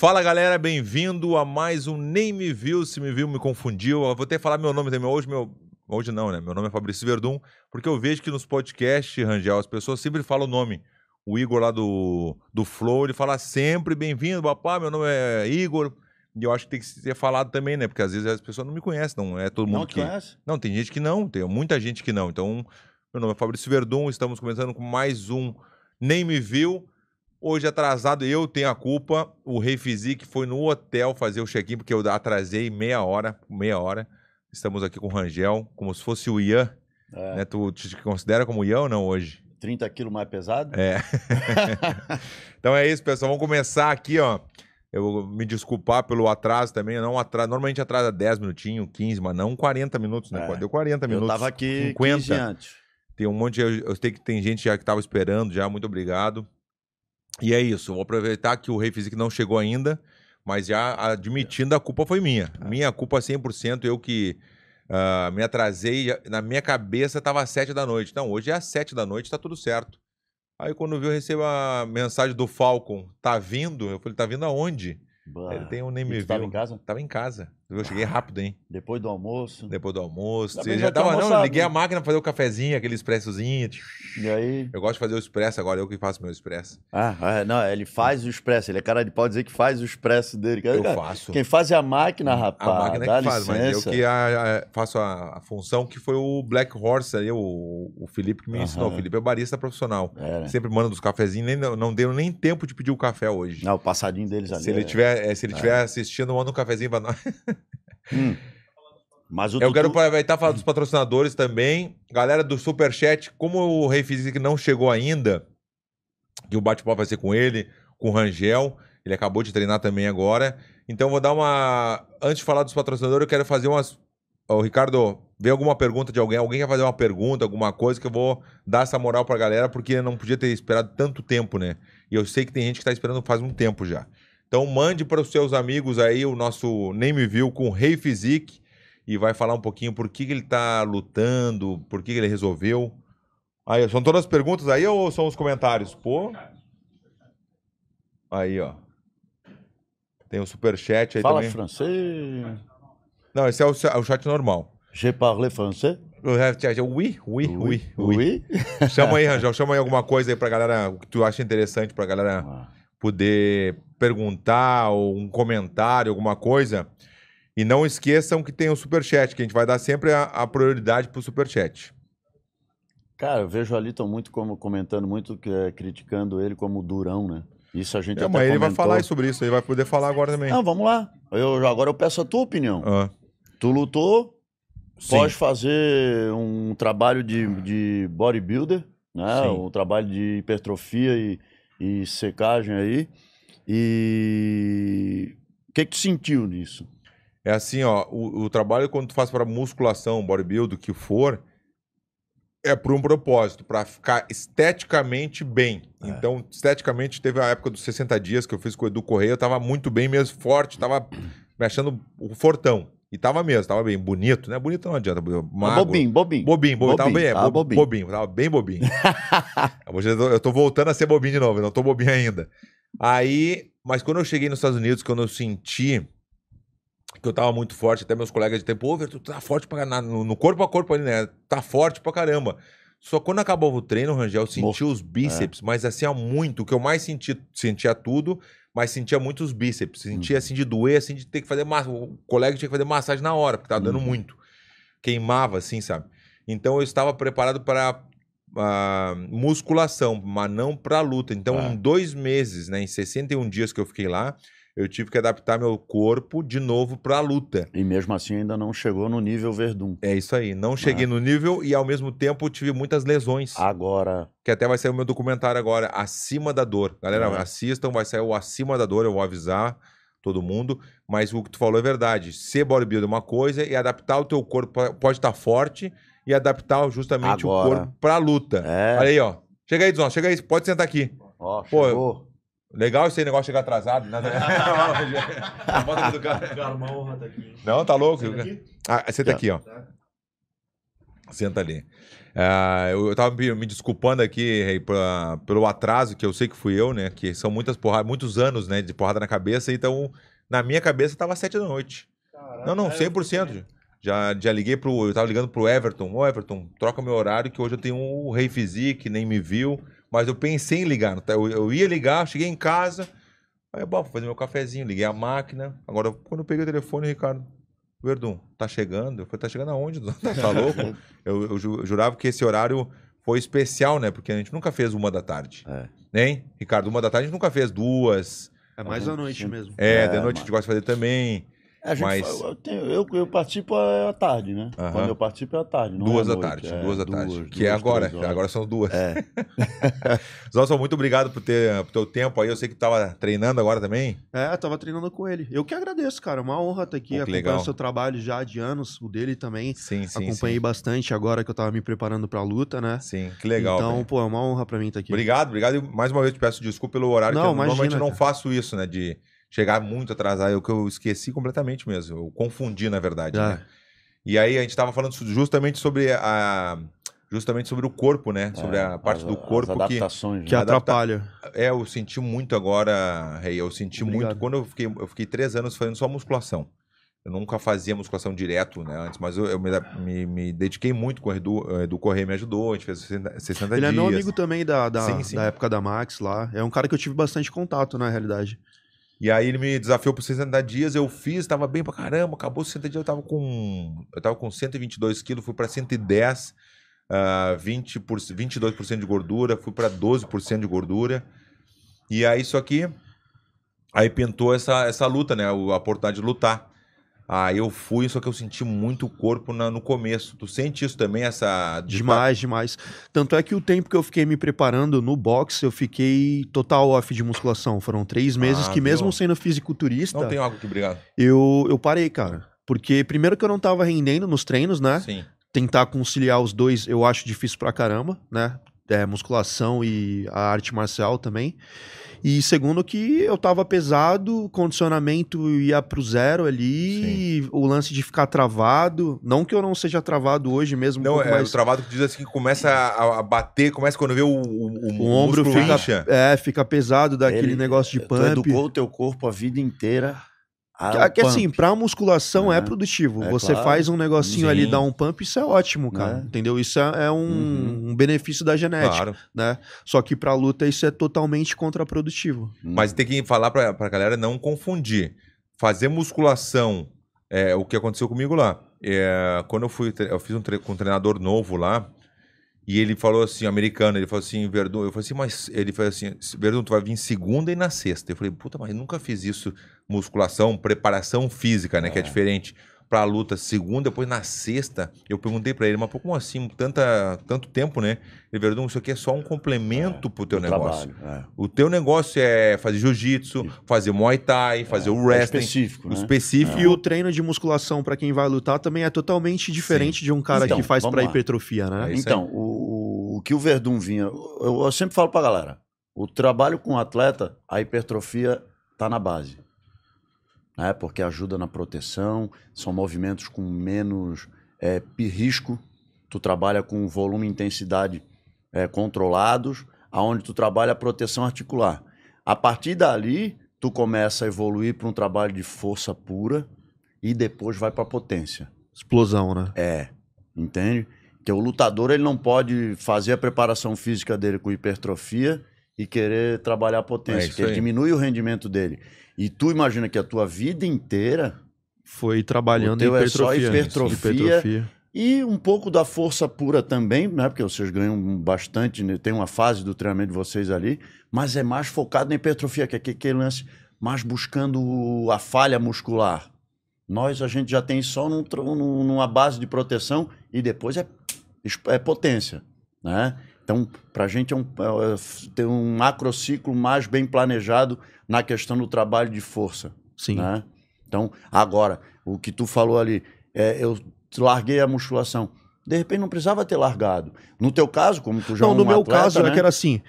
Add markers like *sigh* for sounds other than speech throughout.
Fala galera, bem-vindo a mais um Nem Me Viu, Se Me Viu Me Confundiu. Eu vou até falar meu nome também. Hoje, meu... Hoje não, né? Meu nome é Fabrício Verdun, porque eu vejo que nos podcasts, Rangel, as pessoas sempre falam o nome. O Igor lá do, do Flow, ele fala sempre bem-vindo, papá, meu nome é Igor. E eu acho que tem que ser falado também, né? Porque às vezes as pessoas não me conhecem, não é todo mundo Não que. conhece? Não, tem gente que não, tem muita gente que não. Então, meu nome é Fabrício Verdun, estamos começando com mais um Nem Me Viu. Hoje atrasado, eu tenho a culpa. O Rei Physique foi no hotel fazer o check-in, porque eu atrasei meia hora, meia hora. Estamos aqui com o Rangel, como se fosse o Ian. É, Né? Tu te considera como Ian ou não hoje? 30 quilos mais pesado? É. *laughs* então é isso, pessoal. Vamos começar aqui, ó. Eu vou me desculpar pelo atraso também. Eu não atraso. Normalmente atrasa 10 minutinhos, 15, mas não 40 minutos, né? É. Deu 40 Eu minutos. tava aqui 50. 15 antes. Tem um monte de. Eu, eu sei que tem gente já que estava esperando já. Muito obrigado. E é isso. Vou aproveitar que o Rei Physique não chegou ainda, mas já admitindo a culpa foi minha. Minha culpa 100%. Eu que ah, me atrasei. Na minha cabeça estava às 7 da noite. Não, hoje é às 7 da noite, tá tudo certo. Aí quando viu, eu recebo a mensagem do Falcon. Tá vindo? Eu falei, tá vindo aonde? Bah. Ele tem um nem me viu. tava em casa? Tava em casa. Eu cheguei rápido, hein? Depois do almoço. Depois do almoço. Também Você já tava, não, liguei a né? máquina pra fazer o cafezinho, aquele expressozinho. E aí? Eu gosto de fazer o expresso agora, eu que faço meu expresso. Ah, é, não, ele faz o expresso. Ele é cara de pau dizer que faz o expresso dele. Eu Cara, faço. Quem faz é a máquina, rapaz. A máquina Dá que faz, mas eu licença. que a- a- faço a, a função que foi o Black Horse aí, o, o Felipe que me ensinou. Aham. O Felipe é barista profissional. É, né? Sempre manda dos cafezinhos, nem, não, não deu nem tempo de pedir o café hoje. Não, o passadinho deles ali. Se ele é- tiver, é, se ele tiver assistindo, manda um cafezinho pra nós. *laughs* Hum. Mas Eu quero aproveitar e falar dos patrocinadores também. Galera do Superchat, como o Rei Physique não chegou ainda, que o bate-papo vai ser com ele, com o Rangel. Ele acabou de treinar também agora. Então eu vou dar uma. Antes de falar dos patrocinadores, eu quero fazer umas. Ô, Ricardo, vê alguma pergunta de alguém? Alguém quer fazer uma pergunta, alguma coisa que eu vou dar essa moral pra galera, porque não podia ter esperado tanto tempo, né? E eu sei que tem gente que tá esperando faz um tempo já. Então mande para os seus amigos aí o nosso Nem Me Viu com o Rei Physique e vai falar um pouquinho por que, que ele tá lutando, por que, que ele resolveu. Aí, são todas as perguntas aí ou são os comentários? Pô. Aí, ó. Tem o superchat aí Fala também. francês. Não, esse é o, o chat normal. Je parle français? Oui, oui, oui, oui. Chama aí, *laughs* Rangel, chama aí alguma coisa aí pra galera, o que tu acha interessante pra galera poder perguntar ou um comentário, alguma coisa. E não esqueçam que tem o superchat, que a gente vai dar sempre a, a prioridade pro superchat. Cara, eu vejo ali, estão muito como, comentando, muito que, é, criticando ele como durão, né? Isso a gente É, até mas ele vai comentou. falar sobre isso, ele vai poder falar agora também. Não, vamos lá. Eu, agora eu peço a tua opinião. Ah, Tu lutou, sim. pode fazer um trabalho de, de bodybuilder, né? Sim. Um trabalho de hipertrofia e, e secagem aí. E o que que tu sentiu nisso? É assim, ó, o, o trabalho quando tu faz para musculação, bodybuilding, o que for, é por um propósito, para ficar esteticamente bem. É. Então, esteticamente, teve a época dos 60 dias que eu fiz com o Edu Correia, eu tava muito bem mesmo, forte, tava me achando o fortão. E tava mesmo, tava bem, bonito, né? Bonito não adianta, magro. bobinho, bobinho. Bobinho, bobinho, tava Bobinho, bem, é, tava bo- bobinho. bobinho, tava bem bobinho. Hoje *laughs* eu, tô, eu tô voltando a ser bobinho de novo, eu não tô bobinho ainda. Aí, mas quando eu cheguei nos Estados Unidos, quando eu senti que eu tava muito forte, até meus colegas de tempo, ô, tu tá forte pra caramba, no, no corpo a corpo ali, né? Tá forte pra caramba. Só quando acabava o treino, Rangel, eu senti Morto. os bíceps, mas assim, ó, muito. O que eu mais senti, sentia tudo, mas sentia muito os bíceps. Sentia assim de doer, assim, de ter que fazer massa. O colega tinha que fazer massagem na hora, porque tava dando Uhum. muito. Queimava, assim, sabe? Então eu estava preparado para ah, musculação, mas não para luta. Então, Ah. em dois meses, né, em 61 dias que eu fiquei lá, eu tive que adaptar meu corpo de novo para a luta. E mesmo assim ainda não chegou no nível Verdun. É isso aí. Não cheguei no nível e, ao mesmo tempo, tive muitas lesões. Agora, Que até vai sair o meu documentário agora, Acima da Dor. Galera, É. assistam, vai sair o Acima da Dor, eu vou avisar todo mundo. Mas o que tu falou é verdade. Ser bodybuilder é uma coisa e adaptar o teu corpo pode estar forte e adaptar justamente o Agora. corpo pra luta. é. Olha aí, ó. Chega aí, Dzon, chega aí, pode sentar aqui. Ó, Pô, chegou. Legal esse negócio de chegar atrasado, né? *laughs* *laughs* Bota aqui do cara. Uma honra estar aqui. Não, tá louco? Senta aqui? Ah, senta Tá. aqui, ó. Tá. Senta ali. Ah, eu, eu tava me, me desculpando aqui Rei, pra- pelo atraso, que eu sei que fui eu, né? Que são muitas porradas, muitos anos, né? De porrada na cabeça, então na minha cabeça tava sete da noite. Não, não, 100%. Já, já liguei pro. Eu tava ligando pro Everton. Ô, Everton, troca meu horário que hoje eu tenho o Rei Physique, nem me viu. Mas eu pensei em ligar. tá? Eu, eu ia ligar, cheguei em casa. Aí, bom, vou fazer meu cafezinho, liguei a máquina. Agora, quando eu peguei o telefone, Ricardo, Verdun, tá chegando? Eu falei, tá chegando aonde? Tá, *laughs* tá louco? *laughs* eu, eu ju- jurava que esse horário foi especial, né? Porque a gente nunca fez uma da tarde. É. Nem? Ricardo, uma da tarde a gente nunca fez duas. É mais Uhum, à noite mesmo. É, É, de noite a mas- gente gosta de fazer também. A gente Mas- fa- eu, tenho- eu, eu participo à tarde, né? Quando eu participo é à tarde. Não duas é à tarde, é, duas da tarde. duas, que é agora, agora são duas. É. *laughs* Muito obrigado por ter por teu tempo aí. Eu sei que tava treinando agora também. É, tava treinando com ele. Eu que agradeço, cara. Uma honra estar aqui. Pô, legal. o seu trabalho já de anos, o dele também. Sim, sim, Acompanhei sim. bastante agora que eu tava me preparando pra luta, né? Sim, que legal. Então, velho. pô, é uma honra pra mim estar aqui. Obrigado, obrigado. E mais uma vez te peço desculpa pelo horário, Não, que eu normalmente imagina, não cara. faço isso, né? De chegar muito atrasado. Eu que eu esqueci completamente mesmo. Eu confundi, na verdade. É. né? E aí a gente tava falando justamente sobre a. Justamente sobre o corpo, né? Sobre É, a parte as- do corpo que. Que né? atrapalha. É, eu senti muito agora, Rei. Eu senti Obrigado. muito. Quando eu fiquei, eu fiquei três anos fazendo só musculação. Eu nunca fazia musculação direto, né? Antes, mas eu, eu me, me- me dediquei muito com o Edu, o Edu Correia me ajudou, a gente fez 60, 60 Ele é dias. meu amigo também da, da, Sim, sim. da época da Max lá. É um cara que eu tive bastante contato, na realidade. E aí ele me desafiou por 60 dias, eu fiz, tava bem pra caramba, acabou os 60 dias, eu tava com eu tava com 122 quilos, fui pra 110, ah, 20 por, 22% de gordura, fui pra 12% de gordura. E aí isso aqui aí pintou essa essa luta, né, a oportunidade de lutar. Aí eu fui, só que eu senti muito o corpo na- no começo. Tu sente isso também essa de Demais, demais. Tanto é que o tempo que eu fiquei me preparando no boxe, eu fiquei total off de musculação. Foram três meses Ah, que, mesmo sendo fisiculturista, Não tem água aqui, obrigado. eu, eu parei, cara. Porque primeiro que eu não tava rendendo nos treinos, né? Sim. Tentar conciliar os dois eu acho difícil pra caramba, né? É, musculação e a arte marcial também. E segundo que eu tava pesado, o condicionamento ia pro zero ali, o lance de ficar travado. Não que eu não seja travado hoje mesmo, um Não, pouco é mais o travado que diz assim que começa a, a bater, começa quando vê o, o, O ombro músculo fica, incha. é, fica pesado daquele Ele- negócio de Tu pump. educou o teu corpo a vida inteira. Que, ao que assim, pump. pra musculação é, É. produtivo. É Você claro. faz um negocinho ali, Sim. dá um pump, isso é ótimo, cara. Né? Entendeu? Isso é, é um, Uhum. um benefício da genética, Claro. né? Só que pra luta isso é totalmente contraprodutivo. Mas tem que falar pra, pra galera não confundir. Fazer musculação é o que aconteceu comigo lá. É, quando eu fui, eu fiz um tre com um treinador novo lá, e ele falou assim, americano, ele falou assim, Verdun, eu falei assim, mas ele falou assim, Verdun, tu vai vir segunda e na sexta. Eu falei, puta, mas eu nunca fiz isso, musculação, preparação física, né, que é diferente pra luta segunda, depois na sexta, eu perguntei pra ele, mas pô, como assim, tanta, tanto tempo, né? Ele, Verdun, isso aqui é só um complemento pro teu O negócio. trabalho, é. O teu negócio é fazer jiu-jitsu, fazer muay thai, fazer o É wrestling, específico, o né? específico. E o treino de musculação pra quem vai lutar também é totalmente diferente de um cara Então, que faz lá. hipertrofia, né? É. Então, o, o que o Verdun vinha. Eu, eu sempre falo pra galera: o trabalho com o atleta, a hipertrofia tá na base. Né? Porque ajuda na proteção, são movimentos com menos é, risco. Tu trabalha com volume e intensidade é, controlados, aonde tu trabalha a proteção articular. A partir dali, tu começa a evoluir para um trabalho de força pura e depois vai para potência. Explosão, né? É, entende? Que o lutador ele não pode fazer a preparação física dele com hipertrofia e querer trabalhar a É potência, isso que diminui o rendimento dele. E tu imagina que a tua vida inteira Foi trabalhando O teu é só hipertrofia. hipertrofia. e um pouco da força pura também, né? Porque vocês ganham bastante, né? tem uma fase do treinamento de vocês ali, mas é mais focado na hipertrofia, que é aquele lance mais buscando a falha muscular. Nós a gente já tem só num- numa base de proteção e depois é, é potência, né? Então, para a gente é um, é, ter um macrociclo mais bem planejado na questão do trabalho de força Sim. né? Então, agora, o que tu falou ali, é, eu larguei a musculação. De repente não precisava ter largado. No teu caso, como tu já é Não, um no meu atleta, caso né? é que era assim.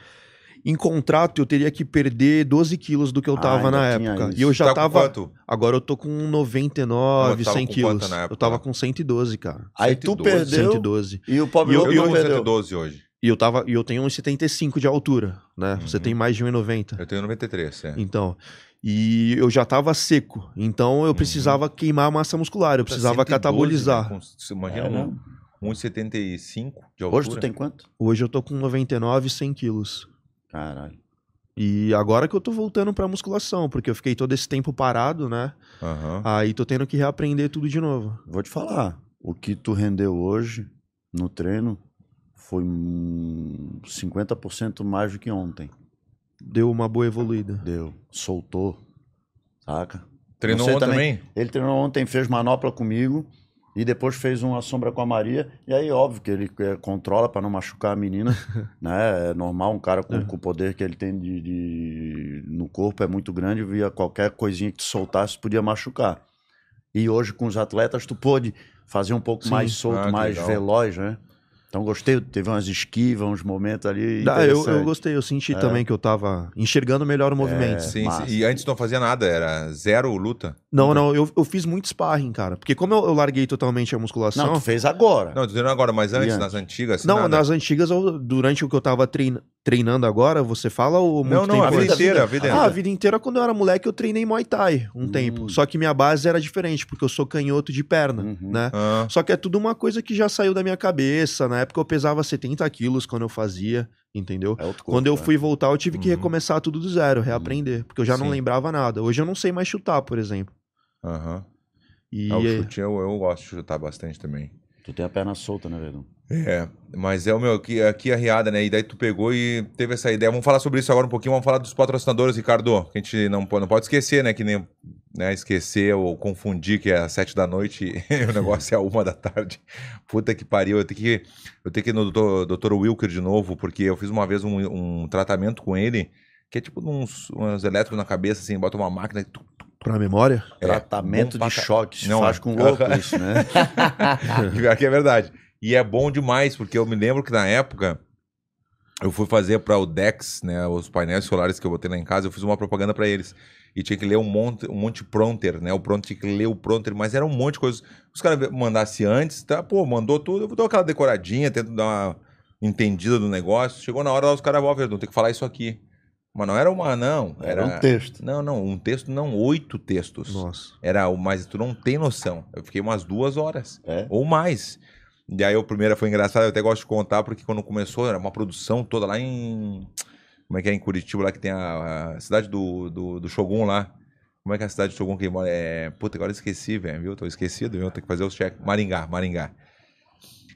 em contrato eu teria que perder 12 quilos do que eu Ah, tava na ainda tinha época. isso. E eu já Tá tava. quanto? Agora eu tô com 99, Ah, tu tava 100 com quilos. na? Eu tava com 112, cara. Aí tu 112, perdeu 112. e o pobre E eu- Eu não perdeu. 112 hoje. E eu tava. E eu tenho 1,75 de altura, né? Você Uhum. tem mais de 1,90. Eu tenho 93, é. Então. E eu já tava seco. Então eu precisava queimar a massa muscular. Eu precisava 112, catabolizar. né? Você imagina É, um, não? 1,75 de altura. Hoje tu tem quanto? Hoje eu tô com 99, 100 quilos. Caralho. E agora que eu tô voltando pra musculação, porque eu fiquei todo esse tempo parado, né? Aham. Aí tô tendo que reaprender tudo de novo. Vou te falar. O que tu rendeu hoje no treino foi hum, 50% mais do que ontem. Deu uma boa evoluída. Deu. Soltou. Saca? Treinou ontem também? também? Ele treinou ontem, fez manopla comigo e depois fez uma sombra com a Maria. E aí, óbvio que ele eh, controla para não machucar a menina, *laughs* né? É normal, um cara com, É. com o poder que ele tem de, de- no corpo é muito grande, via qualquer coisinha que tu soltasse podia machucar. E hoje com os atletas tu pôde fazer um pouco Sim. mais solto, Ah, mais legal. veloz, né? Então gostei, teve umas esquivas, uns momentos ali. Dá, eu, eu gostei, eu É. senti também que eu tava enxergando melhor o movimento. Sim, massa. sim. E antes não fazia nada, era zero luta. Não, não, eu, eu fiz muito sparring, cara. Porque como eu, eu larguei totalmente a musculação. Não, tu fez agora. Não, tô dizendo agora, mas antes, antes? nas antigas. Não, nada. nas antigas, eu- durante o que eu tava trein- treinando agora, você fala ou muito Não, não, tempo a vida inteira, a vida Ah, a inteira. vida inteira, quando eu era moleque, eu treinei Muay Thai um Hum. tempo. Só que minha base era diferente, porque eu sou canhoto de perna, Uhum. né? Ah, Só que é tudo uma coisa que já saiu da minha cabeça. Na época eu pesava 70 quilos quando eu fazia, entendeu? É outro corpo, Quando eu né? fui voltar, eu tive que Uhum. recomeçar tudo do zero, reaprender. Porque eu já não Sim. lembrava nada. Hoje eu não sei mais chutar, por exemplo. Aham. E Ah, o é- chute eu, eu gosto de chutar bastante também. Tu tem a perna solta, né, Verdão? É, mas é o meu, aqui, aqui a riada, né? E daí tu pegou e teve essa ideia. Vamos falar sobre isso agora um pouquinho, vamos falar dos patrocinadores, Ricardo. Que a gente não, pode- não pode esquecer, né? Que nem né, esquecer ou confundir que é às sete da noite *laughs* e o negócio é uma da tarde. Puta que pariu. Eu tenho que, eu tenho que ir no doutor, doutor Wilker de novo, porque eu fiz uma vez um, um tratamento com ele, que é tipo uns, uns elétricos na cabeça, assim, bota uma máquina. e tu- pra memória? É, Tratamento de pra ca- choque. Se Não, faz é. com louco *laughs* isso, né? Pior que é verdade. E é bom demais, porque eu me lembro que na época eu fui fazer para o Dex, né, os painéis solares que eu botei lá em casa, eu fiz uma propaganda para eles. E tinha que ler um monte, um monte de pronter, né? O pronter tinha que ler o pronter, mas era um monte de coisa. Os caras mandassem antes, tá? Pô, mandou tudo, eu dou aquela decoradinha, tento dar uma entendida do negócio. Chegou na hora lá, os caras, ó, Verdun, tem que falar isso aqui. Mas não era uma, não. Era um texto. Não, não, um texto, não, oito textos. Nossa. Era o, mas tu não tem noção. Eu fiquei umas duas horas É. ou mais. E aí o primeiro foi engraçado, eu até gosto de contar, porque quando começou, era uma produção toda lá em. Como é que é? Em Curitiba, lá que tem a, a cidade do, do, do Shogun lá. Como é que é a cidade do Shogun que mora? É. Puta, agora eu esqueci, velho, viu? Tô esquecido, viu? Tem que fazer os cheques. Maringá, Maringá.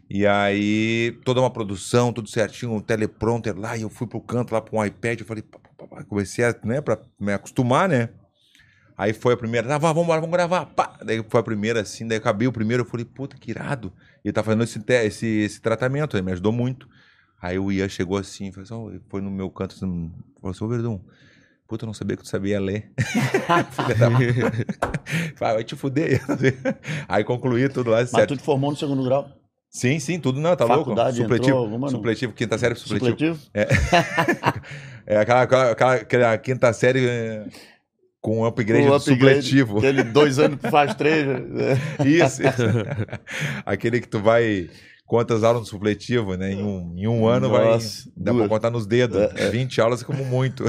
E aí, toda uma produção, tudo certinho, um teleprompter lá, e eu fui pro canto lá com um iPad, eu falei, pá, pá, comecei a, né, pra me acostumar, né? Aí foi a primeira, vá, vamos embora, vamos gravar, pá. Daí foi a primeira assim, daí acabei o primeiro, eu falei, puta, que irado. E ele tá fazendo esse, esse, esse tratamento, ele me ajudou muito. Aí o Ian chegou assim, foi, só, foi no meu canto, assim, falou assim, ô Verdun, puta, eu não sabia que tu sabia ler. *laughs* Vai te fuder. *laughs* Aí concluí tudo lá, Mas certo. tu te formou no segundo grau? Sim, sim, tudo não, tá Faculdade louco? Supletivo, alguma, supletivo, quinta série, supletivo. Supletivo? *laughs* É aquela, aquela, aquela, aquela quinta série é, com upgrade O do supletivo. Aquele dois anos que faz três. né? *laughs* Isso, isso. *laughs* Aquele que tu vai. Quantas aulas no supletivo, né? Em um, em um ano vai. Nossa, Dá duas. pra contar nos dedos. É, 20 aulas como muito.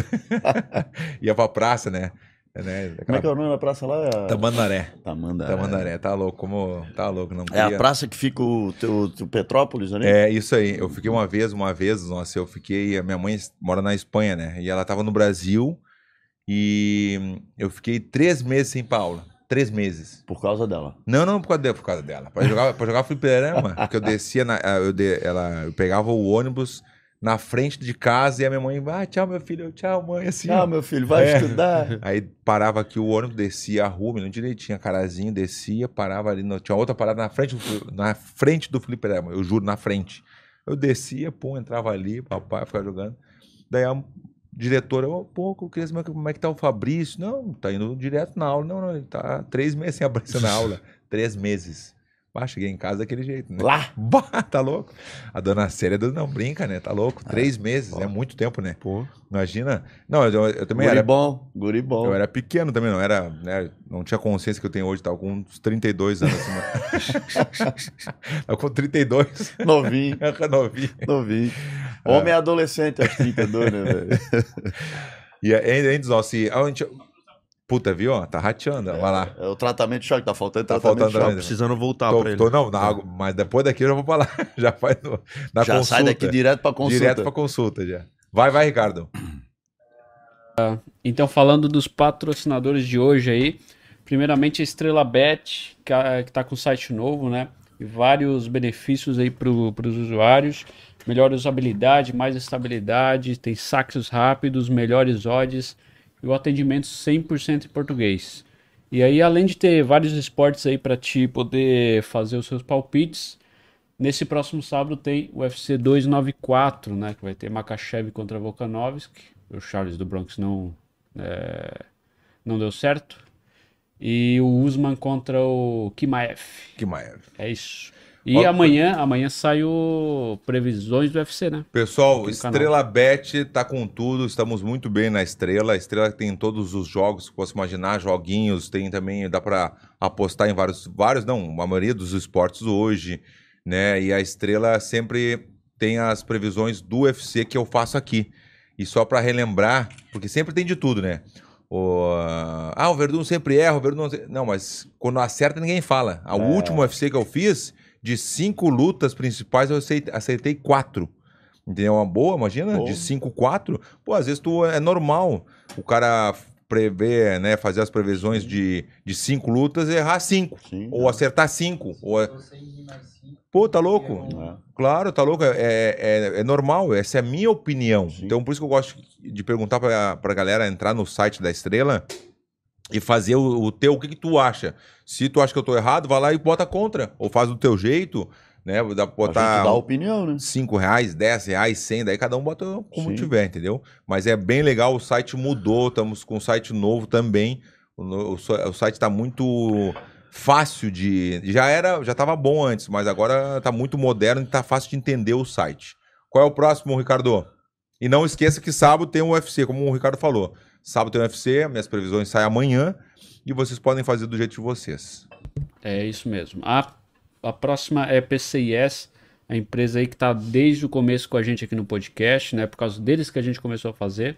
*laughs* Ia pra praça, né? né? Como é que é o nome da praça lá? Tamandaré. Tamandaré. Tamandaré, tá louco, como. Tá louco, não É a queria- praça que fica o teu, teu Petrópolis ali? É, isso aí. Eu fiquei uma vez, uma vez, nossa, eu fiquei. A minha mãe mora na Espanha, né? E ela tava no Brasil e eu fiquei três meses sem Paula. Três meses. Por causa dela. Não, não por causa dela, por causa dela. Pra jogar, pra jogar fliperama. *laughs* Porque eu descia, na, eu, de- ela, eu pegava o ônibus na frente de casa e a minha mãe, ah, tchau, meu filho, tchau, mãe, assim. Ó. meu filho, vai É. estudar. *laughs* Aí parava aqui o ônibus, descia a rua, lembro direitinho, carazinho, descia, parava ali, no, tinha outra parada na frente, do, na frente do fliperama, eu juro, na frente. Eu descia, pô, entrava ali, papai ficava jogando. Daí a diretora, ô, pô, eu queria saber como é que tá o Fabrício. Não, tá indo direto na aula. Não, não, ele tá três meses sem aparecer na aula. *laughs* três meses. Bah, cheguei em casa daquele jeito, né? Lá. *laughs* Bah, tá louco. A dona Célia não brinca, né? Tá louco. Três meses, é muito tempo, né? Pô. Imagina. Não, eu, eu também Guri era. bom, guri bom. Eu era pequeno também, não era, né, não tinha consciência que eu tenho hoje, tava com uns 32 anos assim. *laughs* tava com 32, Novinho, novinho. novinho. Homem é adolescente aos 32, né, velho? *laughs* E se a gente... Puta, viu? ó, Tá rateando, ó, vai lá. É o tratamento de choque, tá faltando Tá faltando choque. também. precisando voltar Tô, pra ele. tô- não, na mas depois daqui eu já vou pra lá. *laughs* Já faz no, na Já consulta. sai daqui direto pra consulta. Direto pra consulta já. Vai, vai, Ricardo. Então, falando dos patrocinadores de hoje aí, primeiramente a Estrela Bet, que a- que tá com site novo, né? E vários benefícios aí para os usuários. Melhor usabilidade, mais estabilidade, tem saques rápidos, melhores odds e o atendimento 100% em português. E aí, além de ter vários esportes aí para ti poder fazer os seus palpites, nesse próximo sábado tem o UFC 294, né? Que vai ter Makachev contra Volkanovski. O Charles do Bronx não, é, não deu certo. E o Usman contra o Kimaev. Mais? É isso. E Ó, amanhã, amanhã sai o previsões do UFC, né? Pessoal, Estrela Bet tá com tudo, estamos muito bem na Estrela. A Estrela tem todos os jogos que posso imaginar, joguinhos, tem também, dá pra apostar em vários, vários, não, a maioria dos esportes hoje, né? E a Estrela sempre tem as previsões do UFC que eu faço aqui. E só pra relembrar, porque sempre tem de tudo, né? O, ah, o Verdun sempre erra, o Verdun não... mas quando acerta ninguém fala. A última UFC que eu fiz, de cinco lutas principais, eu acertei quatro. Entendeu? Uma boa, imagina? Pô. De 5, 4. Pô, às vezes tu é normal o cara prever, né? Fazer as previsões de, de cinco lutas e errar cinco. Sim, Ou acertar cinco. Ou... é- Pô, tá louco? É. Claro, tá louco. É, é, é normal, essa é a minha opinião. Sim. Então, por isso que eu gosto de perguntar pra, pra galera entrar no site da Estrela e fazer o, o teu, o que, que tu acha. Se tu acha que eu tô errado, vai lá e bota contra. Ou faz do teu jeito, né? Dá botar dá opinião, né? 5 reais, 10 reais, 100, daí cada um bota como Sim. tiver, entendeu? Mas é bem legal, o site mudou, estamos com um site novo também. O, o o site tá muito fácil de. Já era, já tava bom antes, mas agora tá muito moderno e tá fácil de entender o site. Qual é o próximo, Ricardo? E não esqueça que sábado tem o UFC, como o Ricardo falou. Sábado tem UFC, minhas previsões saem amanhã e vocês podem fazer do jeito de vocês. É isso mesmo. A, a próxima é PCIS, a empresa aí que está desde o começo com a gente aqui no podcast, né? Por causa deles que a gente começou a fazer.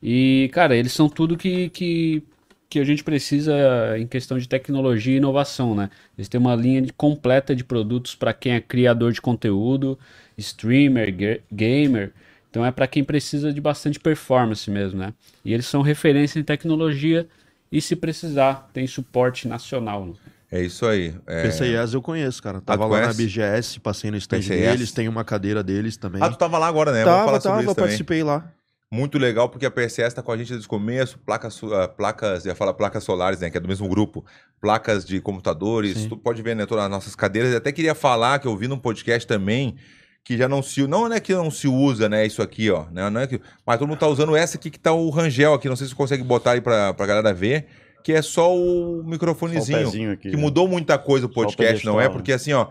E, cara, eles são tudo que, que, que a gente precisa em questão de tecnologia e inovação, né? Eles têm uma linha completa de produtos para quem é criador de conteúdo, streamer, ga- gamer. Então é para quem precisa de bastante performance mesmo, né? E eles são referência em tecnologia e se precisar, tem suporte nacional. Né? É isso aí. É... PCIS eu conheço, cara. Tava tu lá na? BGS, passei no stand PCIS? deles, tem uma cadeira deles também. Ah, tu tava lá agora, né? Vamos tava, falar sobre tava, isso também. participei lá. Muito legal, porque a PSS está com a gente desde o começo, placas, ah, placas, eu ia falar placas solares, né, que é do mesmo grupo, placas de computadores, Sim. tu pode ver, né, todas as nossas cadeiras, Eu até queria falar, que eu vi num podcast também, que já não se, não é que não se usa, né, isso aqui, ó, né, não é que, mas todo mundo tá usando essa aqui que tá o Rangel aqui, não sei se você consegue botar aí pra, pra galera ver, que é só o Só o microfonezinho, aqui. que né? mudou muita coisa o Só o podcast, não é? Porque assim, ó,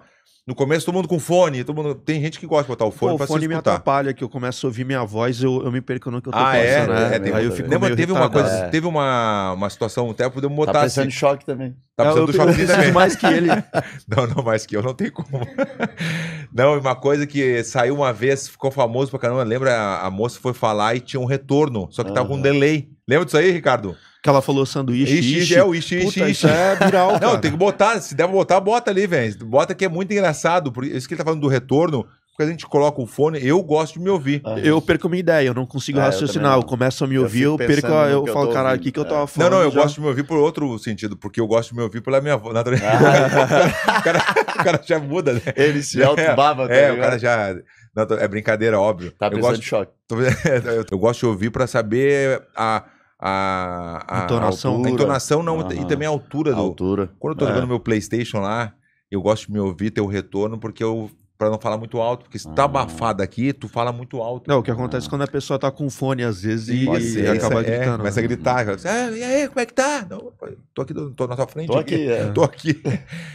no começo todo mundo com fone, todo mundo, tem gente que gosta de botar o fone Pô, pra o fone se me escutar. atrapalha, que eu começo a ouvir minha voz, eu, eu me perco no que eu tô Ah, é? pensando. né? É, tem- Aí eu fico Lembra, meio teve uma coisa, É. teve uma, uma situação, até podemos botar Tá assim. pensando em choque também. Tá precisando do eu, eu choquezinho preciso também. mais que ele. *laughs* Não, não, mais que eu não tenho como. *laughs* não, e uma coisa que saiu uma vez, ficou famoso pra caramba. Lembra? A, a moça foi falar e tinha um retorno, só que tava com um delay. Lembra disso aí, Ricardo? Que ela falou sanduíche, Ixi, ixi. é o ixi, ixi, Puta, ixi. isso é viral, *laughs* Não, tem que botar. Se der pra botar, bota ali, velho. Bota que é muito engraçado. Por isso que ele tá falando do retorno, porque a gente coloca o fone. Eu gosto de me ouvir. Ah, Eu perco a minha ideia, eu não consigo É, eu raciocinar. Eu, não. começo a me Eu ouvir, fico eu perco a, eu eu falo, caralho, o que, que eu É. tava Não, falando? não, eu já? gosto de me ouvir por outro sentido, porque eu gosto de me ouvir pela minha voz. natureza. *laughs* *laughs* o, cara, o cara já muda, né? Ele se autobaba, tá É, o cara já. Não, tô- é brincadeira, óbvio. Tá eu, gosto, em choque. tô- *laughs* eu, eu gosto de ouvir pra saber a. A, a Entonação. A Altura. entonação não, Aham. e também a altura A do. altura. Quando eu tô É. jogando meu PlayStation lá, eu gosto de me ouvir, ter o retorno, porque eu pra não falar muito alto, porque se tá Ah. abafado aqui, tu fala muito alto. Não, o que acontece quando a pessoa tá com fone, às vezes, e, e ser, acaba é, gritando. começa a né? gritar. fala assim, Ah, e aí, como é que tá? Não, tô aqui, tô na sua frente. Tô aqui, é. *laughs* Tô aqui.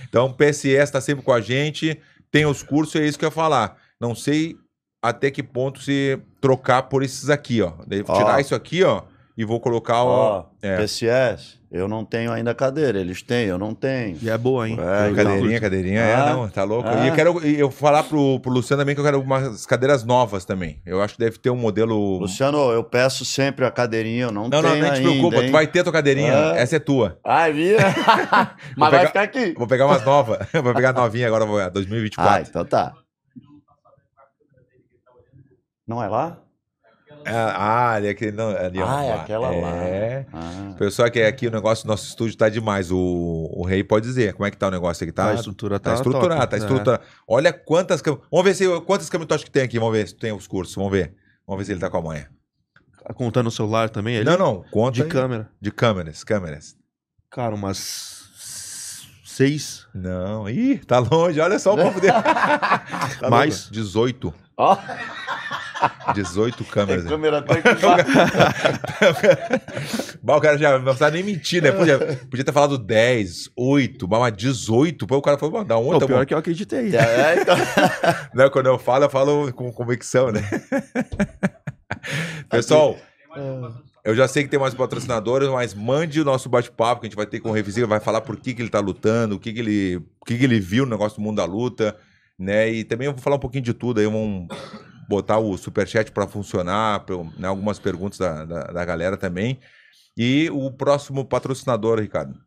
Então, o PSS tá sempre com a gente, tem os cursos, é isso que eu ia falar. Não sei até que ponto se trocar por esses aqui, ó. Ó. tirar isso aqui, ó, e vou colocar o... Ó, é. PSS, eu não tenho ainda cadeira, eles têm, eu não tenho. E é boa, hein? É, Eu- Cadeirinha, cadeirinha, é, Ah. não, tá louco. Ah. E eu quero e eu falar pro, pro Luciano também que eu quero umas cadeiras novas também. Eu acho que deve ter um modelo. Luciano, eu peço sempre a cadeirinha, eu não, não, não, tenho nem te preocupa, hein? tu vai ter a tua cadeirinha, Ah. essa é tua. Ai, vira. *laughs* *laughs* Mas vai pegar- ficar aqui. Vou pegar umas novas, *laughs* vou pegar a novinha agora, vou- Ah, 2024. então tá. Não é lá? Ah, ali, aquele, não, ali ó, Ah, é aquela lá. É. Ah. Pessoal que é aqui o negócio do nosso estúdio tá demais. O, o Rei pode dizer. Como é que tá o negócio aqui? Tá, a estrutura tá tá, estruturado, top. tá É. estruturado. Olha quantas câmeras. Vamos ver se, quantas câmeras tu acha que tem aqui. Vamos ver se tem os cursos. Vamos ver. Vamos ver se ele tá com a manha. Tá Contando o celular também ali? Não, não. Conta De aí. câmera. De câmeras, câmeras. Cara, umas seis. Não. Ih, tá longe. Olha só o *laughs* papo dele. *laughs* Tá Mais? louco. 18. Ó, 18 tem câmeras. câmera até. Bah, o cara já não precisava nem mentir, né? Podia, podia ter falado 10, 8, bah, mas 18. Pô, o cara falou, "Bom, dá Não, onde? o pior é que eu acreditei. É, então... *laughs* Não, quando eu falo, eu falo com convicção, né? *laughs* Pessoal, eu já sei que tem mais patrocinadores, mas mande o nosso bate-papo que a gente vai ter com o Revisível, vai falar por que, que ele tá lutando, o que, que, ele, o que, que ele viu no negócio do mundo da luta, né? E também eu vou falar um pouquinho de tudo aí, vamos botar o superchat para funcionar, pra né, algumas perguntas da, da, da galera também. E o próximo patrocinador, Ricardo.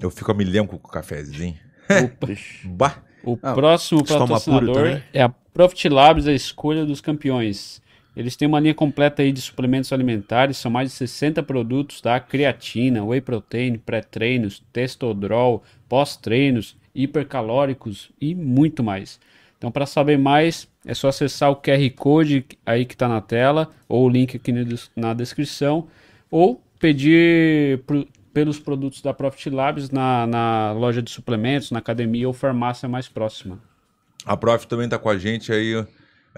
Eu fico a milhão com o cafezinho. *laughs* Bah! O Ah, próximo patrocinador é a Profit Labs, a escolha dos campeões. Eles têm uma linha completa aí de suplementos alimentares, são mais de 60 produtos, tá? Creatina, whey protein, pré-treinos, testodrol, pós-treinos, hipercalóricos e muito mais. Então, para saber mais, é só acessar o QR Code aí que está na tela, ou o link aqui na des- na descrição, ou pedir pro- pelos produtos da Profit Labs na, na loja de suplementos, na academia ou farmácia mais próxima. A Prof também tá com a gente aí.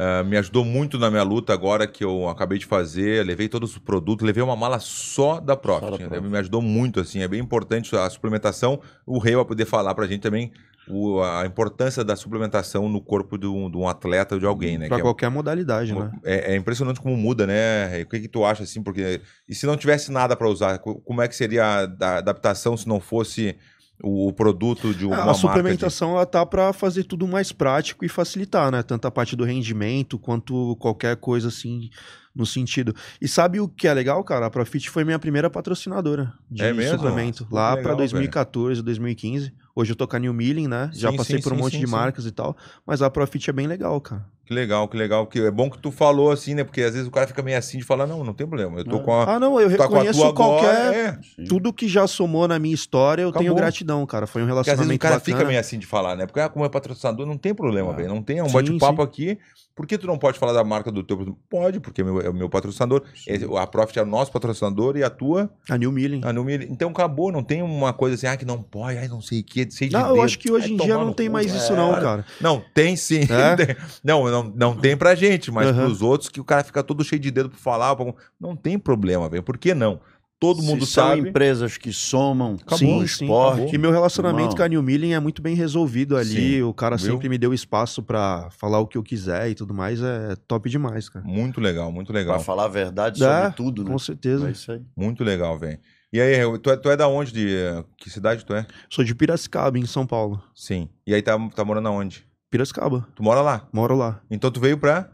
eh, me ajudou muito na minha luta agora que eu acabei de fazer. Levei todos os produtos, levei uma mala só da Prof. Só da Profit. Me ajudou muito, assim. É bem importante a suplementação. O Rei vai poder falar pra gente também o- a importância da suplementação no corpo de um, de um atleta ou de alguém, né? Que é- qualquer modalidade, né? é, é impressionante como muda, né? O que, que tu acha assim? Porque e se não tivesse nada para usar, co- como é que seria a da- adaptação se não fosse o, produto de uma a marca? de- suplementação ela tá para fazer tudo mais prático e facilitar, né? Tanto a parte do rendimento quanto qualquer coisa assim no sentido. E sabe o que é legal, cara? A Profit foi minha primeira patrocinadora de É mesmo? suplemento lá para legal, 2014, 2015. Hoje eu tô com a New Milling, né? Já Sim, passei sim, por um sim, monte de marcas e tal, mas a Profit é bem legal, cara. Que legal, que legal. Que é bom que tu falou assim, né? Porque às vezes o cara fica meio assim de falar, não, não tem problema. Eu tô com a. Ah, não, eu tá reconheço qualquer agora, é. tudo que já somou na minha história, eu tenho Acabou. gratidão, cara. Foi um Porque às vezes relacionamento o cara bacana. fica meio assim de falar, né? Porque ah, como é patrocinador, não tem problema, Ah. velho. Não tem, é um bate-papo aqui. Por que tu não pode falar da marca do teu? Pode, porque é meu- é o meu patrocinador. Esse- A Profit é o nosso patrocinador e a tua, A New Milling. a Numi. Então acabou, não tem uma coisa assim, ah, que não pode, ai, não sei o que, sei de Não, eu acho que hoje Vai em dia não tem cu, mais né? isso não, cara. Não, tem sim. É? *laughs* Não, não, não tem pra gente, mas Aham. pros outros que o cara fica todo cheio de dedo pra falar, pra- não tem problema, velho. Por que não? Todo mundo Se são sabe. empresas que somam Acabou, sim, o sim, esporte. acabou. E meu relacionamento Irmão. com a New Milling é muito bem resolvido ali. Sim, o cara viu? sempre me deu espaço pra falar o que eu quiser e tudo mais. É top demais, cara. Muito legal, muito Pra legal. falar a verdade Dá, sobre tudo, né? Com certeza. É isso aí. Muito legal, velho. E aí, tu é, tu é da onde? De, eh, que cidade tu é? Sou de Piracicaba, em São Paulo. Sim. E aí tá, tá morando aonde? Piracicaba. Tu mora lá. Moro lá. Então tu veio pra.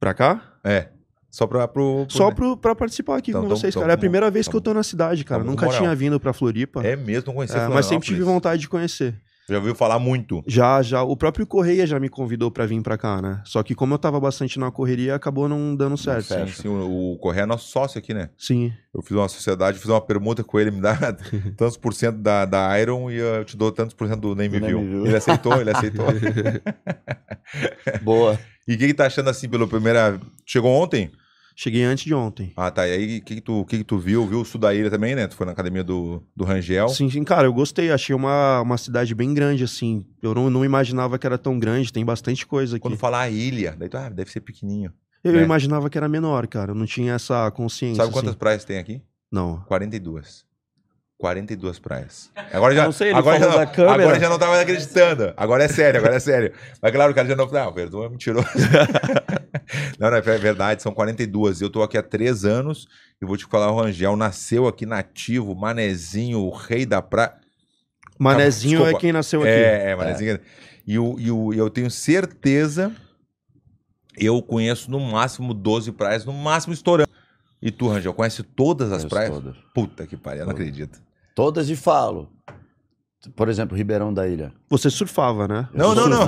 Pra cá? É. Só pra. Pro, pro- Só pro, pra participar aqui Então, com então, vocês, então, cara. É a primeira vez que eu tô na cidade, cara. Nunca tinha vindo pra Floripa. É mesmo, não conhecia É, mas sempre tive vontade de conhecer. Já ouviu falar muito. Já, já. O próprio Correia já me convidou pra vir pra cá, né? Só que como eu tava bastante na correria, acabou não dando certo. Sim, sim, o, Correia é nosso sócio aqui, né? Sim. Eu fiz uma sociedade, fiz uma permuta com ele, me dá *laughs* tantos por cento da, da Iron e eu te dou tantos por cento do Nem Me Do Nem Viu. Me Viu. Ele aceitou, ele aceitou. *laughs* *laughs* Boa. E o que, que tá achando assim pelo primeira. Chegou ontem? Cheguei antes de ontem. Ah, tá. E aí, o que, que, tu, que, que tu viu? Viu o sul da ilha também, né? Tu foi na academia do, do Rangel. Sim, sim, cara, eu gostei. Achei uma, uma cidade bem grande, assim. Eu não, não imaginava que era tão grande, tem bastante coisa aqui. Quando falar ilha, daí tu, ah, deve ser pequenininho. Eu É. imaginava que era menor, cara. Eu não tinha essa consciência. Sabe quantas assim. praias tem aqui? Não. 42. 42 praias. Agora já, Não sei, agora, já falou não, agora já não tava acreditando. Agora é sério, agora é sério. Mas claro, o cara já não. Não, o Verdun é mentiroso. *laughs* não, não, é verdade, são 42. Eu tô aqui há três anos e vou te falar, o Rangel nasceu aqui nativo, manezinho, o rei da praia. Manezinho Desculpa. é quem nasceu aqui. É, é, manezinho. E, o, e o, eu tenho certeza, eu conheço no máximo 12 praias, no máximo estourando. E tu, Rangel, conhece todas as praias? todas. Puta que pariu, eu não acredito. Todas e falo. Por exemplo, Ribeirão da Ilha. Você surfava, né? Não, não, não.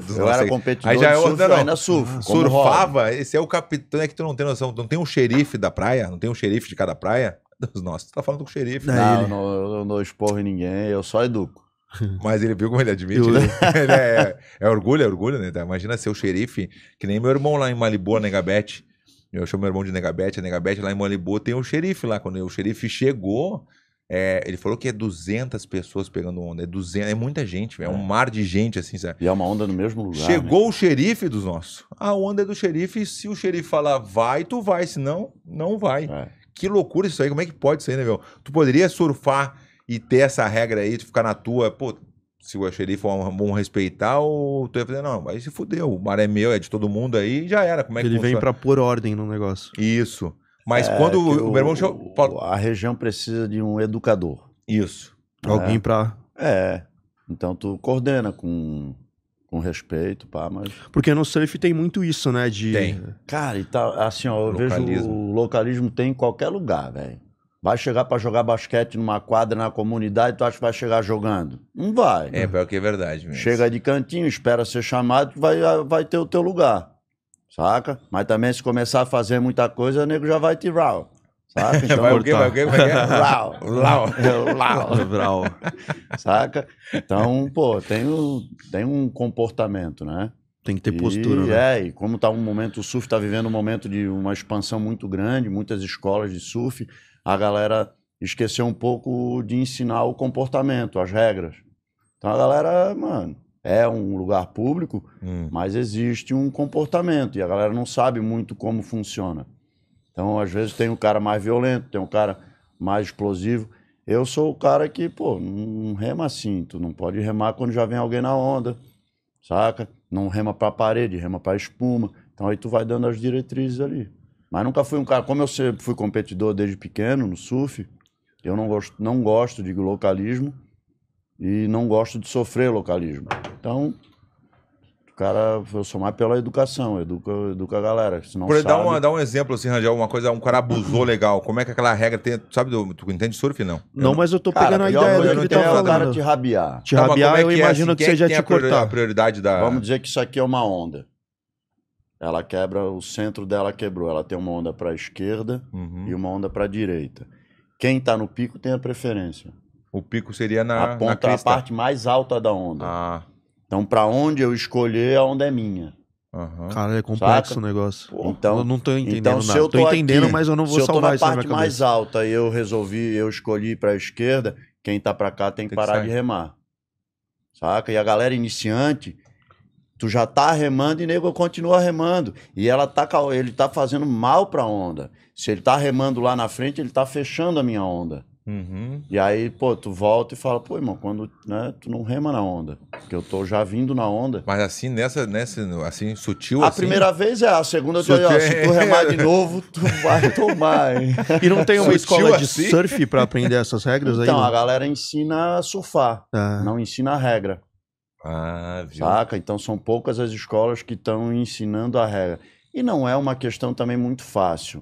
Dos *laughs* eu era aí. competidor Aí já é surf, não, eu não. ainda surfo. como hobby. Surfava, esse é o capitão, é que tu não tem noção, não tem um xerife da praia, não tem um xerife de cada praia. *laughs* Dos nossos, tu tá falando com o xerife. Não, não, eu não esporro em ninguém, eu só educo. *laughs* Mas ele viu como ele admite. Eu- né? Ele é, é orgulho, é orgulho, né? Tá? Imagina ser o xerife, que nem meu irmão lá em Malibu, a Negabete. Eu chamo meu irmão de Negabete, a Negabete lá em Malibu tem o xerife lá. Quando o xerife chegou, é, ele falou que é 200 pessoas pegando onda. É 200, é muita gente, velho, é um mar de gente assim, sabe? E é uma onda no mesmo lugar. né? Chegou o xerife dos nossos. A onda é do xerife. Se o xerife falar vai, tu vai. Se não, não vai. né? É. Que loucura isso aí. Como é que pode ser, né, meu? Tu poderia surfar e ter essa regra aí, tu ficar na tua. Pô, se o xerife for bom respeitar, ou tu ia fazer, não, aí se fudeu. O mar é meu, é de todo mundo aí, já era. Como é que Ele vem funciona? pra pôr ordem no negócio. Isso. Mas É quando o, o meu irmão chegou. o- Paulo- A região precisa de um educador. Isso. Alguém pra. É. Então tu coordena com, com respeito, pá, mas. Porque no surf tem muito isso, né? De. Tem. Cara, e tá, assim, ó, eu vejo Localismo. o localismo tem em qualquer lugar, velho. Vai chegar pra jogar basquete numa quadra na comunidade, tu acha que vai chegar jogando? Não vai. É, pior que é verdade mesmo. Chega de cantinho, espera ser chamado, vai, vai ter o teu lugar. Saca? Mas também se começar a fazer muita coisa, o nego já vai te rau. Saca? *laughs* Então, vai o quê? Vai o quê? Rau. Brau. Saca? Então, pô, tem um, tem um comportamento, né? Tem que ter E, postura, né? É, e como tá um momento, o surf está vivendo um momento de uma expansão muito grande, muitas escolas de surf, a galera esqueceu um pouco de ensinar o comportamento, as regras. Então a galera, mano, é um lugar público, Hum. mas existe um comportamento e a galera não sabe muito como funciona. Então, às vezes, tem um cara mais violento, tem um cara mais explosivo. Eu sou o cara que, pô, não rema assim. Tu não pode remar quando já vem alguém na onda, saca? Não rema pra parede, rema pra espuma. Então, aí tu vai dando as diretrizes ali. Mas nunca fui um cara, como eu sempre fui competidor desde pequeno no surf, eu não gosto, não gosto de localismo e não gosto de sofrer localismo. Então, o cara, eu sou mais pela educação, educa, educa a galera. Se não Por sabe, dar um exemplo, assim, Rangel, uma coisa, um cara abusou legal. Como é que aquela regra tem. Tu sabe, do, tu entende surf, não? Não, mas eu tô Cara, pegando a ideia do que ele tá é o falando. cara te rabiar. Te Tá, rabiar, é eu que é, imagino assim, que é seja tem te cortar. A prioridade da. Vamos dizer que isso aqui é uma onda. Ela quebra, o centro dela quebrou. Ela tem uma onda para a esquerda Uhum. e uma onda para a direita. Quem está no pico tem a preferência. O pico seria na, a na ponta é a parte mais alta da onda. Ah, Então, para onde eu escolher, a onda é minha. aham. Cara, é complexo Saca? o negócio. Então- eu não tô entendendo Então, se nada. eu tô, tô entendendo, aqui, mas eu não vou Se eu tô salvar na isso na parte mais alta e eu resolvi, eu escolhi para a esquerda, quem tá para cá tem que Tem que parar sair. de remar. Saca? E a galera iniciante, tu já tá remando e nego continua remando. E ela tá, ele tá fazendo mal pra onda. Se ele tá remando lá na frente, ele tá fechando a minha onda. Uhum. E aí, pô, tu volta e fala, pô, irmão, quando, né, tu não rema na onda. Porque eu tô já vindo na onda. Mas assim, nessa, nessa, assim, sutil A assim. primeira vez é, a segunda, tu, Sutil- ó, se tu remar de novo, tu *laughs* vai tomar, hein? E não tem uma Sutil escola de assim? surf pra aprender essas regras aí? Então, não? a galera ensina a surfar, É. não ensina a regra, Ah, viu? saca? Então, são poucas as escolas que estão ensinando a regra. E não é uma questão também muito fácil.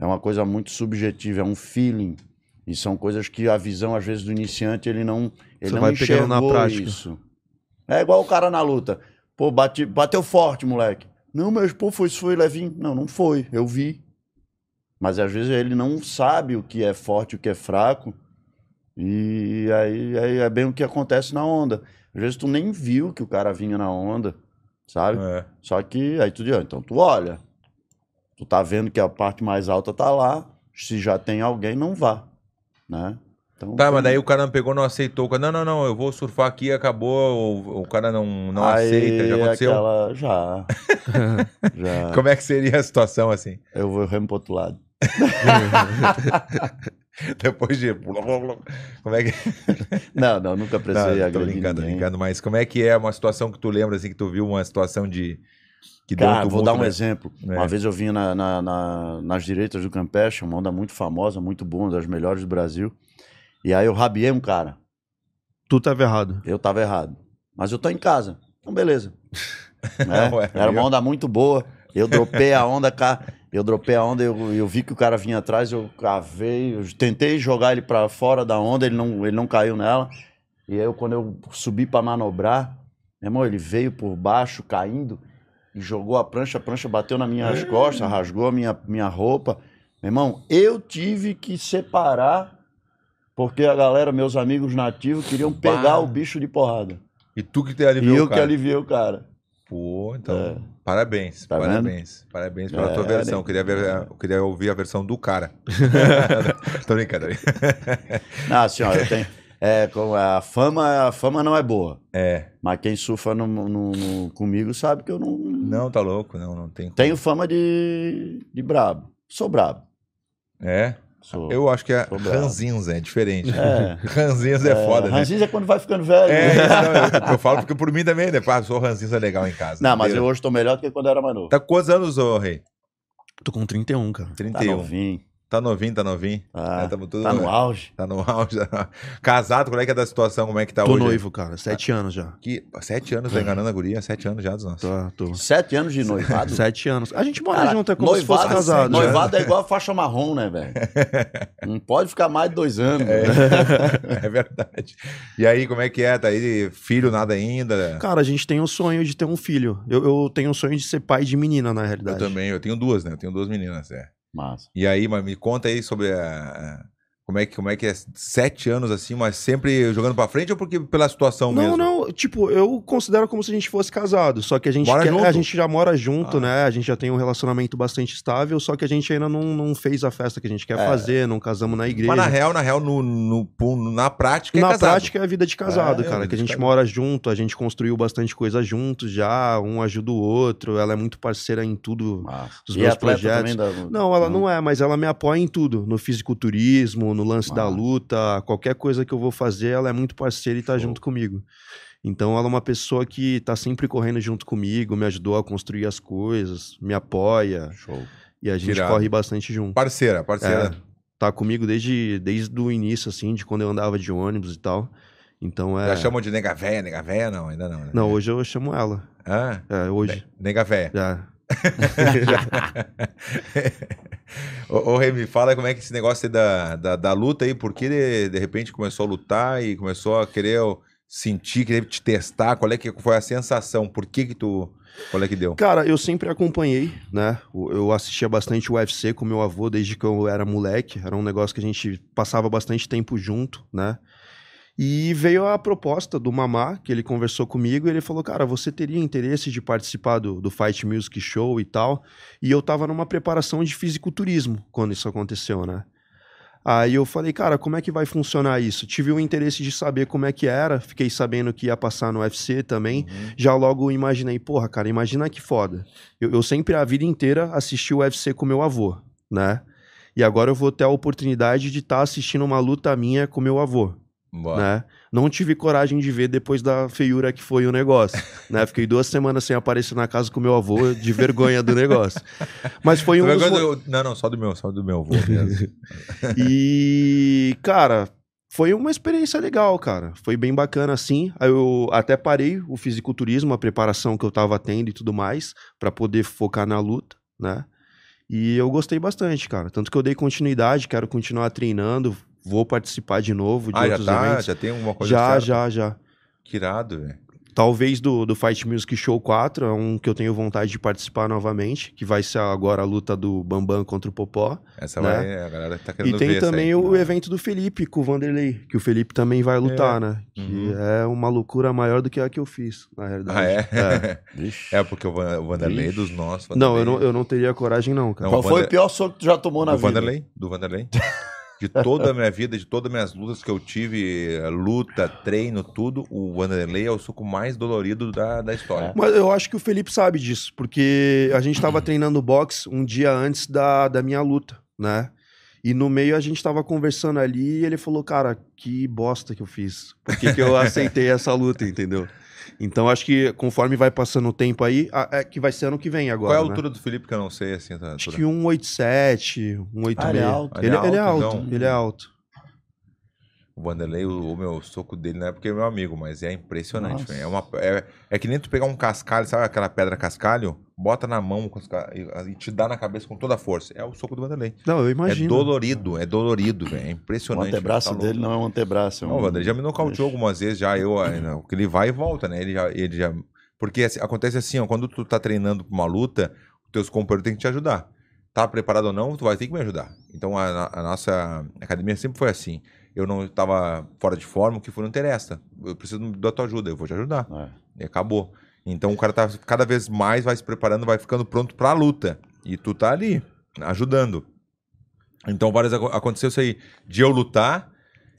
É uma coisa muito subjetiva, é um feeling. E são coisas que a visão, às vezes, do iniciante, ele não, ele Você não vai pegando na enxergou prática. isso. É igual o cara na luta. Pô, bate, bateu forte, moleque. Não, mas pô, foi, isso foi levinho. Não, não foi, eu vi. Mas às vezes ele não sabe o que é forte e o que é fraco. E aí, aí é bem o que acontece na onda. Às vezes tu nem viu que o cara vinha na onda, sabe? É. Só que aí tu diz, "Ah, então tu olha. Tu tá vendo que a parte mais alta tá lá. Se já tem alguém, não vá. Né? Então, Tá, tem- mas daí o cara não pegou, não aceitou. Não, não, não, eu vou surfar aqui, acabou. O, o cara não, não Aí, aceita. Já aconteceu? aquela- Já. *laughs* já. Como é que seria a situação assim? Eu vou remo pro outro lado. *laughs* Depois de. *laughs* Como é que. Não, não, nunca precisei Não, tô brincando, ninguém. brincando, mas como é que é uma situação que tu lembra, assim, que tu viu uma situação de. Que Cara, vou dar um né? exemplo. É. Uma vez eu vinha na- na- na- nas direitas do Campeche, uma onda muito famosa, muito boa, uma das melhores do Brasil. E aí eu rabiei um cara. Tu tava errado. Eu tava errado. Mas eu tô em casa. Então, beleza. *laughs* Né? Ué, Era uma onda muito boa. Eu dropei a onda, cara. Eu dropei a onda, eu, eu vi que o cara vinha atrás, eu cavei, eu tentei jogar ele pra fora da onda, ele não, ele não caiu nela. E aí, eu, quando eu subi pra manobrar, meu irmão, ele veio por baixo, caindo, jogou a prancha, a prancha bateu nas minhas costas, rasgou a minha, minha roupa. Meu irmão, eu tive que separar, porque a galera, meus amigos nativos, queriam pegar Bah. o bicho de porrada. E tu que te E aliviou eu o que cara. aliviei o cara. Pô, então, É. parabéns, Tá vendo? parabéns, parabéns pela É, tua versão. né? Eu queria, ver, eu queria ouvir a versão do cara. *laughs* Tô brincando. Não, assim, ó, eu tenho. É, com a fama, a fama não é boa. É, Mas quem surfa no, no- no- comigo sabe que eu não. não, tá louco, não, não tem. Tenho fama de, de brabo. Sou brabo. É, Sou. eu acho que é ranzinza, é diferente. É. *laughs* Ranzinza é, foda, né? Ranzinza é quando vai ficando velho. É, né? não, eu, eu falo porque por mim também, né? Sou ranzinza legal em casa. Não, mas eu hoje tô melhor do que quando era mais novo. Tá com quantos anos, ô rei? Tô com 31, cara. Tá 31. novinho. Tá novinho, tá novinho. Tá, É, tamo tudo- tá no auge. Tá no auge. Casado, qual é que é da situação? Como é que tá Tô hoje? noivo, cara. Sete anos já. Que, sete anos, tá enganando a guria? Sete anos já dos nossos. Tô, tô. Sete anos de noivado. Sete anos. A gente mora Cara, junto, é como se fosse casado. né? Noivado é igual a faixa marrom, né, velho? *laughs* Não pode ficar mais de dois anos. É. né? *laughs* é verdade. E aí, como é que é? Tá aí, filho, nada ainda? Cara, a gente tem o sonho de ter um filho. Eu, eu tenho o sonho de ser pai de menina, na Eu realidade. também, eu tenho duas, né? Eu tenho duas meninas, é. Massa. E aí, mas me conta aí sobre a... Como é, que, como é que é sete anos assim, mas sempre jogando pra frente ou porque pela situação Não, mesmo? não, tipo, eu considero como se a gente fosse casado, só que a gente, quer- a gente já mora junto, Ah. né? A gente já tem um relacionamento bastante estável, só que a gente ainda não, não fez a festa que a gente quer É. fazer, não casamos na igreja. Mas na real, na real, no, no, na prática é Na casado. prática é a vida de casado, É, cara, vida que a gente mora junto, a gente construiu bastante coisa juntos já, um ajuda o outro, ela é muito parceira em tudo. Massa. Os meus projetos. também da... Não, ela não é, mas ela me apoia em tudo, no fisiculturismo, no lance da luta, qualquer coisa que eu vou fazer, ela é muito parceira e tá Show. junto comigo. Então ela é uma pessoa que tá sempre correndo junto comigo, me ajudou a construir as coisas, me apoia Show. e a gente Tirado. corre bastante junto. Parceira, parceira. É, tá comigo desde, desde o início, assim, de quando eu andava de ônibus e tal. Então é. Já chamam de nega véia, nega véia? Não, ainda não. Né? Não, hoje eu chamo ela. Ah, É, hoje. nega véia. Já. *laughs* ô, ô, Rei, me fala como é que esse negócio da, da, da luta aí, por que de, de repente começou a lutar e começou a querer sentir, querer te testar, qual é que foi a sensação, por que que tu, qual é que deu? Cara, eu sempre acompanhei, né? Eu assistia bastante o UFC com meu avô desde que eu era moleque. Era um negócio que a gente passava bastante tempo junto, né? E veio a proposta do Mamá, que ele conversou comigo, e ele falou: Cara, você teria interesse de participar do, do Fight Music Show e tal? E eu tava numa preparação de fisiculturismo quando isso aconteceu, né? Aí eu falei, cara, como é que vai funcionar isso? Tive o interesse de saber como é que era, fiquei sabendo que ia passar no UFC também. Uhum. Já logo imaginei, porra, cara, imagina que foda. Eu, eu sempre, a vida inteira, assisti o UFC com meu avô, né? E agora eu vou ter a oportunidade de estar assistindo uma luta minha com meu avô, Né? Não tive coragem de ver depois da feiura que foi o negócio, *laughs* né? Fiquei duas semanas sem aparecer na casa com meu avô, de vergonha do negócio. Mas foi *laughs* um dos... do- Não, não, só do meu, só do meu avô. *laughs* E, cara, foi uma experiência legal, cara. Foi bem bacana, assim. Aí eu até parei o fisiculturismo, a preparação que eu tava tendo e tudo mais, pra poder focar na luta, né? E eu gostei bastante, cara. Tanto que eu dei continuidade, quero continuar treinando, vou participar de novo de ah, já outros tá, eventos. já tem alguma coisa Já, certa? já, já. Que irado, velho. Talvez do, do Fight Music Show 4, é um que eu tenho vontade de participar novamente, que vai ser agora a luta do Bambam contra o Popó. Essa né? vai, a galera tá querendo E tem ver essa também aí. o evento do Felipe com o Vanderlei, que o Felipe também vai lutar, né? Que Uhum. é uma loucura maior do que a que eu fiz, na realidade. Ah, é? *laughs* Vixe. É, porque o Van- o Vanderlei dos nossos. Não, eu Vanderlei- não, eu não teria coragem, não, cara. Não, Qual o foi Vander- o pior soco que tu já tomou na do vida? Vanderlei? Do Vanderlei? *laughs* De toda a minha vida, de todas as minhas lutas que eu tive, eh, luta, treino, tudo, o Vanderlei é o suco mais dolorido da, da história. Mas eu acho que o Felipe sabe disso, porque a gente tava treinando boxe um dia antes da, da minha luta, né? E no meio a gente tava conversando ali e ele falou, cara, que bosta que eu fiz. Por que, que eu *laughs* aceitei essa luta, entendeu? Então acho que conforme vai passando o tempo aí, a- é que vai ser ano que vem agora. Qual é a né? altura do Felipe que eu não sei, assim, a Acho que 187, 186. Ah, ele é alto. Ele, ele é alto, então. ele é alto. O Vanderlei, o, o meu soco dele não é porque é meu amigo, mas é impressionante. Velho. É, uma, é, é que nem tu pegar um cascalho, sabe aquela pedra cascalho? Bota na mão e, e te dá na cabeça com toda a força. É o soco do Vanderlei. Não, eu É imagino. dolorido, é dolorido, velho. É O impressionante. antebraço velho, tá dele não é um antebraço. É um... Não, o Vanderlei já me nocauteou algumas vezes, já eu, eh, que ele vai e volta, né? Ele já, ele já, porque assim, acontece assim, ó, quando tu tá treinando pra uma luta, os teus companheiros têm que te ajudar. Tá preparado ou não, tu vai ter que me ajudar. Então a, a nossa academia sempre foi assim. Eu não estava fora de forma, o que for não interessa. Eu preciso da tua ajuda, eu vou te ajudar. É. E acabou. Então o cara tá cada vez mais vai se preparando, vai ficando pronto pra luta. E tu tá ali, ajudando. Então várias aco- aconteceu isso aí, de eu lutar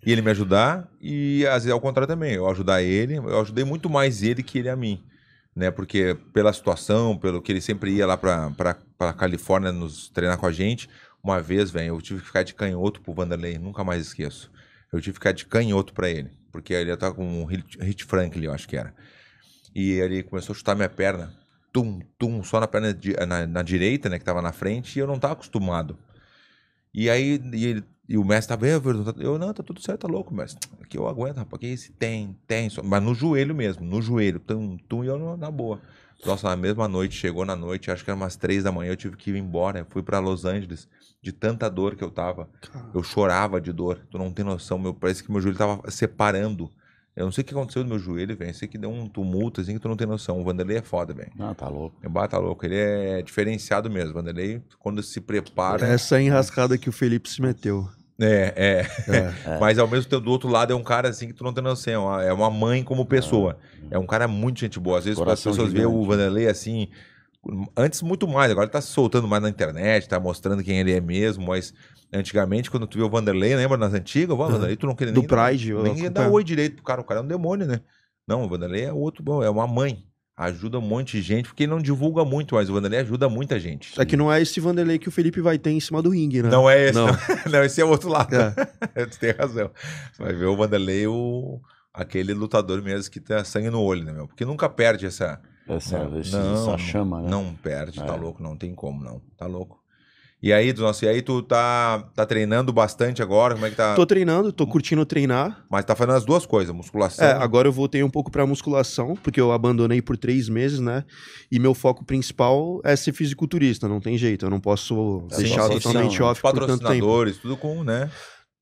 e ele me ajudar, e às vezes ao contrário também, eu ajudar ele, eu ajudei muito mais ele que ele a mim. Né, porque pela situação, pelo que ele sempre ia lá pra Califórnia nos treinar com a gente, uma vez, velho, eu tive que ficar de canhoto pro Vanderlei, nunca mais esqueço. Eu tive que ficar de canhoto pra ele, porque ele tava com um hit, Franklin, eu acho que era. E ele começou a chutar minha perna, tum, tum, só na perna na, na direita, né, que tava na frente, e eu não tava acostumado. E aí, e, ele- e o mestre tava, "É, Everton, tá-" eu, não, tá tudo certo, tá louco, mestre. Aqui eu aguento, rapaz, que esse tem, tem, só- mas no joelho mesmo, no joelho, tum, tum, e eu na boa. Nossa, na mesma noite, chegou na noite, acho que era umas três da manhã, eu tive que ir embora, fui pra Los Angeles, de tanta dor que eu tava. Eu chorava de dor, tu não tem noção, meu, parece que meu joelho tava separando. Eu não sei o que aconteceu no meu joelho, velho, eu sei que deu um tumulto, assim, que tu não tem noção. O Vanderlei é foda, velho. Não, tá louco. É bata louco, ele é diferenciado mesmo. O Vanderlei, quando se prepara. Essa enrascada que o Felipe se meteu. É, é. É. *laughs* Mas ao mesmo tempo, do outro lado, é um cara assim que tu não tem noção. é uma- É mãe como pessoa. É um cara muito gente boa. Às vezes Coração as pessoas veem o. Vanderlei assim. Antes, muito mais. Agora ele tá se soltando mais na internet, tá mostrando quem ele é mesmo. Mas antigamente, quando tu viu o Vanderlei, lembra nas antigas? O Vanderlei, tu não queria Do nem. Pride. eu nem ia dar oi direito pro cara. O cara é um demônio, né? Não, o Vanderlei é outro bom. É uma mãe. Ajuda um monte de gente, porque ele não divulga muito, mas o Vanderlei ajuda muita gente. É que não é esse Vanderlei que o Felipe vai ter em cima do ringue, né? Não é esse, Não. não. *laughs* Não, esse é o outro lado. É. *laughs* tu tem razão. Você vai ver o Vanderlei, o... aquele lutador mesmo que tem sangue no olho, né, meu? Porque nunca perde essa. Essa, Não, esse- não, essa chama, né? Não perde, tá É. louco, não tem como, não. Tá louco. E aí, tu- nossa, e aí tu tá, tá treinando bastante agora? Como é que tá? Tô treinando, tô curtindo treinar. Mas tá fazendo as duas coisas, musculação. É, agora eu voltei um pouco pra musculação, porque eu abandonei por três meses, né? E meu foco principal é ser fisiculturista, não tem jeito. Eu não posso É deixar totalmente né? off por tanto tempo. tudo com, né?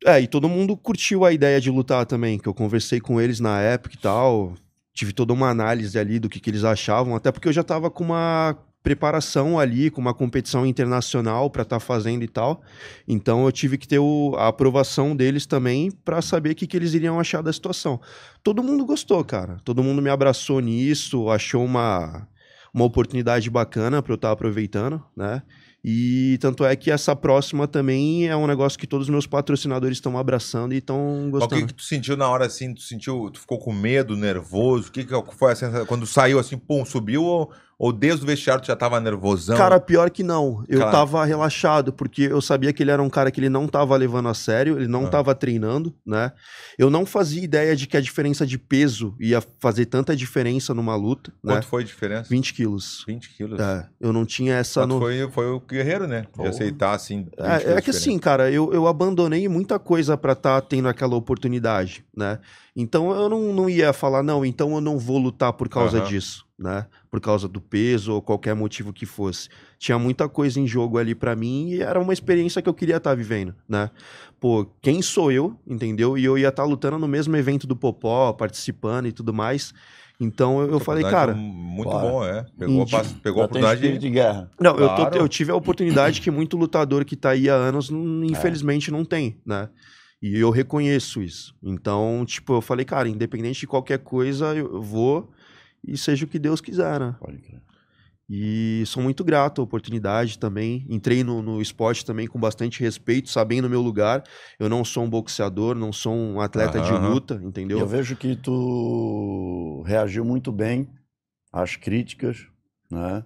É, e todo mundo curtiu a ideia de lutar também, que eu conversei com eles na época e tal. Tive toda uma análise ali do que, que eles achavam, até porque eu já tava com uma preparação ali, com uma competição internacional pra estar fazendo e tal. Então eu tive que ter o- a aprovação deles também pra saber o que, que eles iriam achar da situação. Todo mundo gostou, cara. Todo mundo me abraçou nisso, achou uma, uma oportunidade bacana pra eu estar aproveitando, né? E tanto é que essa próxima também é um negócio que todos os meus patrocinadores estão abraçando e estão Mas o que, gostando. que tu sentiu na hora assim? Tu sentiu, tu ficou com medo, nervoso? O que, que foi a sensação? Quando saiu assim, pum, subiu ou, ou desde o vestiário tu já tava nervosão? Cara, pior que não. Eu Cara. tava relaxado, porque eu sabia que ele era um cara que ele não tava levando a sério, ele não Ah. tava treinando, né? Eu não fazia ideia de que a diferença de peso ia fazer tanta diferença numa luta, né? Quanto foi a diferença? 20 quilos. 20 quilos. É, eu não tinha essa no... foi, foi o guerreiro, né? De aceitar, assim. 20 É, é que assim, cara, eu, eu abandonei muita coisa pra estar tendo aquela oportunidade, né? Então eu não, não ia falar, não, então eu não vou lutar por causa Aham. disso, né? Por causa do peso ou qualquer motivo que fosse. Tinha muita coisa em jogo ali pra mim e era uma experiência que eu queria estar vivendo, né? Pô, quem sou eu, entendeu? E eu ia estar lutando no mesmo evento do Popó, participando e tudo mais. Então eu, eu falei, cara. Muito Bora. bom, é. Pegou, a pegou a oportunidade. de guerra. Não, eu, tô- Claro. eu tive a oportunidade que muito lutador que tá aí há anos, não- infelizmente, não tem, né? E eu reconheço isso. Então, tipo, eu falei, cara, independente de qualquer coisa, eu vou e seja o que Deus quiser, né? Pode crer. E sou muito grato à oportunidade também. Entrei no, no esporte também com bastante respeito, sabendo o meu lugar. Eu não sou um boxeador, não sou um atleta de luta, entendeu? eu vejo que tu reagiu muito bem às críticas, né?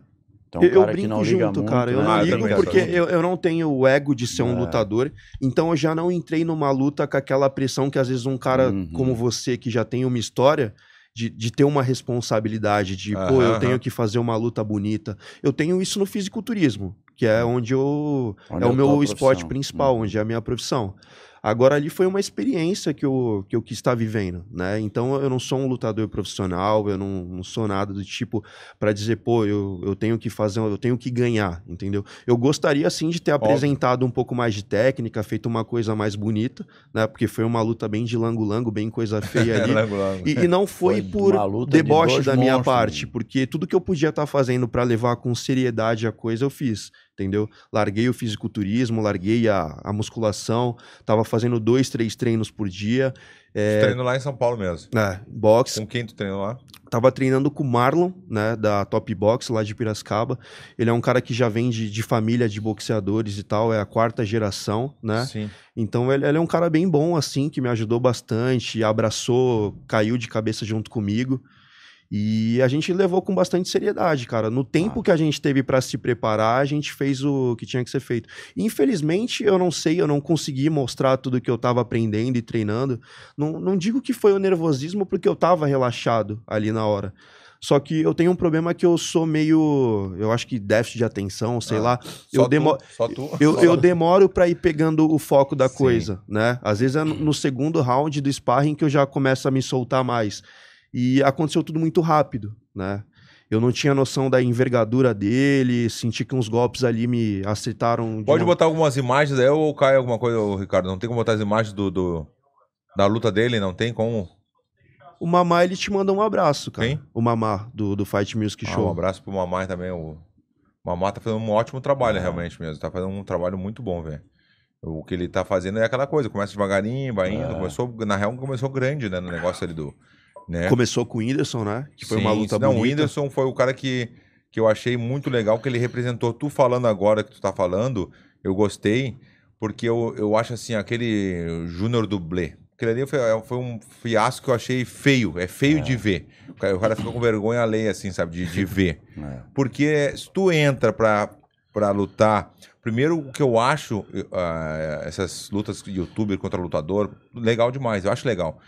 Então, Eu, eu cara que brinco junto, muito, cara. Eu né? não Ah, eu ligo também, porque eu, eu não tenho o ego de ser um É. lutador. Então eu já não entrei numa luta com aquela pressão que às vezes um cara Uhum. como você, que já tem uma história, de, de ter uma responsabilidade, de, pô, eu tenho que fazer uma luta bonita. Eu tenho isso no fisiculturismo, que é onde eu. Onde é o meu esporte principal, Uhum. onde é a minha profissão. Agora ali foi uma experiência que eu, que eu quis estar vivendo, né? Então eu não sou um lutador profissional, eu não, não sou nada do tipo para dizer, pô, eu, eu tenho que fazer, eu tenho que ganhar, entendeu? Eu gostaria sim de ter Óbvio. apresentado um pouco mais de técnica, feito uma coisa mais bonita, né? Porque foi uma luta bem de lango-lango, bem coisa feia ali. *laughs* E, e não foi, Foi por de deboche dois da minha monstros, parte, né? porque tudo que eu podia estar fazendo para levar com seriedade a coisa eu fiz, entendeu? Larguei o fisiculturismo, larguei a, a musculação, tava fazendo dois, três treinos por dia. É, Treino lá em São Paulo mesmo. é, boxe, Com quem tu treinou lá? tava treinando com o Marlon, né, da Top Box lá de Piracicaba. Ele é um cara que já vem de, de família de boxeadores e tal, é a quarta geração, né? Sim. Então ele, ele é um cara bem bom, assim, que me ajudou bastante, abraçou, caiu de cabeça junto comigo. E a gente levou com bastante seriedade, cara. No tempo que a gente teve pra se preparar, a gente fez o que tinha que ser feito. Infelizmente, eu não sei, eu não consegui mostrar tudo que eu tava aprendendo e treinando. Não, não digo que foi o nervosismo, porque eu tava relaxado ali na hora. Só que eu tenho um problema que eu sou meio. Eu acho que déficit de atenção, sei Ah, lá. Eu tu, demo- Só tu. Eu, eu *laughs* demoro pra ir pegando o foco da Sim. coisa, né? Às vezes é no no *clears throat* segundo round do sparring que eu já começo a me soltar mais. E aconteceu tudo muito rápido, né? Eu não tinha noção da envergadura dele, senti que uns golpes ali me acertaram. de Pode uma- botar algumas imagens aí ou cai alguma coisa, Ricardo? Não tem como botar as imagens do, do- da luta dele? Não tem como? O Mamá, ele te manda um abraço, cara. Quem? O Mamá, do, do Fight Music Ah, Show. um abraço pro Mamai também. O Mamá tá fazendo um ótimo trabalho, realmente mesmo. Tá fazendo um trabalho muito bom, velho. O que ele tá fazendo é aquela coisa, começa devagarinho, vai indo. É. Começou, na real, começou grande, né? No negócio ali do. Né? Começou com o Whindersson, né? Que foi uma Sim, luta Não, o bonita. Whindersson foi o cara que, que eu achei muito legal, que ele representou. Tu falando agora que tu tá falando, eu gostei, porque eu, eu acho assim, aquele Júnior Dublê. Aquele ali foi, foi um fiasco que eu achei feio. É feio de ver. O cara, o cara fica com vergonha alheia, assim, sabe? De, de ver. *laughs* É. Porque se tu entra pra, pra lutar. Primeiro, o que eu acho, ah, essas lutas de youtuber contra lutador, legal demais, eu acho legal.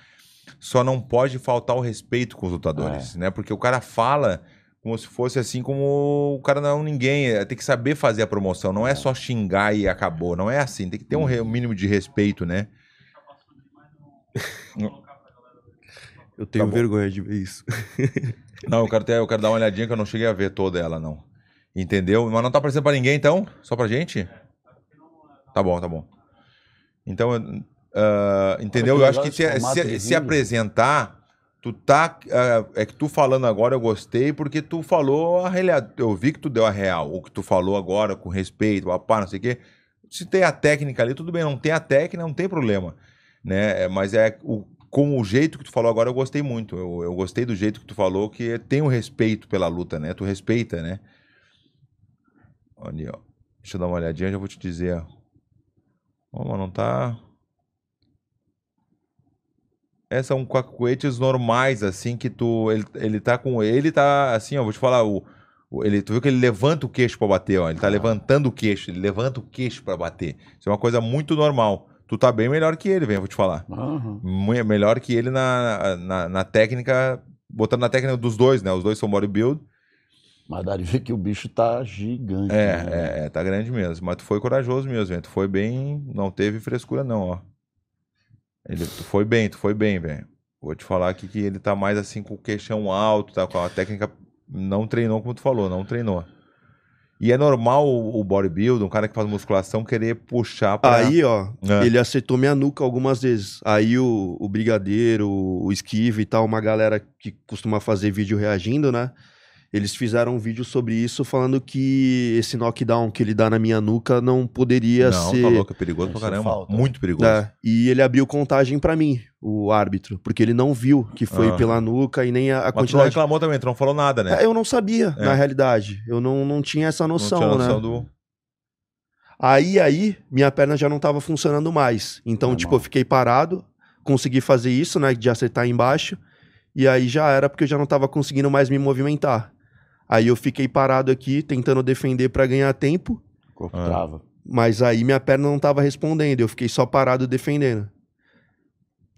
Só não pode faltar o respeito com os lutadores, né? Porque o cara fala como se fosse assim, como o cara não é um ninguém. é, Tem que saber fazer a promoção, não é só xingar e acabou. Não é assim, tem que ter um, re- um mínimo de respeito, né? Eu tenho Tá vergonha de ver isso. *laughs* Não, eu quero, ter, eu quero dar uma olhadinha que eu não cheguei a ver toda ela, não. Entendeu? Mas não tá aparecendo pra ninguém, então? Só pra gente? Tá bom, tá bom. Então, ah, entendeu? Eu acho que se, formato se- se apresentar, tu tá. ah, é que tu falando agora eu gostei, porque tu falou a realidade. Eu vi que tu deu a real. O que tu falou agora com respeito, papá, não sei o quê. Se tem a técnica ali, tudo bem. Não tem a técnica, não tem problema. Né? É, Mas é o, com o jeito que tu falou agora, eu gostei muito. Eu, eu gostei do jeito que tu falou, que tem o respeito pela luta, né? Tu respeita, né? Olha, ó. Deixa eu dar uma olhadinha, já vou te dizer. ó. Mas não tá. É, são cacuetes normais, assim, que tu. Ele, ele tá com. Ele tá assim, ó, vou te falar. O, o- ele, tu viu que ele levanta o queixo pra bater, ó. Ele tá levantando o queixo, ele levanta o queixo pra bater. Isso é uma coisa muito normal. Tu tá bem melhor que ele, vem, vou te falar. Muito melhor que ele na, na, na técnica. Botando na técnica dos dois, né? Os dois são bodybuild. Mas dá de ver que o bicho tá gigante. É, né? é, é, tá grande mesmo. Mas tu foi corajoso mesmo, velho. Tu foi bem. Não teve frescura, não, ó. Ele, tu foi bem, tu foi bem, velho. Vou te falar aqui que ele tá mais assim com o queixão alto, tá com a técnica Não treinou, como tu falou, não treinou. E é normal o, bodybuilder, um cara que faz musculação, querer puxar pra... Aí, ó, É. ele acertou minha nuca algumas vezes. Aí o, o Brigadeiro, o Esquive e tal, uma galera que costuma fazer vídeo reagindo, né? Eles fizeram um vídeo sobre isso, falando que esse knockdown que ele dá na minha nuca não poderia não, ser. tá louco, é perigoso pra caramba. falta. Muito perigoso. É, e ele abriu contagem pra mim, o árbitro, porque ele não viu que foi Ah. pela nuca e nem a, a Mas não quantidade. reclamou também, tu não falou nada, né? É, eu não sabia, É. na realidade. Eu não, não tinha essa não noção, tinha né? noção do... Aí, aí, minha perna já não tava funcionando mais. Então, Normal. tipo, eu fiquei parado, consegui fazer isso, né, de acertar embaixo, e aí já era porque eu já não tava conseguindo mais me movimentar. Aí eu fiquei parado aqui, tentando defender pra ganhar tempo, O corpo Ah. trava. mas aí minha perna não tava respondendo, eu fiquei só parado defendendo.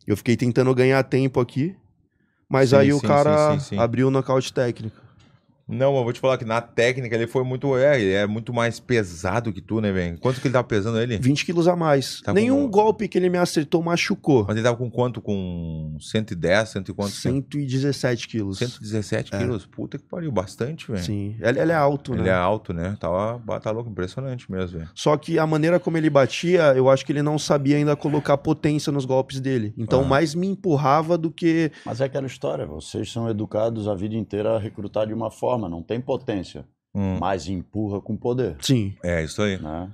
Eu fiquei tentando ganhar tempo aqui, mas Sim, aí o sim, cara sim. abriu o nocaute técnico. Não, eu vou te falar que na técnica ele foi muito... É, ele é muito mais pesado que tu, né, velho? Quanto que ele tava pesando ele? 20 quilos a mais. Tá Nenhum com- golpe que ele me acertou machucou. Mas ele tava com quanto? Com 110, 100 e quanto? 117 quilos. 117 É. quilos. Puta que pariu, bastante, velho. Sim, ele, ele é alto, Ele né? é alto, né? Tava, tá louco, impressionante mesmo, velho. Só que a maneira como ele batia, eu acho que ele não sabia ainda colocar potência nos golpes dele. Então, Ah. mais me empurrava do que. Mas é aquela história, vocês são educados a vida inteira a recrutar de uma forma, não tem potência, Hum, mas empurra com poder, Sim. É, isso aí. né?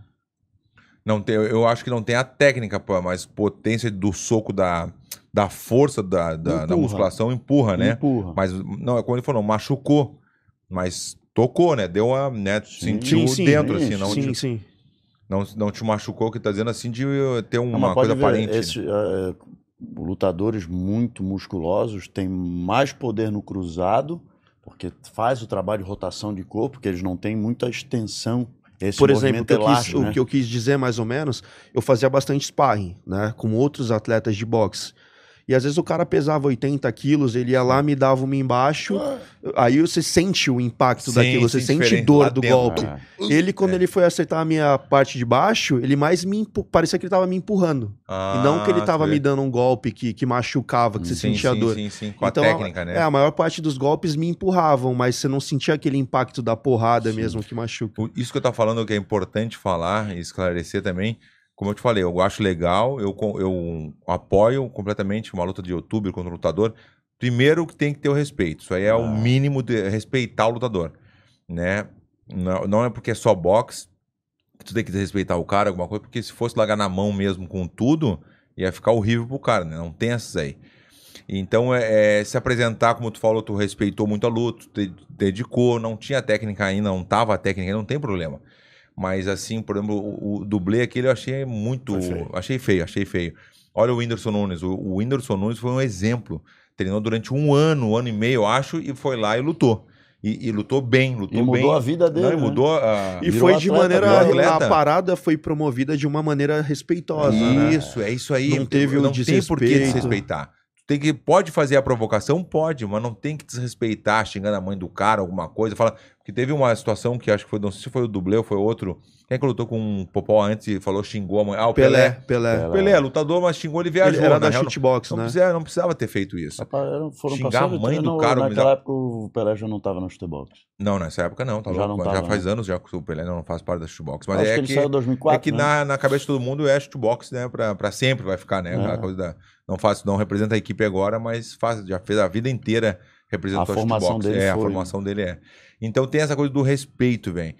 Não tem, eu acho que não tem a técnica, pô, mas potência do soco da, da força da, da, da musculação empurra, né? Empurra. Mas, não, é como ele falou, machucou. Mas tocou, né? Deu uma, né? Sentiu Sim, sim, dentro, sim, assim. Não, sim, te, sim. não, não te machucou, que tá dizendo assim, de uh, ter Não, uma pode coisa ver, aparente. né? esse, é, lutadores muito musculosos têm mais poder no cruzado, porque faz o trabalho de rotação de corpo, porque eles não têm muita extensão. Esse Por exemplo, que, eu quis, elástico, o né? que eu quis dizer mais ou menos, eu fazia bastante sparring, né? Com outros atletas de boxe. E às vezes o cara pesava 80 quilos, ele ia lá, me dava uma embaixo, aí você sente o impacto Sim, daquilo, você sente dor do dentro. golpe. Ah, Ele, quando É. ele foi acertar a minha parte de baixo, ele mais me empu... parecia que ele tava me empurrando. e não que ele Ah, tava me dando um golpe que, que machucava, que você Sim, sentia sim, dor. sim, sim, com Então, a técnica, né? É, a maior parte dos golpes me empurravam, mas você não sentia aquele impacto da porrada Sim. mesmo que machuca. Isso que eu tô falando que é importante falar e esclarecer também. Como eu te falei, eu acho legal, eu, eu apoio completamente uma luta de youtuber contra o lutador. Primeiro que tem que ter o respeito. Isso aí é o Ah. mínimo de respeitar o lutador, né? Não, não é porque é só boxe que tu tem que respeitar o cara, alguma coisa, porque se fosse largar na mão mesmo com tudo, ia ficar horrível pro cara, né? Não tem essas aí. Então, é, é, se apresentar, como tu falou, tu respeitou muito a luta, tu te dedicou, não tinha técnica ainda, não tava a técnica, não tem problema. Mas assim, por exemplo, o, o dublê aquele eu achei muito. Feio. Achei feio, achei feio. Olha o Whindersson Nunes. O, o Whindersson Nunes foi um exemplo. Treinou durante um ano, um ano e meio, eu acho, e foi lá e lutou. E, e lutou bem, lutou E mudou bem. a vida dele. Não, e né? mudou a. E Virou foi de atleta, maneira. A parada foi promovida de uma maneira respeitosa, né? Isso, é isso aí. Não teve o não tem por que desrespeito. desrespeitar. Tem que, pode fazer a provocação? Pode, mas não tem que desrespeitar, xingando a mãe do cara, alguma coisa. Fala, porque teve uma situação que acho que foi, não sei se foi o dublê ou foi outro. Quem é que lutou com um Popó antes e falou, xingou a mãe? Ah, o Pelé, Pelé. Pelé. Pelé. Pelé, lutador, mas xingou, ele viajou. Ele era na da shootbox, não, né? precisava, não precisava ter feito isso. Rapaz, foram Xingar a mãe do treino, cara, me Naquela dá- época o Pelé já não estava no futebox. Não, nessa época não, tá Já louco, não mas já tava, faz né? anos já que o Pelé não faz parte da shootbox. Mas Acho é que ele que, saiu em 2004, é que né? na, na cabeça de todo mundo é shootbox, né? Pra, pra sempre vai ficar, né? Aquela É. coisa da, não, faz, não representa a equipe agora, mas faz, já fez a vida inteira representou A formação dele É, a foi. formação dele é. Então tem essa coisa do respeito, velho.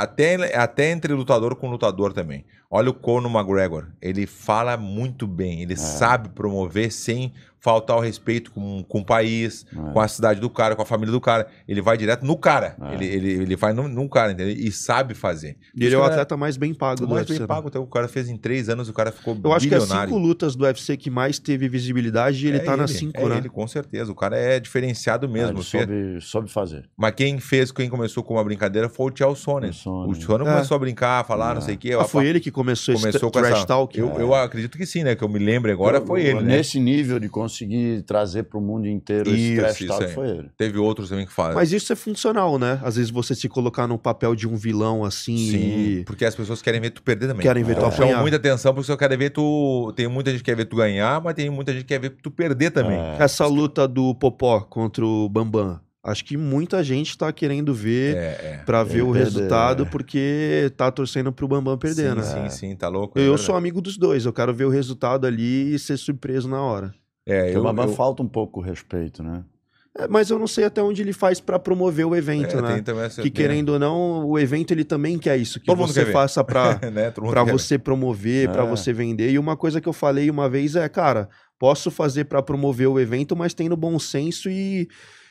Até, até entre lutador com lutador também. Olha o Conor McGregor. Ele fala muito bem. É. Ele sabe promover sem faltar o respeito com, com o país, É. com a cidade do cara, com a família do cara. Ele vai direto no cara. É. Ele, ele, ele vai no, no cara, entendeu? E sabe fazer. E ele é o que atleta mais bem pago o do mais UFC. bem né? pago. Então, o cara fez em três anos, o cara ficou Eu acho que as bilionário. cinco lutas do UFC que mais teve visibilidade, ele É tá nas cinco, é né? ele, com certeza. O cara é diferenciado Ah, mesmo. ele soube, soube fazer. Mas quem fez, quem começou com uma brincadeira foi o Tchau Sonnen. O Sonnen. O Sonnen É. começou a brincar, a falar, É. não sei o quê. Ah, foi ele que começou, começou esse com trash essa... talk. Eu, eu acredito que sim, né? Que eu me lembre agora Eu- foi ele, né? Nesse nível de conseguir trazer para o mundo inteiro esse Isso, trash isso talk aí. foi ele. Teve outros também que fazem. Mas isso é funcional, né? Às vezes você se colocar no papel de um vilão assim Sim, e porque as pessoas querem ver tu perder também. querem ver tu Então chama apanhar. muita atenção porque só querem ver tu. Tem muita gente que quer ver tu ganhar, mas tem muita gente que quer ver tu perder também. É. Essa luta do Popó contra o Bambam, Acho que muita gente tá querendo ver É, é. pra ver Ele o perder, resultado é. porque tá torcendo pro Bambam perder, sim, né? sim, sim, tá louco. é Eu verdade. sou amigo dos dois, eu quero ver o resultado ali e ser surpreso na hora. É, Porque eu, o Bambam eu- falta um pouco o respeito, né? É, mas eu não sei até onde ele faz pra promover o evento, é, né? Que querendo ou não, o evento ele também quer isso, que Todo mundo você quer ver. faça pra, *laughs* né? Quer- você promover, pra É. você vender. E uma coisa que eu falei uma vez é, cara, posso fazer pra promover o evento, mas tendo bom senso e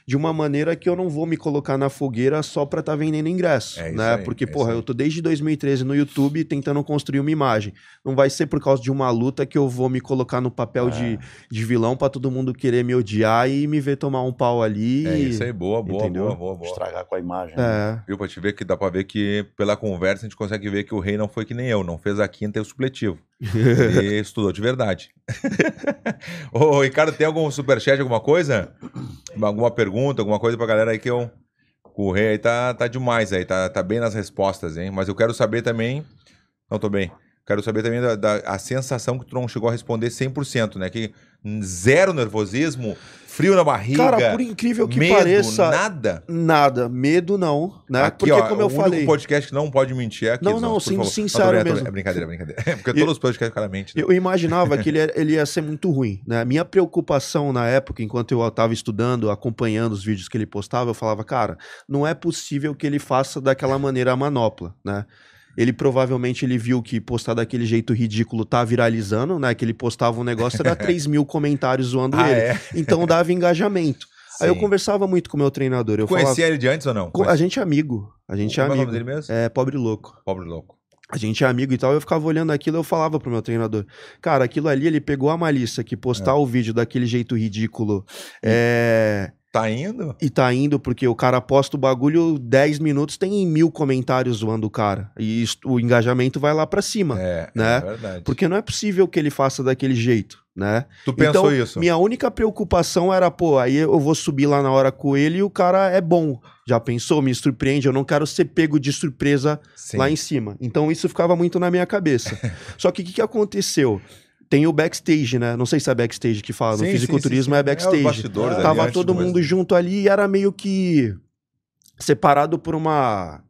de uma maneira que eu não vou me colocar na fogueira só pra estar vendendo ingresso, É isso né? aí, Porque, é porra, eu tô desde 2013 no YouTube tentando construir uma imagem. Não vai ser por causa de uma luta que eu vou me colocar no papel É. de, de vilão pra todo mundo querer me odiar e me ver tomar um pau ali. É isso aí, boa, boa, Entendeu? boa, boa, boa. Estragar com a imagem. né? É. Viu, pra te ver que dá pra ver que pela conversa a gente consegue ver que o rei não foi que nem eu, não fez a quinta e o supletivo. *laughs* Ele estudou de verdade. *laughs* Ô, Ricardo, tem algum superchat, alguma coisa? Alguma pergunta, alguma coisa pra galera aí que eu. O rei aí tá, tá demais aí, tá, tá bem nas respostas, hein? Mas eu quero saber também. Não, tô bem. Quero saber também da, da- a sensação que tu não chegou a responder 100%, né? Que zero nervosismo, frio na barriga. Cara, por incrível que medo, pareça, nada. nada, medo não, né? Aqui, Porque ó, como o eu falei, podcast que não pode mentir é aqui. Não, não, sim- sincero brincando, mesmo. É brincadeira, é brincadeira. É *laughs* porque todos os podcasts claramente. né? eu imaginava que ele ia, ele ia ser muito ruim, né? Minha preocupação na época, enquanto eu estava estudando, acompanhando os vídeos que ele postava, eu falava, cara, não é possível que ele faça daquela maneira a manopla, né? Ele provavelmente ele viu que postar daquele jeito ridículo tá viralizando, né? Que ele postava um negócio, era *laughs* 3 mil comentários zoando Ah, ele. é? Então dava engajamento. Aí eu Sim. conversava muito com o meu treinador. Eu Conhecia falava, ele de antes ou não? "Co- a gente é amigo. A gente é Como é o amigo. nome dele mesmo? É pobre louco. Pobre louco. A gente é amigo e tal, eu ficava olhando aquilo, eu falava pro meu treinador, cara, aquilo ali, ele pegou a malícia que postar o vídeo daquele jeito ridículo é, Tá indo? e tá indo porque o cara posta o bagulho 10 minutos, tem mil comentários zoando o cara. E isso- o engajamento vai lá pra cima. É, Né? é verdade. Porque não é possível que ele faça daquele jeito, né? Tu pensou então, isso? Minha única preocupação era, pô, aí eu vou subir lá na hora com ele e o cara é bom. Já pensou? Me surpreende, eu não quero ser pego de surpresa Sim. lá em cima. Então isso ficava muito na minha cabeça. *laughs* Só que o que, que aconteceu? Tem o backstage, né? Não sei se é backstage que fala. Sim, no fisiculturismo sim, sim. é backstage. os bastidores ali, Tava antes todo do- mundo junto ali e era meio que separado por uma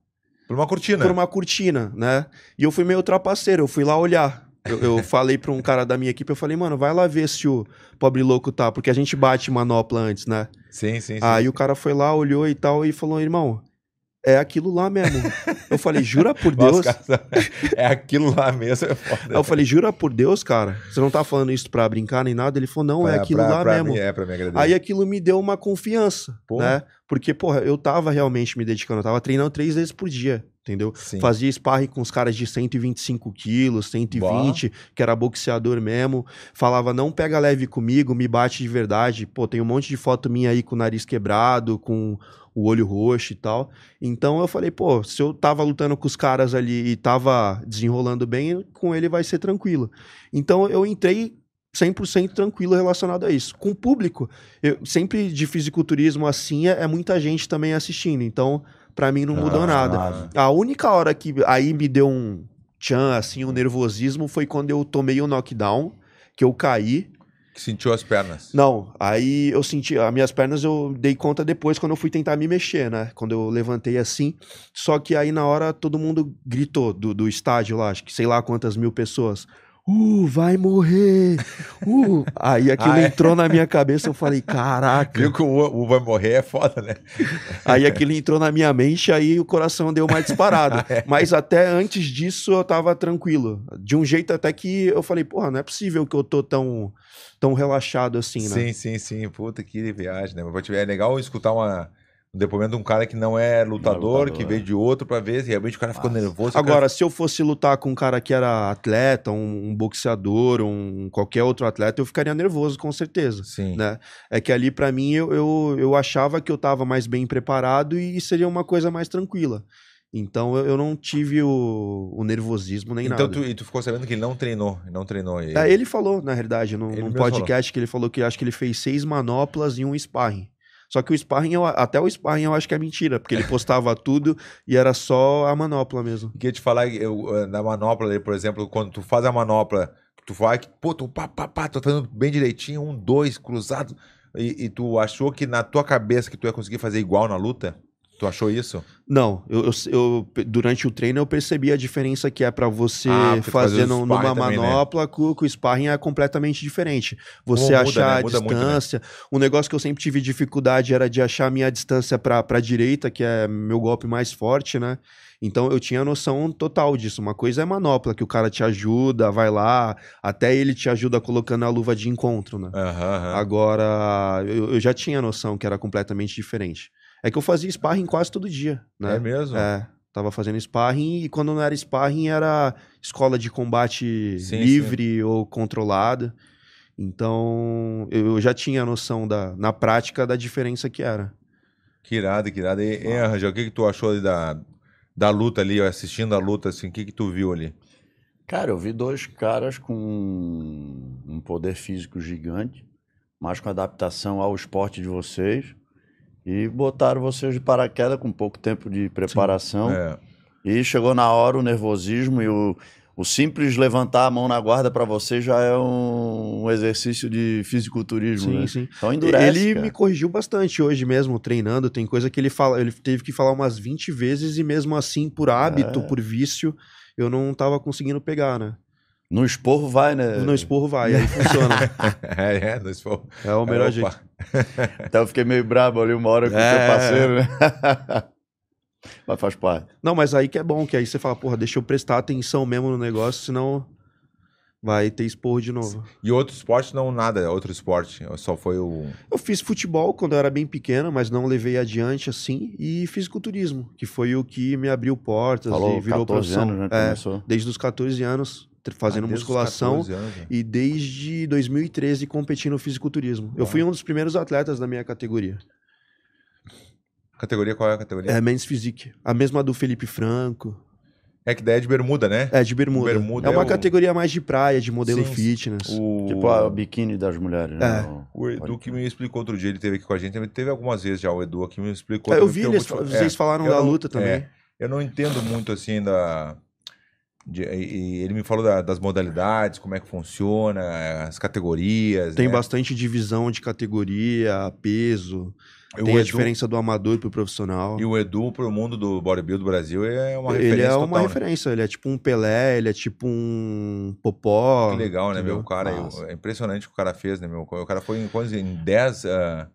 Por uma cortina. por uma cortina, né? E eu fui meio trapaceiro, eu fui lá olhar. Eu, eu *laughs* falei pra um cara da minha equipe, eu falei, mano, vai lá ver se o pobre louco tá, porque a gente bate manopla antes, né? Sim, sim, sim. Aí o cara foi lá, olhou e tal, e falou, irmão, é aquilo lá mesmo. eu falei, jura por *laughs* Deus? é aquilo lá mesmo, é. Aí eu falei, jura por Deus, cara? Você não tá falando isso pra brincar nem nada? Ele falou, não, é Pra- aquilo pra- lá pra mesmo. mim, é, pra me agradecer. Aí aquilo me deu uma confiança, Pô. né? Porque, porra, eu tava realmente me dedicando, eu tava treinando três vezes por dia, entendeu? Sim. Fazia sparring com os caras de 125 quilos, 120, que era boxeador mesmo. Falava, não pega leve comigo, me bate de verdade. Pô, tem um monte de foto minha aí com o nariz quebrado, com o olho roxo e tal. Então eu falei, pô, se eu tava lutando com os caras ali e tava desenrolando bem, com ele vai ser tranquilo. Então eu entrei 100% tranquilo relacionado a isso. Com o público, eu, sempre de fisiculturismo assim, é, é muita gente também assistindo. Então, pra mim não mudou Ah, nada. nada. A única hora que aí me deu um tchan, assim, um nervosismo, foi quando eu tomei o knockdown, que eu caí. Sentiu as pernas. Não, aí eu senti, as minhas pernas eu dei conta depois, quando eu fui tentar me mexer, né? Quando eu levantei assim. Só que aí na hora todo mundo gritou do, do estádio lá, acho que sei lá quantas mil pessoas. Uh, vai morrer! Uh! Aí aquilo Ah, é? entrou na minha cabeça, eu falei, caraca! Viu que o, o vai morrer é foda, né? Aí aquilo entrou na minha mente, aí o coração deu uma disparada. *laughs* Mas até antes disso eu tava tranquilo. De um jeito até que eu falei, porra, não é possível que eu tô tão, tão relaxado assim, né? Sim, sim, sim. Puta que viagem, né? Mas ver, é legal escutar uma, um depoimento de um cara que não é lutador, lutador, que é. veio de outro pra ver se realmente o cara ficou Nossa. nervoso. o Agora, se eu fosse lutar com um cara que era atleta, um, um boxeador, um qualquer outro atleta, eu ficaria nervoso, com certeza. cara... Sim. Né? É que ali, pra mim, eu, eu, eu achava que eu tava mais bem preparado e seria uma coisa mais tranquila. Então eu, não tive o, o nervosismo nem Então nada. tu, e tu ficou sabendo que ele não treinou, não treinou. Ele... É, ele falou, na realidade, num, num podcast que ele falou que acho que ele fez seis manoplas e um sparring. Só que o sparring, eu- até o sparring eu acho que é mentira, porque ele postava *laughs* tudo e era só a manopla mesmo. Queria te falar, eu, eh, na manopla por exemplo, quando tu faz a manopla, tu vai, pô, tu pá, pá, pá, tô fazendo bem direitinho, um, dois, cruzado. E, e tu achou que na tua cabeça que tu ia conseguir fazer igual na luta? Tu achou isso? Não, eu, eu- eu- durante o treino eu percebi a diferença que é pra você Ah, fazer numa também, né? manopla com, com o sparring é completamente diferente. Você muda, achar né? a Muda muito, né? distância. O negócio que eu sempre tive dificuldade era de achar a minha distância pra, pra direita, que é meu golpe mais forte, né? Então eu tinha noção total disso. Uma coisa é manopla, que o cara te ajuda, vai lá, até ele te ajuda colocando a luva de encontro, né? Aham, aham. Agora, eu, eu já tinha noção que era completamente diferente. É que eu fazia sparring quase todo dia, né? É mesmo? É, tava fazendo sparring e quando não era sparring era escola de combate Sim, livre ou controlada. Então, eu já tinha noção da, na prática da diferença que era. Que irado, que irado. E, e Rangel, o que, que tu achou ali da, da luta ali, assistindo a luta, assim, o que, que tu viu ali? Cara, eu vi dois caras com um poder físico gigante, mas com adaptação ao esporte de vocês. E botaram vocês de paraquedas com pouco tempo de preparação. É. E chegou na hora o nervosismo e o, o simples levantar a mão na guarda para você já é um, um exercício de fisiculturismo, né? sim. Então endurece, ele cara. me corrigiu bastante hoje mesmo, treinando. Tem coisa que ele fala, ele teve que falar umas 20 vezes e mesmo assim, por hábito, É. por vício, eu não tava conseguindo pegar, né? No esporro vai, né? No esporro vai, aí funciona. *laughs* é, é, nós fomos. É o melhor Opa. jeito. Até *laughs* eu fiquei meio brabo ali uma hora com o É. seu parceiro, né? *laughs* Mas faz parte. Não, mas aí que é bom, que aí você fala, porra, deixa eu prestar atenção mesmo no negócio, senão vai ter esporro de novo. E outro esporte, não nada, outro esporte. Só foi o. Eu fiz futebol quando eu era bem pequeno, mas não levei adiante assim, e fisiculturismo, que foi o que me abriu portas Falou e virou 14 profissão. anos, né? É, desde os 14 anos, fazendo Ah, musculação. 14 anos, né? E desde 2013 competindo no fisiculturismo. Eu fui um dos primeiros atletas da minha categoria. Categoria, qual é a categoria? É Men's Physique. A mesma do Felipe Franco. É, que daí é de bermuda, né? É, de bermuda. Bermuda é uma é o- categoria mais de praia, de modelo Sim, fitness. O... Tipo a biquíni das mulheres, né? O Edu que me explicou outro dia, ele teve aqui com a gente, ele teve algumas vezes já o Edu aqui me explicou. É, eu vi, eles, te- vocês é, falaram eu da não- luta também. é, eu não entendo muito assim da. De- e ele me falou da- das modalidades, como é que funciona, as categorias. Tem né? bastante divisão de categoria, peso. Tem a Edu- diferença do amador pro profissional. E o Edu, pro mundo do bodybuilding do Brasil, é uma ele referência é uma total, né? referência, ele é tipo um Pelé, ele é tipo um Popó. Que legal, né, meu? O cara, Massa. é impressionante o que o cara fez, né, meu? O cara foi em, quantos- em 10. ah,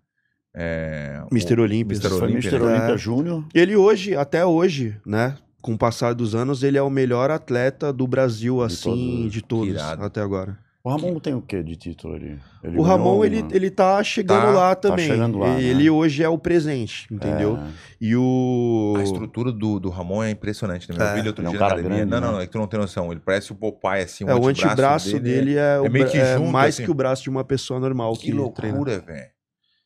é, Mr. o- Olímpia. Mr. né? Olímpia É. Júnior. Ele hoje, até hoje, né? Com o passar dos anos, ele é o melhor atleta do Brasil, assim, todos. de todos, até agora. O Ramon tem o que de título ali? Ele o Ramon, ele, uma- ele tá chegando Tá, lá tá também. chegando lá, né? ele hoje é o presente, entendeu? É. E o. A estrutura do, do Ramon é impressionante, né? meu? Eu É, vi ele outro ele é um dia na cara academia. grande, não, não, né? não, é que tu não tem noção. Ele parece o Popeye, assim, é, o antebraço dele. dele, é, o é meio bra- que é junto, mais assim. que o braço de uma pessoa normal Que que, loucura, velho.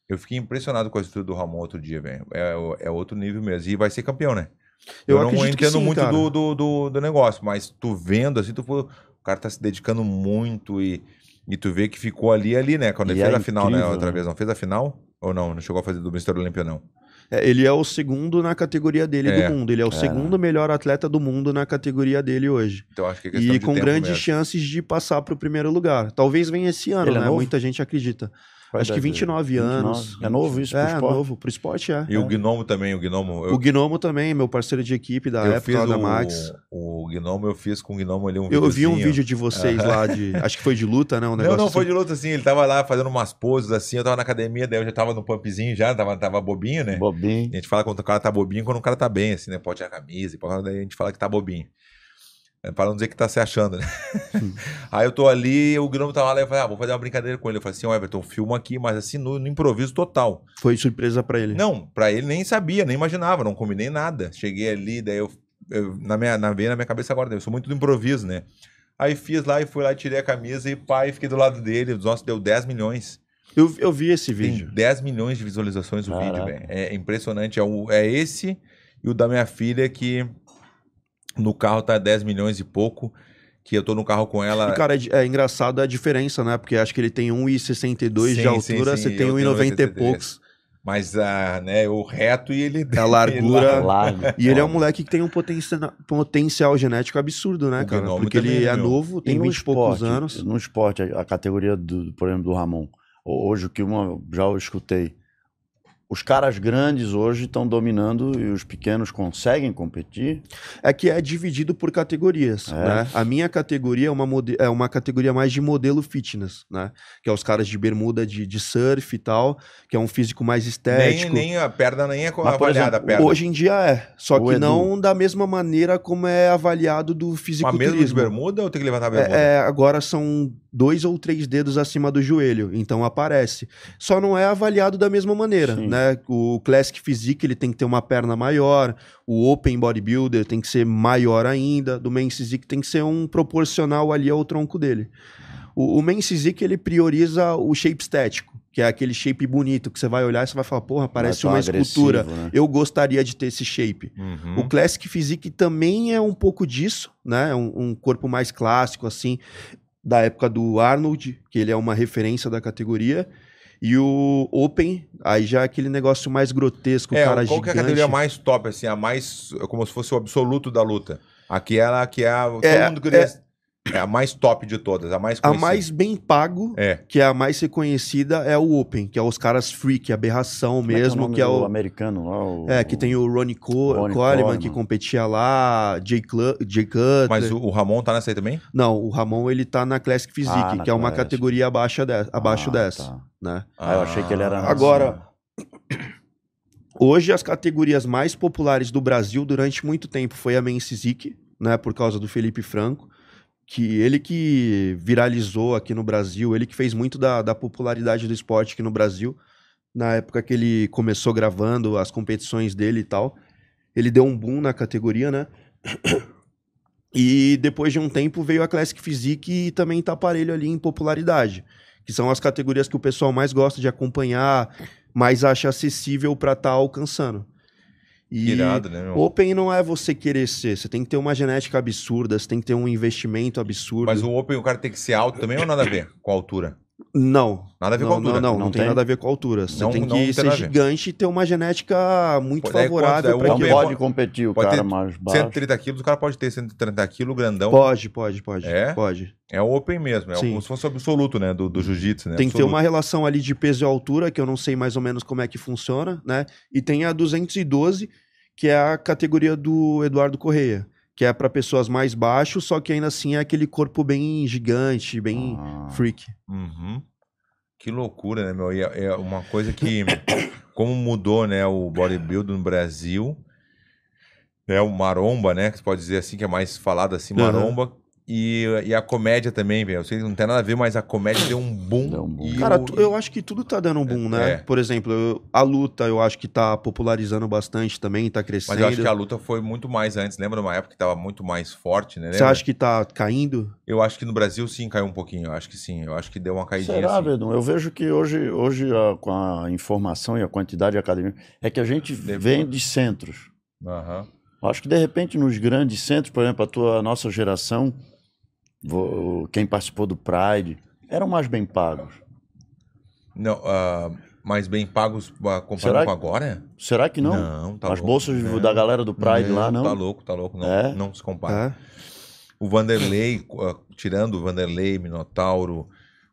Eu fiquei impressionado com a estrutura do Ramon outro dia, velho. É, é outro nível mesmo. E vai ser campeão, né? Eu não acredito que entendo sim, muito do, do, do, do negócio, mas tu vendo, assim, tu o cara tá se dedicando muito e, e tu vê que ficou ali, ali, né? Quando ele E fez é a final, né? incrível, Outra né? vez. Não fez a final? Ou não? Não chegou a fazer do Mr. Olímpia, não. É, ele é o segundo na categoria dele É. do mundo. Ele é o segundo melhor atleta do mundo na categoria dele hoje. Então acho que é questão E com grandes mesmo. chances de passar pro primeiro lugar. Talvez venha esse ano, Ele é né? novo? Muita gente acredita. Acho que idade 29 dele? anos. É novo isso pro É, esporte? novo. Pro esporte é. E o Gnomo também, o Gnomo. Eu, O Gnomo também, meu parceiro de equipe da eu época da o, Max. o Gnomo, eu fiz com o Gnomo ali um Eu vi um vídeo de vocês lá de. Acho que foi de luta, né? Um Não, negócio não, foi assim. de luta assim. Ele tava lá fazendo umas poses assim. Eu tava na academia, daí eu já tava no pumpzinho já, tava, tava bobinho, né? Bobinho. A gente fala quando o cara tá bobinho, quando o cara tá bem, assim, né? Pode tirar a camisa, e daí a gente fala que tá bobinho. É, Para não dizer que tá se achando, né? *laughs* Aí eu tô ali, o Gnomo tava lá, eu falei, ah, vou fazer uma brincadeira com ele. Eu falei assim, ó, Everton, filma aqui, mas assim, no, no improviso total. Foi surpresa pra ele. Não, pra ele nem sabia, nem imaginava, não combinei nada. Cheguei ali, daí eu, eu na, minha, na, veio na minha cabeça agora, eu sou muito do improviso, né? Aí fiz lá e fui lá, tirei a camisa e pai, fiquei do lado dele. Nossa, deu 10 milhões. Eu, eu vi esse Tem vídeo. 10 milhões de visualizações o vídeo, velho. É impressionante. É, o, é esse e o da minha filha que no carro tá 10 milhões e pouco. Que eu tô no carro com ela. E, cara, é, é engraçado a diferença, né? Porque acho que ele tem 1,62 Sim, de sim, altura, sim, você tem eu tenho 1,90 e 1,83. poucos. Mas ah, né, o reto e ele. A largura. *laughs* Largo. E ele é um moleque que tem um potencial, potencial genético absurdo, né, O cara? Porque ele é meu. novo, E tem no 20 e poucos anos. No esporte, a, a categoria, do, por exemplo, do Ramon. Hoje, o que uma, já eu escutei, os caras grandes hoje estão dominando e os pequenos conseguem competir? É que é dividido por categorias, É. né? A minha categoria é uma, é uma categoria mais de modelo fitness, né? Que é os caras de bermuda de, de surf e tal, que é um físico mais Nem, estético. nem a perna nem é Mas, por avaliada a exemplo, perna. Hoje em dia é, só O que Edu. não da mesma maneira como é avaliado do Mas mesmo de bermuda ou tem que levantar a bermuda? É, é, agora são dois ou três dedos acima do joelho, então aparece. Só não é avaliado da mesma maneira, Sim. né? O Classic Physique ele tem que ter uma perna maior, o Open Bodybuilder tem que ser maior ainda, do Men's Physique tem que ser um proporcional ali ao tronco dele. O, o Men's Physique ele prioriza o shape estético, que é aquele shape bonito que você vai olhar e você vai falar, porra, parece uma escultura. né? Eu gostaria de ter esse shape. Uhum. O Classic Physique também é um pouco disso, né? É Um, um corpo mais clássico, assim, da época do Arnold, que ele é uma referência da categoria. E o Open, aí já é aquele negócio mais grotesco, É, cara qual que é a gigante. categoria mais top, assim, a mais. Como se fosse o absoluto da luta. Aquela que é a. Todo É, mundo queria. É, a mais top de todas, a mais A conhecida. mais bem pago, É. que é a mais reconhecida, é o Open, que é os caras freak, aberração Como é que mesmo, nome que é o... americano lá. O, É, que tem o Ronnie, Co Ronnie Coleman, Coleman. que competia lá, Jay, Clu Jay Cutler. Mas o, o Ramon tá nessa aí também? Não, o Ramon, ele tá na Classic Physique, Ah, na que é uma Classic. categoria abaixo, de, abaixo Ah, dessa, tá. né? Ah, eu achei que ele era. Agora- *coughs* Hoje, as categorias mais populares do Brasil durante muito tempo foi a Men's Physique, né, por causa do Felipe Franco, que ele que viralizou aqui no Brasil, ele que fez muito da, da popularidade do esporte aqui no Brasil, na época que ele começou gravando as competições dele e tal. Ele deu um boom na categoria, né? E depois de um tempo veio a Classic Physique e também tá parelho ali em popularidade, que são as categorias que o pessoal mais gosta de acompanhar, mais acha acessível pra estar alcançando. E Irado, né, meu? Open não é você querer ser, você tem que ter uma genética absurda, você tem que ter um investimento absurdo. Mas o Open, o cara tem que ser alto também ou nada a ver com a altura? Não, Nada a ver não, com a altura. não, não, não, Não tem tem? nada a ver com a altura. Você Não- tem que ser gigante e ter uma genética muito Pô, daí favorável quantos é? Não pode competir o pode cara ter mais baixo. 130 quilos, o cara pode ter 130 quilos, grandão. Pode, pode, pode. É? Pode. É o Open mesmo, é Sim. como se fosse absoluto, né? Do, do jiu-jitsu, né? Tem que ter Absoluto. uma relação ali de peso e altura, que eu não sei mais ou menos como é que funciona, né? E tem a 212, que é a categoria do Eduardo Correia, que é para pessoas mais baixos, só que ainda assim é aquele corpo bem gigante, bem Ah. freak. Uhum. Que loucura, né, meu? E é é uma coisa que. *coughs* como mudou, né, o bodybuilding no Brasil. É o maromba, né? Que você pode dizer assim, que é mais falado assim, maromba. E, e a comédia também, velho. Eu sei que não tem nada a ver, mas a comédia deu um boom. Deu um boom. Cara, tu- eu acho que tudo tá dando um boom, né? É. Por exemplo, eu- a luta eu acho que tá popularizando bastante também, tá crescendo. Mas eu acho que a luta foi muito mais antes. Lembra de uma época que tava muito mais forte, né? Você acha que tá caindo? Eu acho que no Brasil sim caiu um pouquinho. Eu acho que sim. Eu acho que deu uma caidinha Será, assim. Verdun? Eu vejo que hoje, hoje a- com a informação e a quantidade de academia, é que a gente vem de centros. Aham. Eu Acho que de repente nos grandes centros, por exemplo, a tua a nossa geração, quem participou do Pride, eram mais bem pagos. Não, ah, mais bem pagos ah, comparado Será com que- agora? Será que não? Não, tá As louco. bolsas Não. da galera do Pride lá, não? Tá louco, tá louco. Não, É? não se compara. É. O Vanderlei, ah, tirando o Vanderlei, Minotauro,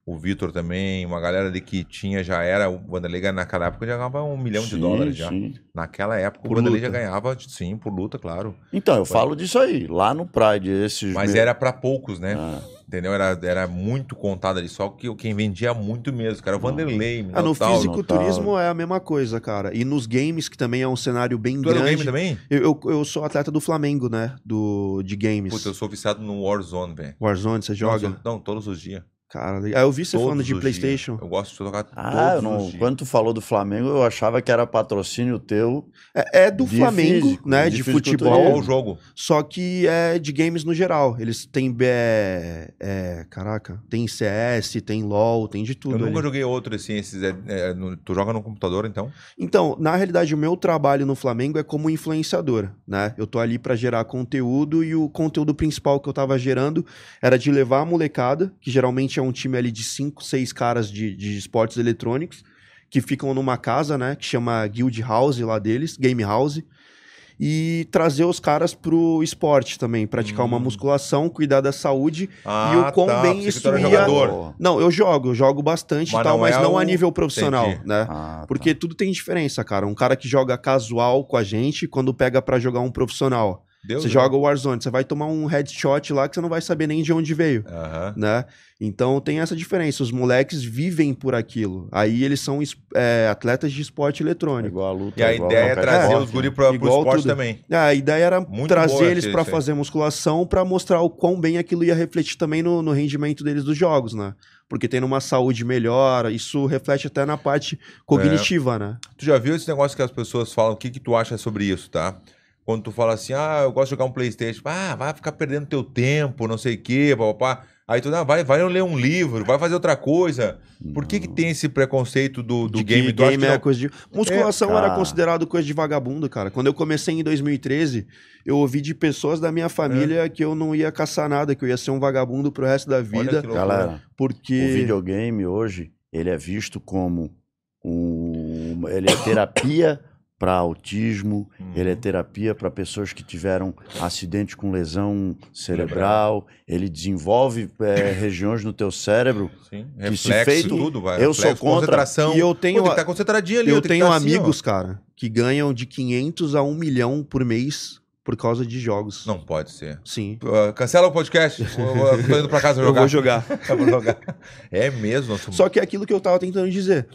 o Vitor também, uma galera ali que tinha, já era. O Vanderlei naquela época já ganhava um milhão de Sim, dólares já. sim. Naquela época Por o Vanderlei luta. já ganhava, sim, por luta, claro. Então, eu falo disso aí. Lá no Pride, esses. Mas me- era pra poucos, né? Ah, Entendeu? Era, era muito contado ali. Só que quem vendia muito mesmo, era o Vanderlei, Ah, no fisiculturismo é a mesma coisa, cara. E nos games, que também é um cenário bem Tu era grande. game também? Eu, eu, eu sou atleta do Flamengo, né? Do, de games. Puta, eu sou viciado no Warzone, velho. Warzone, você joga? Não, não, todos os dias. Cara, legal. Ah, eu vi você falando Todos de os PlayStation. dias. Eu gosto de jogar Ah, todos não- os dias. quando tu falou do Flamengo, eu achava que era patrocínio teu. É, é do De Flamengo, físico, né? de De, futebol. o jogo? Só que é de games no geral. Eles têm. É, é, caraca, tem CS, tem LOL, tem de tudo. Eu nunca ali. joguei outro assim. Esses, é, é, no- tu joga no computador, então? Então, na realidade, o meu trabalho no Flamengo é como influenciador, né? Eu tô ali pra gerar conteúdo e o conteúdo principal que eu tava gerando era de levar a molecada, que geralmente é um time ali de cinco, seis caras de, de esportes eletrônicos, que ficam numa casa, né? Que chama Guild House lá deles, Game House. e trazer os caras pro esporte também, praticar uma Hum. musculação, cuidar da saúde. Ah, E o quão tá, bem isso ia- jogador. Não, eu jogo, eu jogo bastante e Mas tal, não mas é não a o- nível profissional, Entendi. né? Ah, tá. Porque tudo tem diferença, cara. Um cara que joga casual com a gente, quando pega pra jogar um profissional. Deus você Deus. joga o Warzone, você vai tomar um headshot lá que você não vai saber nem de onde veio, Aham. né? Então tem essa diferença. Os moleques vivem por aquilo. Aí eles são é, atletas de esporte É eletrônico. igual a luta. E a igual ideia é trazer esporte, os guri pro, pro Igual esporte tudo. também. Ah, A ideia era Muito trazer boa eles aí. fazer musculação pra mostrar o quão bem aquilo ia refletir também no, no rendimento deles dos jogos, né? Porque tendo uma saúde melhor, isso reflete até na parte cognitiva, né? Tu já viu esse negócio que as pessoas falam? O que, que tu acha sobre isso, tá? Quando tu fala assim, ah, eu gosto de jogar um Playstation. Ah, vai ficar perdendo teu tempo, não sei o quê, papapá. Aí tu, não, vai, vai ler um livro, vai fazer outra coisa. Por que que tem esse preconceito do, do de game? que game que é não- coisa de. Musculação era cara. considerado coisa de vagabundo, cara. Quando eu comecei em 2013, eu ouvi de pessoas da minha família que eu não ia caçar nada, que eu ia ser um vagabundo pro resto da Olha vida. Galera, porque. o videogame hoje, ele é visto como um... Ele é terapia para autismo, Uhum. ele é terapia para pessoas que tiveram acidente com lesão cerebral, ele desenvolve é, regiões no teu cérebro. Sim, que se reflexo, feito- tudo, vai. eu sou reflexo, contra, concentração. E eu tenho, Pô, tem que estar concentradinho ali. eu tem que tenho estar assim, amigos, cara, que ganham de 500 a 1 milhão por mês por causa de jogos. Não pode ser. Sim. Uh, cancela o podcast. Eu- eu Tô indo pra casa *laughs* Eu jogar. vou jogar. *laughs* Eu vou jogar. É mesmo. nossa, Só que é aquilo que eu tava tentando dizer.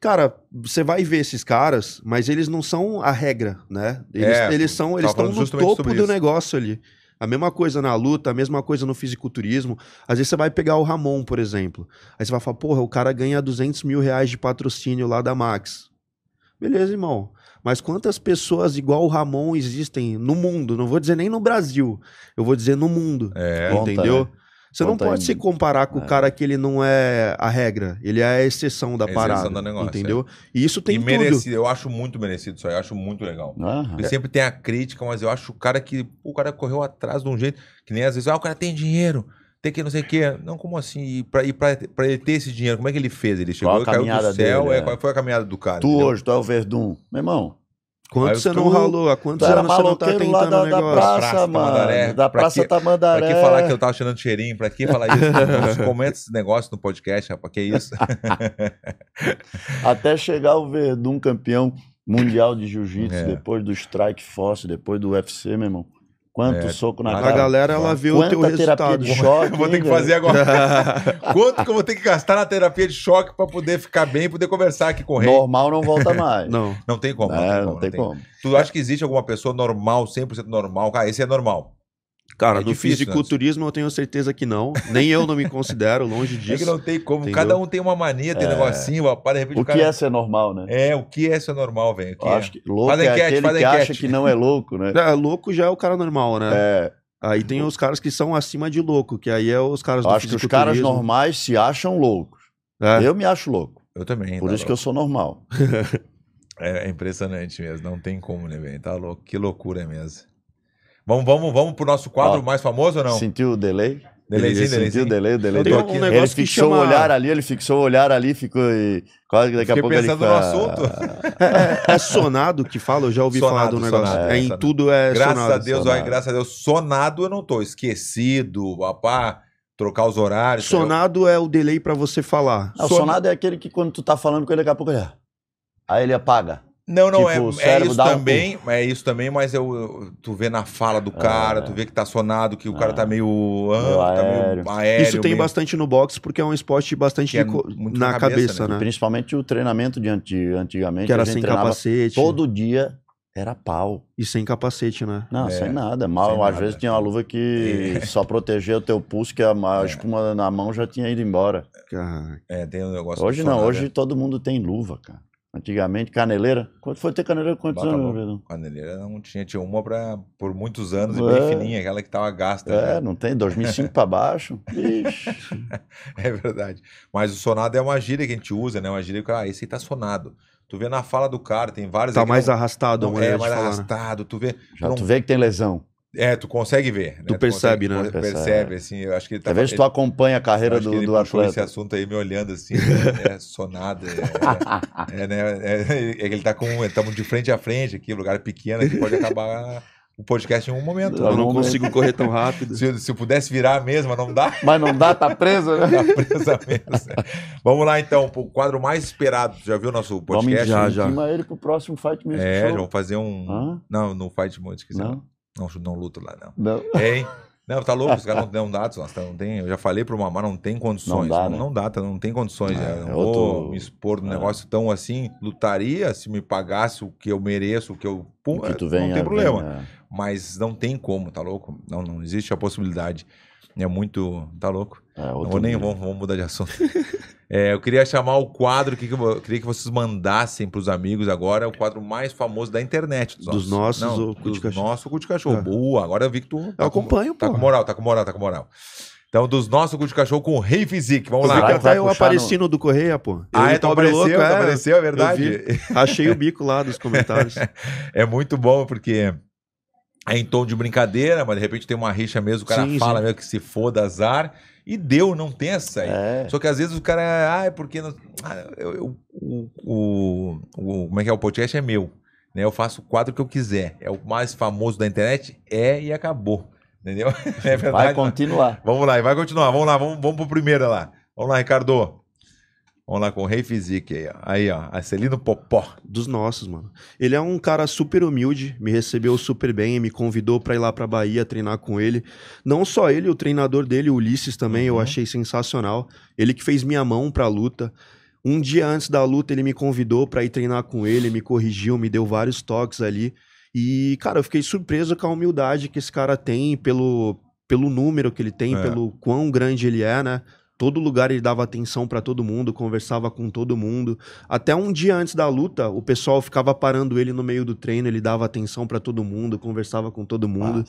Cara, você vai ver esses caras, mas eles não são a regra, né? Eles, É, eles são, eles estão no topo do isso. negócio ali. A mesma coisa na luta, a mesma coisa no fisiculturismo. Às vezes você vai pegar o Ramon, por exemplo. Aí você vai falar, porra, o cara ganha 200 mil reais de patrocínio lá da Max. Beleza, irmão. Mas quantas pessoas igual o Ramon existem no mundo? Não vou dizer nem no Brasil. Eu vou dizer no mundo. É. Conta, entendeu? né? Você não pode em- se comparar com o É. cara que ele não é a regra. Ele é a exceção da É a exceção parada. do negócio, entendeu? E isso tem e tudo. merecido. Eu acho muito merecido isso aí. Eu acho muito legal. Porque sempre tem a crítica, mas eu acho o cara que. O cara correu atrás de um jeito. Que nem às vezes, ah, o cara tem dinheiro. Tem que não sei o quê. Não, como assim? E pra, e pra, pra ele ter esse dinheiro, como é que ele fez? Ele chegou Qual a e caiu do caminhada céu. dele, é, é? Qual foi a caminhada do cara? Tu entendeu? hoje, tu é o Verdun. Meu irmão, Quanto você tu- não ralou? Há quantos anos você não tá tentando da, o da negócio? praça, Praça mano. Tamandaré. Da Pra Praça quê? Tamandaré. Pra que falar que eu tava cheirando cheirinho? Pra que falar isso? Comenta esse negócio no podcast, rapaz. Que isso? *laughs* Até chegar o Verdun campeão mundial de jiu-jitsu, É. depois do Strike Force, depois do UFC, meu irmão. Quanto É, soco na a A cara. galera, ela vê o teu resultado. de choque. *laughs* eu vou ter que fazer agora. *laughs* Quanto que eu vou ter que gastar na terapia de choque pra poder ficar bem e poder conversar aqui com o rei? Normal não volta mais. *laughs* Não. Não tem como. É, não tem como. Tu acha que existe alguma pessoa normal, 100% normal? Cara, esse é normal. Cara, É no difícil, fisiculturismo eu tenho certeza que não. Nem eu não me considero, longe É que disso. não tem como. Entendeu? Cada um tem uma mania, tem um negocinho, rapaz, de repente O o que cara... é ser normal, né? É, o que é ser normal, velho? O que Eu é? acho que louco Faz é enquete, aquele faz que enquete. acha que não é louco, né? É, louco já é o cara normal, né? É, Aí tem os caras que são acima de louco, que aí é os caras eu do acho que os caras normais se acham loucos. É. Eu me acho louco. Eu também. Por tá isso que eu louco. sou normal. *laughs* É, é impressionante mesmo. Não tem como, né, velho? Tá louco. Que loucura mesmo. Vamos, vamos, vamos pro nosso quadro Ó, mais famoso ou não? Sentiu o delay? Delayzinho, Ele sentiu o delayzinho. delay, o delay. Tem um aqui. negócio Ele que fixou chama... o olhar ali, ele fixou o olhar ali, ficou e quase que daqui Fiquei a pouco ele pensando fica... no assunto. É, é sonado que fala, eu já ouvi falar Sonado, do negócio. sonado, é, é, em sonado. tudo é Graças sonado. a Deus, sonado. olha, graças a Deus, sonado eu não tô. Esquecido, papá, trocar os horários. Sonado é o delay pra você falar. Não, o Son- sonado é aquele que quando tu tá falando com ele, daqui a pouco ele... Aí ele apaga. Não, não, Tipo, é, é isso dá um também, é isso também, mas eu, tu vê na fala do cara, É. tu vê que tá sonado, que o cara É. tá meio, ah, Meio tá aéreo. meio aéreo. Isso tem meio- bastante no boxe porque é um esporte bastante é co- na na cabeça, cabeça, né? Principalmente o treinamento de anti- antigamente. Que era a gente sem capacete Todo dia era pau. e sem capacete, né? Não, É, sem nada. Mal, sem às nada. vezes tinha uma luva que só protegia o teu pulso, que a, a É. espuma na mão já tinha ido embora. Cara, É, tem um negócio Hoje não, sonado, hoje é. todo mundo tem luva, cara. Antigamente, caneleira. Quanto foi ter caneleira? Quantos Bota anos, louco. Verdão? Caneleira não tinha, tinha uma pra, por muitos anos e É. bem fininha, aquela que tava gasta. É, já. não tem? 2005 pra baixo? Ixi. *laughs* É verdade. Mas o sonado é uma gíria que a gente usa, né? Uma gíria que, ah, esse aí tá sonado. Tu vê na fala do cara, tem vários tá mais não- arrastado não, é de mais falar, né? arrastado, tu vê. Já não- tu vê que tem lesão. É, tu consegue ver. Tu percebe, consegue- né? Percebe, assim, eu acho que ele tá tu acompanha a carreira acho do, que ele do puxou esse atleta. assunto aí me olhando assim, né? *laughs* é, sonado. É, é, né? É, é que ele tá com. Estamos de frente a frente aqui, lugar pequeno que pode acabar o podcast em um momento. Tá Eu não bom, consigo correr tão rápido. *laughs* Se, se eu pudesse virar a mesma, não dá. Mas não dá, tá preso, né? *laughs* Tá presa mesa. Vamos lá então, pro quadro mais esperado. Já viu o nosso Vamos podcast? já, já. intimar ele pro próximo Fight Music É, Show. já vamos fazer um. Hã? Não, no Fight Mode, esqueci. Não, Não? Não, não luto lá, não. Não. Hein? Não, tá louco, os caras não *laughs* dão dados, não tem, eu já falei pro Mamá, não tem condições. Não dá, não, né? não dá, tá, não tem condições. É, é, não é vou outro- me expor num é. negócio tão assim. Lutaria se me pagasse o que eu mereço, o que eu. Pum, que tu não vem, tem é, problema. vem, é. Mas não tem como, tá louco? Não, não existe a possibilidade. É muito. Tá louco? É, Não vou nem vamos, vamos mudar de assunto. *laughs* É, eu queria chamar o quadro que, que eu eu queria que vocês mandassem pros amigos agora, é o quadro mais famoso da internet. Dos nossos Não, ou cu de dos cachorro? nossos cu de cachorro. Ah. Boa, agora eu vi que tu. Eu tá com- acompanho, Tá pô. com moral, tá com moral, tá com moral. Então, dos nossos cu de cachorro com o Rei Physique. Vamos Eu vi lá. que Vai- até vai eu apareci no do Correia, pô. Eu Ah, e é, o tu Pobre apareceu, Louco, é. apareceu, é verdade. vi. Achei o bico lá dos comentários. *laughs* É muito bom porque é em tom de brincadeira, mas de repente tem uma rixa mesmo, o cara Sim, fala sim. mesmo que se foda azar. E deu, não tem essa aí. É. Só que às vezes o cara, ah, é porque não- ah, eu- eu- o, o- o- como é que é o podcast é meu, né? Eu faço o quadro que eu quiser. É o mais famoso da internet, é e acabou, entendeu? *laughs* É verdade. Vai continuar. Vamos lá, vai continuar. Vamos lá, vamos, vamos pro primeiro lá. Vamos lá, Ricardo. Vamos lá com o Rei Physique aí, ó. Aí, ó, Acelino Popó. Dos nossos, mano. Ele é um cara super humilde, me recebeu super bem, me convidou pra ir lá pra Bahia treinar com ele. Não só ele, o treinador dele, o Ulisses também, eu Uhum. achei sensacional. Ele que fez minha mão pra luta. Um dia antes da luta, ele me convidou pra ir treinar com ele, me corrigiu, me deu vários toques ali. E, cara, eu fiquei surpreso com a humildade que esse cara tem, pelo, pelo número que ele tem, É. pelo quão grande ele é, né? Todo lugar ele dava atenção pra todo mundo, conversava com todo mundo. Até um dia antes da luta, o pessoal ficava parando ele no meio do treino, ele dava atenção pra todo mundo, conversava com todo mundo.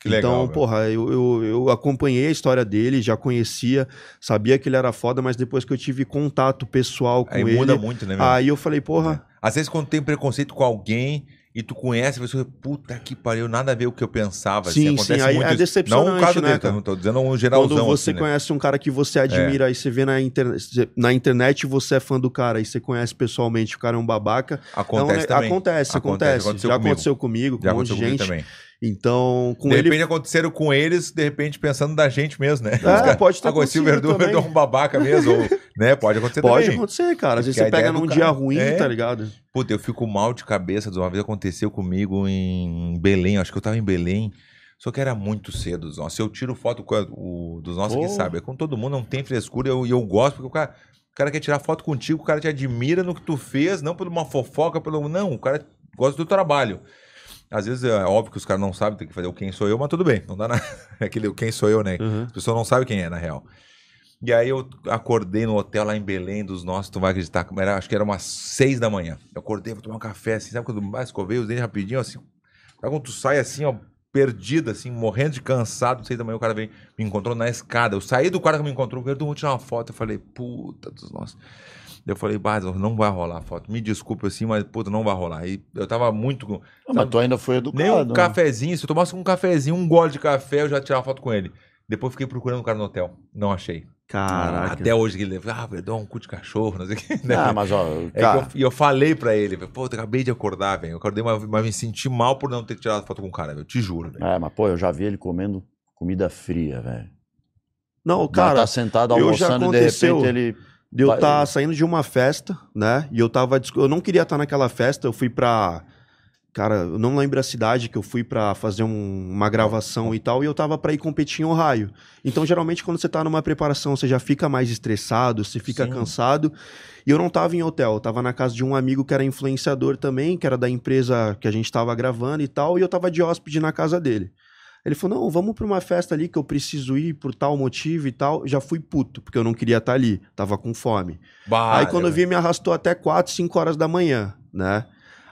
Que legal, então, velho. porra, eu, eu, eu acompanhei a história dele, já conhecia, sabia que ele era foda, mas depois que eu tive contato pessoal com Aí ele, muda muito, né, meu? aí eu falei, porra, Às vezes quando tem preconceito com alguém e tu conhece a pessoa, puta que pariu, nada a ver o que eu pensava. Sim, assim, acontece sim, aí muito é decepcionante, Não o caso né, dele, cara? não tô dizendo um geralzão quando você assim, né? conhece um cara que você admira e você vê na, internet na internet você é fã do cara e você conhece pessoalmente, o cara é um babaca. Acontece é um- também. Acontece, acontece. aconteceu Já comigo. aconteceu comigo, com Já um monte de gente. também. Então, com de ele repente aconteceram com eles, de repente pensando da gente mesmo, né? É, pode ter Ah, o acontecido Verdun, o também. Verdun é um babaca mesmo, ou, né? Pode acontecer Pode também. acontecer, cara. Às vezes Porque você pega do num cara- dia ruim, É. tá ligado? Puta, eu fico mal de cabeça. Uma vez aconteceu comigo em Belém. Acho que eu tava em Belém. Só que era muito cedo. dos nossos. Se eu tiro foto com a- o, dos nossos que Pô. sabe, é com todo mundo, não tem frescura. E eu, eu gosto, porque o cara, o cara quer tirar foto contigo, o cara te admira no que tu fez, não por uma fofoca, pelo. Não, o cara gosta do trabalho. Às vezes é óbvio que os caras não sabem, tem que fazer o quem sou eu, mas tudo bem. Não dá nada. *laughs* É aquele o quem sou eu, né? Uhum. As pessoas não sabem quem é, na real. E aí eu acordei no hotel lá em Belém dos nossos, tu vai acreditar, era, acho que era umas seis da manhã. Eu acordei, vou tomar um café, assim, sabe quando mais escovei os dentes rapidinho, assim. Sabe quando tu sai assim, ó, perdido, assim, morrendo de cansado, seis da manhã, o cara veio, me encontrou na escada. Eu saí do cara que me encontrou, eu vou tirar uma foto. Eu falei, puta dos nossos. Eu falei, Baz, não vai rolar a foto. Me desculpe assim, mas puta, não vai rolar. E eu tava muito. Ah, mas tu ainda foi educado. nem um né? cafezinho, se eu tomasse um cafezinho, um gole de café, eu já tirava foto com ele. Depois fiquei procurando o cara no hotel. Não achei. Caraca. Até hoje que ele levou, ah, Verdão, um cu de cachorro, não sei o que. *laughs* né? Ah, mas ó, É que cara, eu, e eu falei pra ele, velho, pô, eu acabei de acordar, velho. Eu acordei, mas, mas me senti mal por não ter tirado foto com o cara, velho. Te juro, velho. é, mas pô, eu já vi ele comendo comida fria, velho. Não, O cara tá sentado eu almoçando e de repente ele. De eu estar saindo de uma festa, né? E eu tava. Eu não queria estar naquela festa, eu fui pra. Cara, eu não lembro a cidade que eu fui pra fazer um- uma gravação e tal, e eu tava pra ir competir em Ohio. Então, geralmente, quando você tá numa preparação, você já fica mais estressado, você fica Sim. cansado. E eu não tava em hotel, eu tava na casa de um amigo que era influenciador também, que era da empresa que a gente tava gravando e tal, e eu tava de hóspede na casa dele. Ele falou: não, vamos pra uma festa ali que eu preciso ir por tal motivo e tal. Já fui puto, porque eu não queria estar ali, tava com fome. Bah, Aí quando eu velho. vi, me arrastou até 4, 5 horas da manhã, né?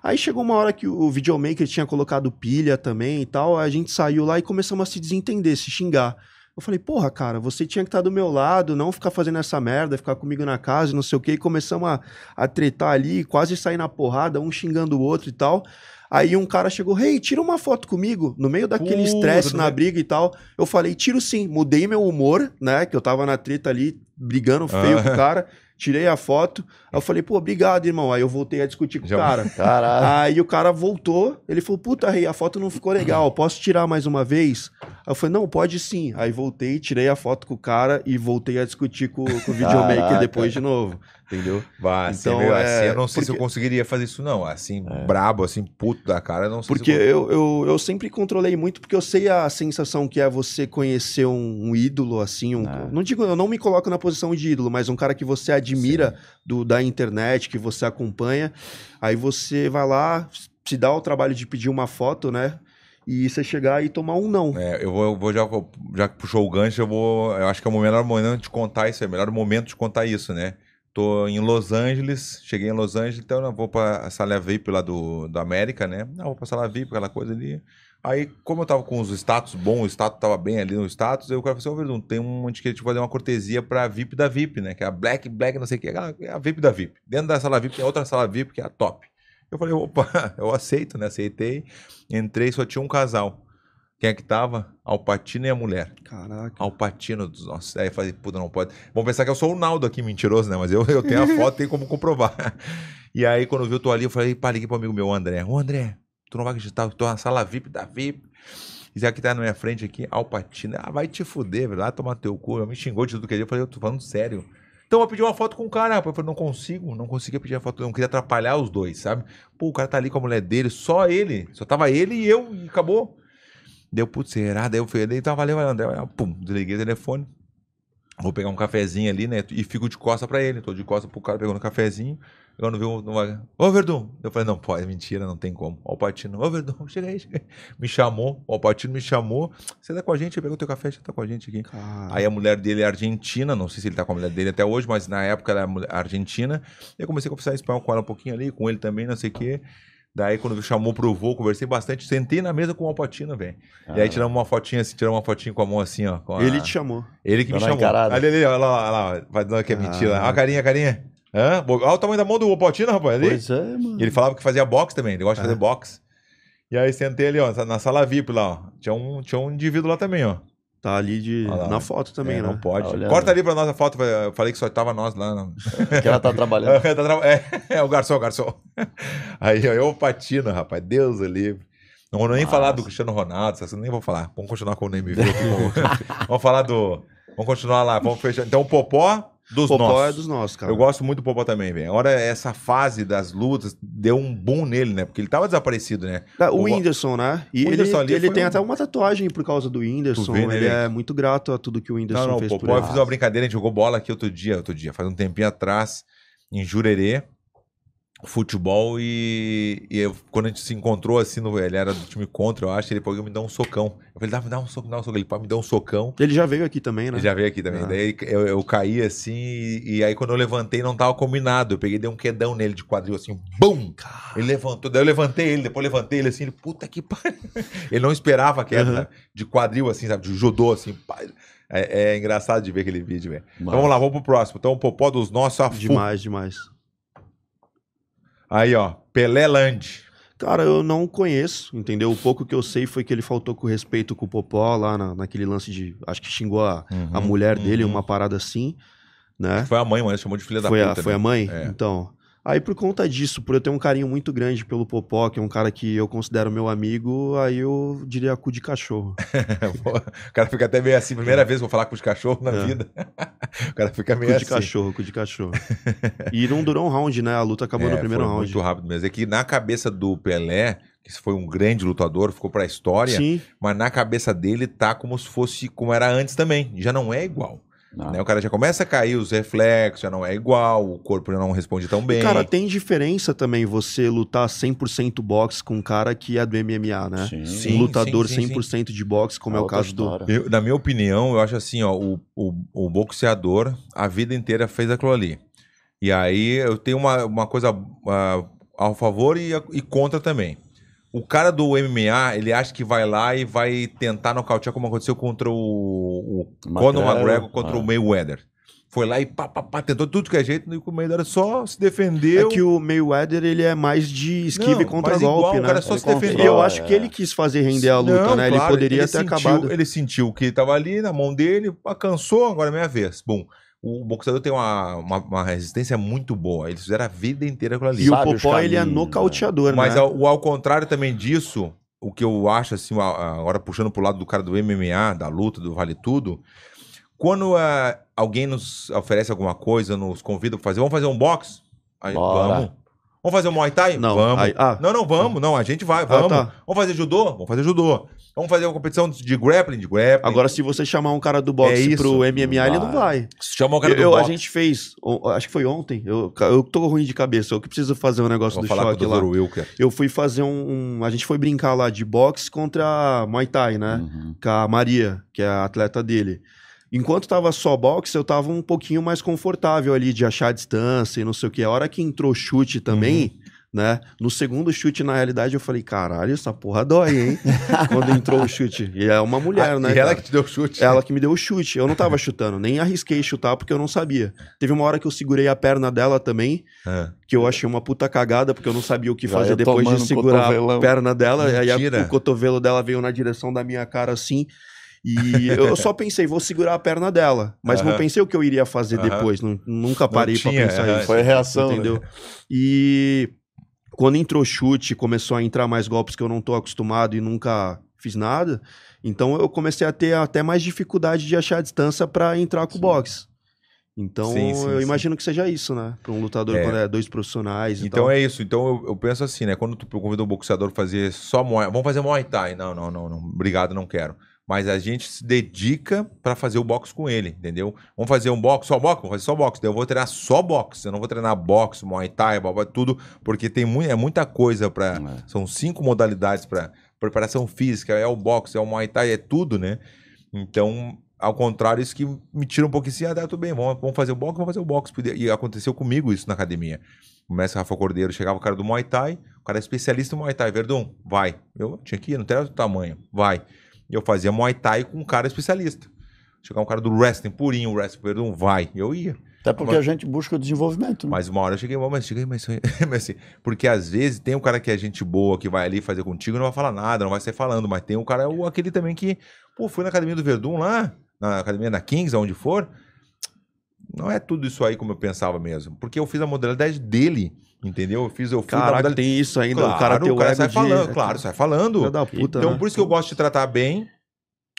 Aí chegou uma hora que o videomaker tinha colocado pilha também e tal, a gente saiu lá e começamos a se desentender, se xingar. Eu falei, porra, cara, você tinha que estar do meu lado, não ficar fazendo essa merda, ficar comigo na casa, não sei o quê. E começamos a, a tretar ali, quase sair na porrada, um xingando o outro e tal. Aí um cara chegou, hey, tira uma foto comigo, no meio daquele estresse na é- briga e tal. Eu falei, tiro sim. Mudei meu humor, né? Que eu tava na treta ali, brigando feio Ah. com o cara. Tirei a foto. Aí eu falei, pô, obrigado, irmão. Aí eu voltei a discutir com Já- o cara. *laughs* Caralho. Aí o cara voltou, ele falou, puta, rei, a foto não ficou legal, posso tirar mais uma vez? Aí eu falei, não, pode sim. Aí voltei, tirei a foto com o cara e voltei a discutir com, com o videomaker depois de novo, entendeu? Vai, assim, Então, meu, é, assim, eu não sei se eu porque- conseguiria fazer isso, não. Assim, brabo, assim, puto da cara, eu não sei Porque se eu... eu, eu, eu sempre controlei muito, porque eu sei a sensação que é você conhecer um, um ídolo, assim, um, É. não digo, eu não me coloco na posição de ídolo, mas um cara que você admira do, da internet, que você acompanha, aí você vai lá, se dá o trabalho de pedir uma foto, né? E você chegar e tomar um não. É, eu vou, eu vou já, já que puxou o gancho, eu vou. Eu acho que é o melhor momento de contar isso, é o melhor momento de contar isso, né? Tô em Los Angeles, cheguei em Los Angeles, então eu vou pra sala VIP lá do, do América, né? Não, vou pra sala VIP, aquela coisa ali. Aí, como eu tava com os status bons, o status tava bem ali no status, aí o cara falou assim, ô Verdun, tem um, a gente queria te fazer uma cortesia pra VIP da VIP, né? Que é a Black, Black, não sei o que, é a VIP da VIP. Dentro da sala VIP tem outra sala VIP que é a top. Eu falei, opa, *laughs* eu aceito, né? Aceitei. Entrei, só tinha um casal. Quem é que tava? Alpatino e a mulher. Caraca. Alpatino dos nossos. Aí eu falei, puta, não pode. Vão pensar que eu sou o Naldo aqui, mentiroso, né? Mas eu, eu tenho a *laughs* foto, tem como comprovar. E aí, quando eu vi eu tô ali, eu falei, pá, liguei pro amigo meu, André. Ô, André, tu não vai acreditar, eu tô na sala VIP da VIP. E aqui tá na minha frente aqui, Alpatino. Ah, vai te fuder, velho. Vai tomar teu cu. Eu me xingou de tudo que ele. Eu falei, eu tô falando sério. Então eu vou pedir uma foto com o cara, rapaz. Eu falei, não consigo, não conseguia pedir a foto, eu não queria atrapalhar os dois, sabe? Pô, o cara tá ali com a mulher dele, só ele. Só tava ele e eu, e acabou. Deu, putz, será? Daí eu falei, então valeu, valeu, André. Pum, desliguei o telefone. Vou pegar um cafezinho ali, né? E fico de costa pra ele. Tô de costa pro cara pegando um cafezinho. Eu não vi um. Uma... Ô, Verdun! Eu falei, não, pode, mentira, não tem como. Ó, o Patino, ô, Verdun, *laughs* chega aí, chega aí. Me chamou, ó, o Patino me chamou. Você tá com a gente? Eu pego o teu café, você tá com a gente aqui. Cara, Aí a mulher dele é argentina, não sei se ele tá com a mulher dele até hoje, mas na época ela é argentina. Eu comecei a conversar espanhol com ela um pouquinho ali, com ele também, não sei o quê. Daí, quando me chamou pro voo, conversei bastante. Sentei na mesa com o Alpatino, velho. E aí tiramos uma fotinha assim, tiramos uma fotinho com a mão assim, ó. com a- ele te chamou. Ele que me Dando uma chamou. encarada. Ali, ali, olha lá, olha lá, vai dando que é mentira. Ah. Olha a carinha, a carinha. Hã? Olha o tamanho da mão do Alpatino, rapaz. Ali. Pois é, mano. E ele falava que fazia boxe também, ele gosta de Ah. fazer boxe. E aí sentei ali, ó, na sala VIP lá, ó. Tinha um, tinha um indivíduo lá também, ó. Tá ali de, lá. na foto também, É, né? Não pode. Tá. Corta ali pra nossa foto. Eu falei que só tava nós lá. não. Que ela tá trabalhando. *laughs* Tá é, *laughs* é, o garçom, o garçom. *laughs* Aí, ó, eu patino, rapaz. Deus o livre. Não vou nem Nossa. falar do Cristiano Ronaldo, coisas nem vou falar. Vamos continuar com o Name View aqui. Vamos, vamos falar do. Vamos continuar lá. Vamos fechar. Então, o Popó dos Popó nossos. é dos nossos, cara. Eu gosto muito do Popó também, velho. Agora, essa fase das lutas deu um boom nele, né? Porque ele tava desaparecido, né? Ah, O O- Whindersson, né? E O Whindersson ele, ali ele tem um- até uma tatuagem por causa do Whindersson. Vê, né, ele é muito grato a tudo que o Whindersson Não, não, o fez por Popó, eu ele. fiz uma brincadeira, a gente jogou bola aqui outro dia, outro dia, faz um tempinho atrás, em Jurerê, futebol, e, e eu- quando a gente se encontrou assim, no, ele era do time contra, eu acho, ele pegou me dá um socão. Eu falei, dá, me dá um soco, me dá um soco. Ele pá, me deu um socão. Ele já veio aqui também, né? Ele já veio aqui também. Ah. Daí eu, eu caí assim, e, e aí quando eu levantei não tava combinado. Eu peguei dei um quedão nele de quadril assim, bum! Ele levantou, daí eu levantei ele, depois levantei ele assim, ele, puta que pariu. *laughs* Ele não esperava a queda, né? de quadril assim, sabe, de judô assim. pá. É, é engraçado de ver aquele vídeo, velho. Então, vamos lá, vamos pro próximo. Então, o Popó dos nossos, a Fu. Demais, demais. Aí, ó, Pelé Land. Cara, eu não conheço, entendeu? O pouco que eu sei foi que ele faltou com respeito com o Popó lá na, naquele lance de. Acho que xingou a, a Uhum, mulher dele, uhum. uma parada assim, né? Foi a mãe, mano, chamou de filha da Foi a, puta. foi né? a mãe? É. Então. Aí, por conta disso, por eu ter um carinho muito grande pelo Popó, que é um cara que eu considero meu amigo, aí eu diria cu de cachorro. *laughs* o cara fica até meio assim, primeira vez que eu vou falar com os cachorros na É. vida. *laughs* o cara fica Cu meio de assim. cachorro, cu de cachorro. *laughs* e não durou um round, né? A luta acabou É, no primeiro round. muito rápido mesmo. É que na cabeça do Pelé, que foi um grande lutador, ficou pra história, Sim, mas na cabeça dele tá como se fosse como era antes também. Já não é igual. Não. né? O cara já começa a cair os reflexos, já não é igual, o corpo já não responde tão bem. Cara, tem diferença também você lutar 100% boxe com um cara que é do MMA, né? Sim. Sim, um lutador sim, sim, 100% de boxe, como é, o outra caso do. história. Eu- na minha opinião, eu acho assim, ó, o, o, o boxeador a vida inteira fez aquilo ali. E aí eu tenho uma, uma coisa ah, ao favor e, a- e contra também. O cara do MMA, ele acha que vai lá e vai tentar nocautear como aconteceu contra o, o Conor McGregor, contra ah. o Mayweather. Foi lá e pá, pá, pá, tentou tudo que é jeito, e o Mayweather só se defendeu. É que o Mayweather, ele é mais de esquive Não, contra mas golpe, igual, o né? cara só Ele se defendeu. E controla. eu acho que é. ele quis fazer render a luta, Não, né? ele claro, poderia ter sentiu, acabado. Ele sentiu que tava ali na mão dele, cansou, agora é minha vez. Bom, o boxeador tem uma, uma, uma resistência muito boa. Eles fizeram a vida inteira aquilo ali. E o Sabe os Popó, ele é nocauteador, Mas né? ao, o ao contrário também disso, o que eu acho, assim, agora puxando pro lado do cara do MMA, da luta, do Vale Tudo, quando ah, alguém nos oferece alguma coisa, nos convida pra fazer, vamos fazer um box? Aí, Bora. vamos. Vamos fazer um Muay Thai? Não, vamos. aí- ah. não, não, vamos. Não, a gente vai, vamos. tá. Vamos fazer judô? Vamos fazer judô. Vamos fazer uma competição de grappling? De grappling. Agora, se você chamar um cara do É boxe isso. pro MMA, ele não vai. Chama o cara do Eu, a boxe. gente fez, o- acho que foi ontem, eu, eu tô ruim de cabeça, eu que preciso fazer um negócio Vou do falar choque com o lá. Wilker. Eu fui fazer um, um- A gente foi brincar lá de boxe contra Muay Thai, né? Uhum. Com a Maria, que é a atleta dele. Enquanto tava só boxe, eu tava um pouquinho mais confortável ali de achar a distância e não sei o que. A hora que entrou chute também, né? No segundo chute, na realidade, eu falei, caralho, essa porra dói, hein? *laughs* Quando entrou o chute. E é uma mulher, Ah, né? E ela cara? que te deu chute. Ela que me deu o chute. Eu não tava chutando, nem arrisquei chutar porque eu não sabia. Teve uma hora que eu segurei a perna dela também, Ah. que eu achei uma puta cagada, porque eu não sabia o que fazer depois de segurar a cotovelão. perna dela. E aí a- Mentira. o cotovelo dela veio na direção da minha cara assim. E eu *laughs* só pensei, vou segurar a perna dela. Mas não Aham. pensei o que eu iria fazer Aham. depois. nu- nunca parei pra tinha, pensar isso. Foi a reação, né? Entendeu? E quando entrou chute, começou a entrar mais golpes que eu não tô acostumado e nunca fiz nada, então eu comecei a ter até mais dificuldade de achar a distância pra entrar com o boxe. Então Sim, sim, eu sim. imagino que seja isso, né? Pra um lutador É. quando é dois profissionais e Então tal. é isso. Então eu, eu penso assim, né? Quando tu convida um boxeador pra fazer só Muay Vamos fazer Muay Thai. Não, não, não, não. Obrigado, não quero. Mas a gente se dedica pra fazer o boxe com ele, entendeu? Vamos fazer um boxe, só boxe? Vamos fazer só boxe. Daí eu vou treinar só boxe. Eu não vou treinar boxe, Muay Thai, blá, blá, tudo, porque tem mu é muita coisa pra. É. São cinco modalidades pra preparação física. É o boxe, é o Muay Thai, é tudo, né? Então, ao contrário, isso que me tira um pouquinho assim, ah, tá, tudo bem, vamos, vamos fazer o boxe, vamos fazer o boxe. E aconteceu comigo isso na academia. O mestre Rafa Cordeiro chegava o cara do Muay Thai, o cara é especialista em Muay Thai, Verdun, vai. Eu tinha que ir, não tem tamanho, vai. E eu fazia Muay Thai com um cara especialista. Chegava um cara do wrestling, purinho, wrestling, Verdun, vai. Eu ia. Até porque a gente busca o desenvolvimento. né? Mas uma hora eu cheguei, mas chega aí, mas, *laughs* mas assim, porque às vezes tem um cara que é gente boa, que vai ali fazer contigo, não vai falar nada, não vai sair falando, mas tem um cara, o- aquele também que, pô, fui na academia do Verdun lá, na academia da Kings, aonde for, não é tudo isso aí como eu pensava mesmo, porque eu fiz a modalidade dele, entendeu? Eu fiz, eu fui Caraca, modalidade... tem isso ainda. Claro, o cara tem o ego sai de- falando, claro, sai falando. Da puta, Então, né? por isso que eu gosto de tratar bem.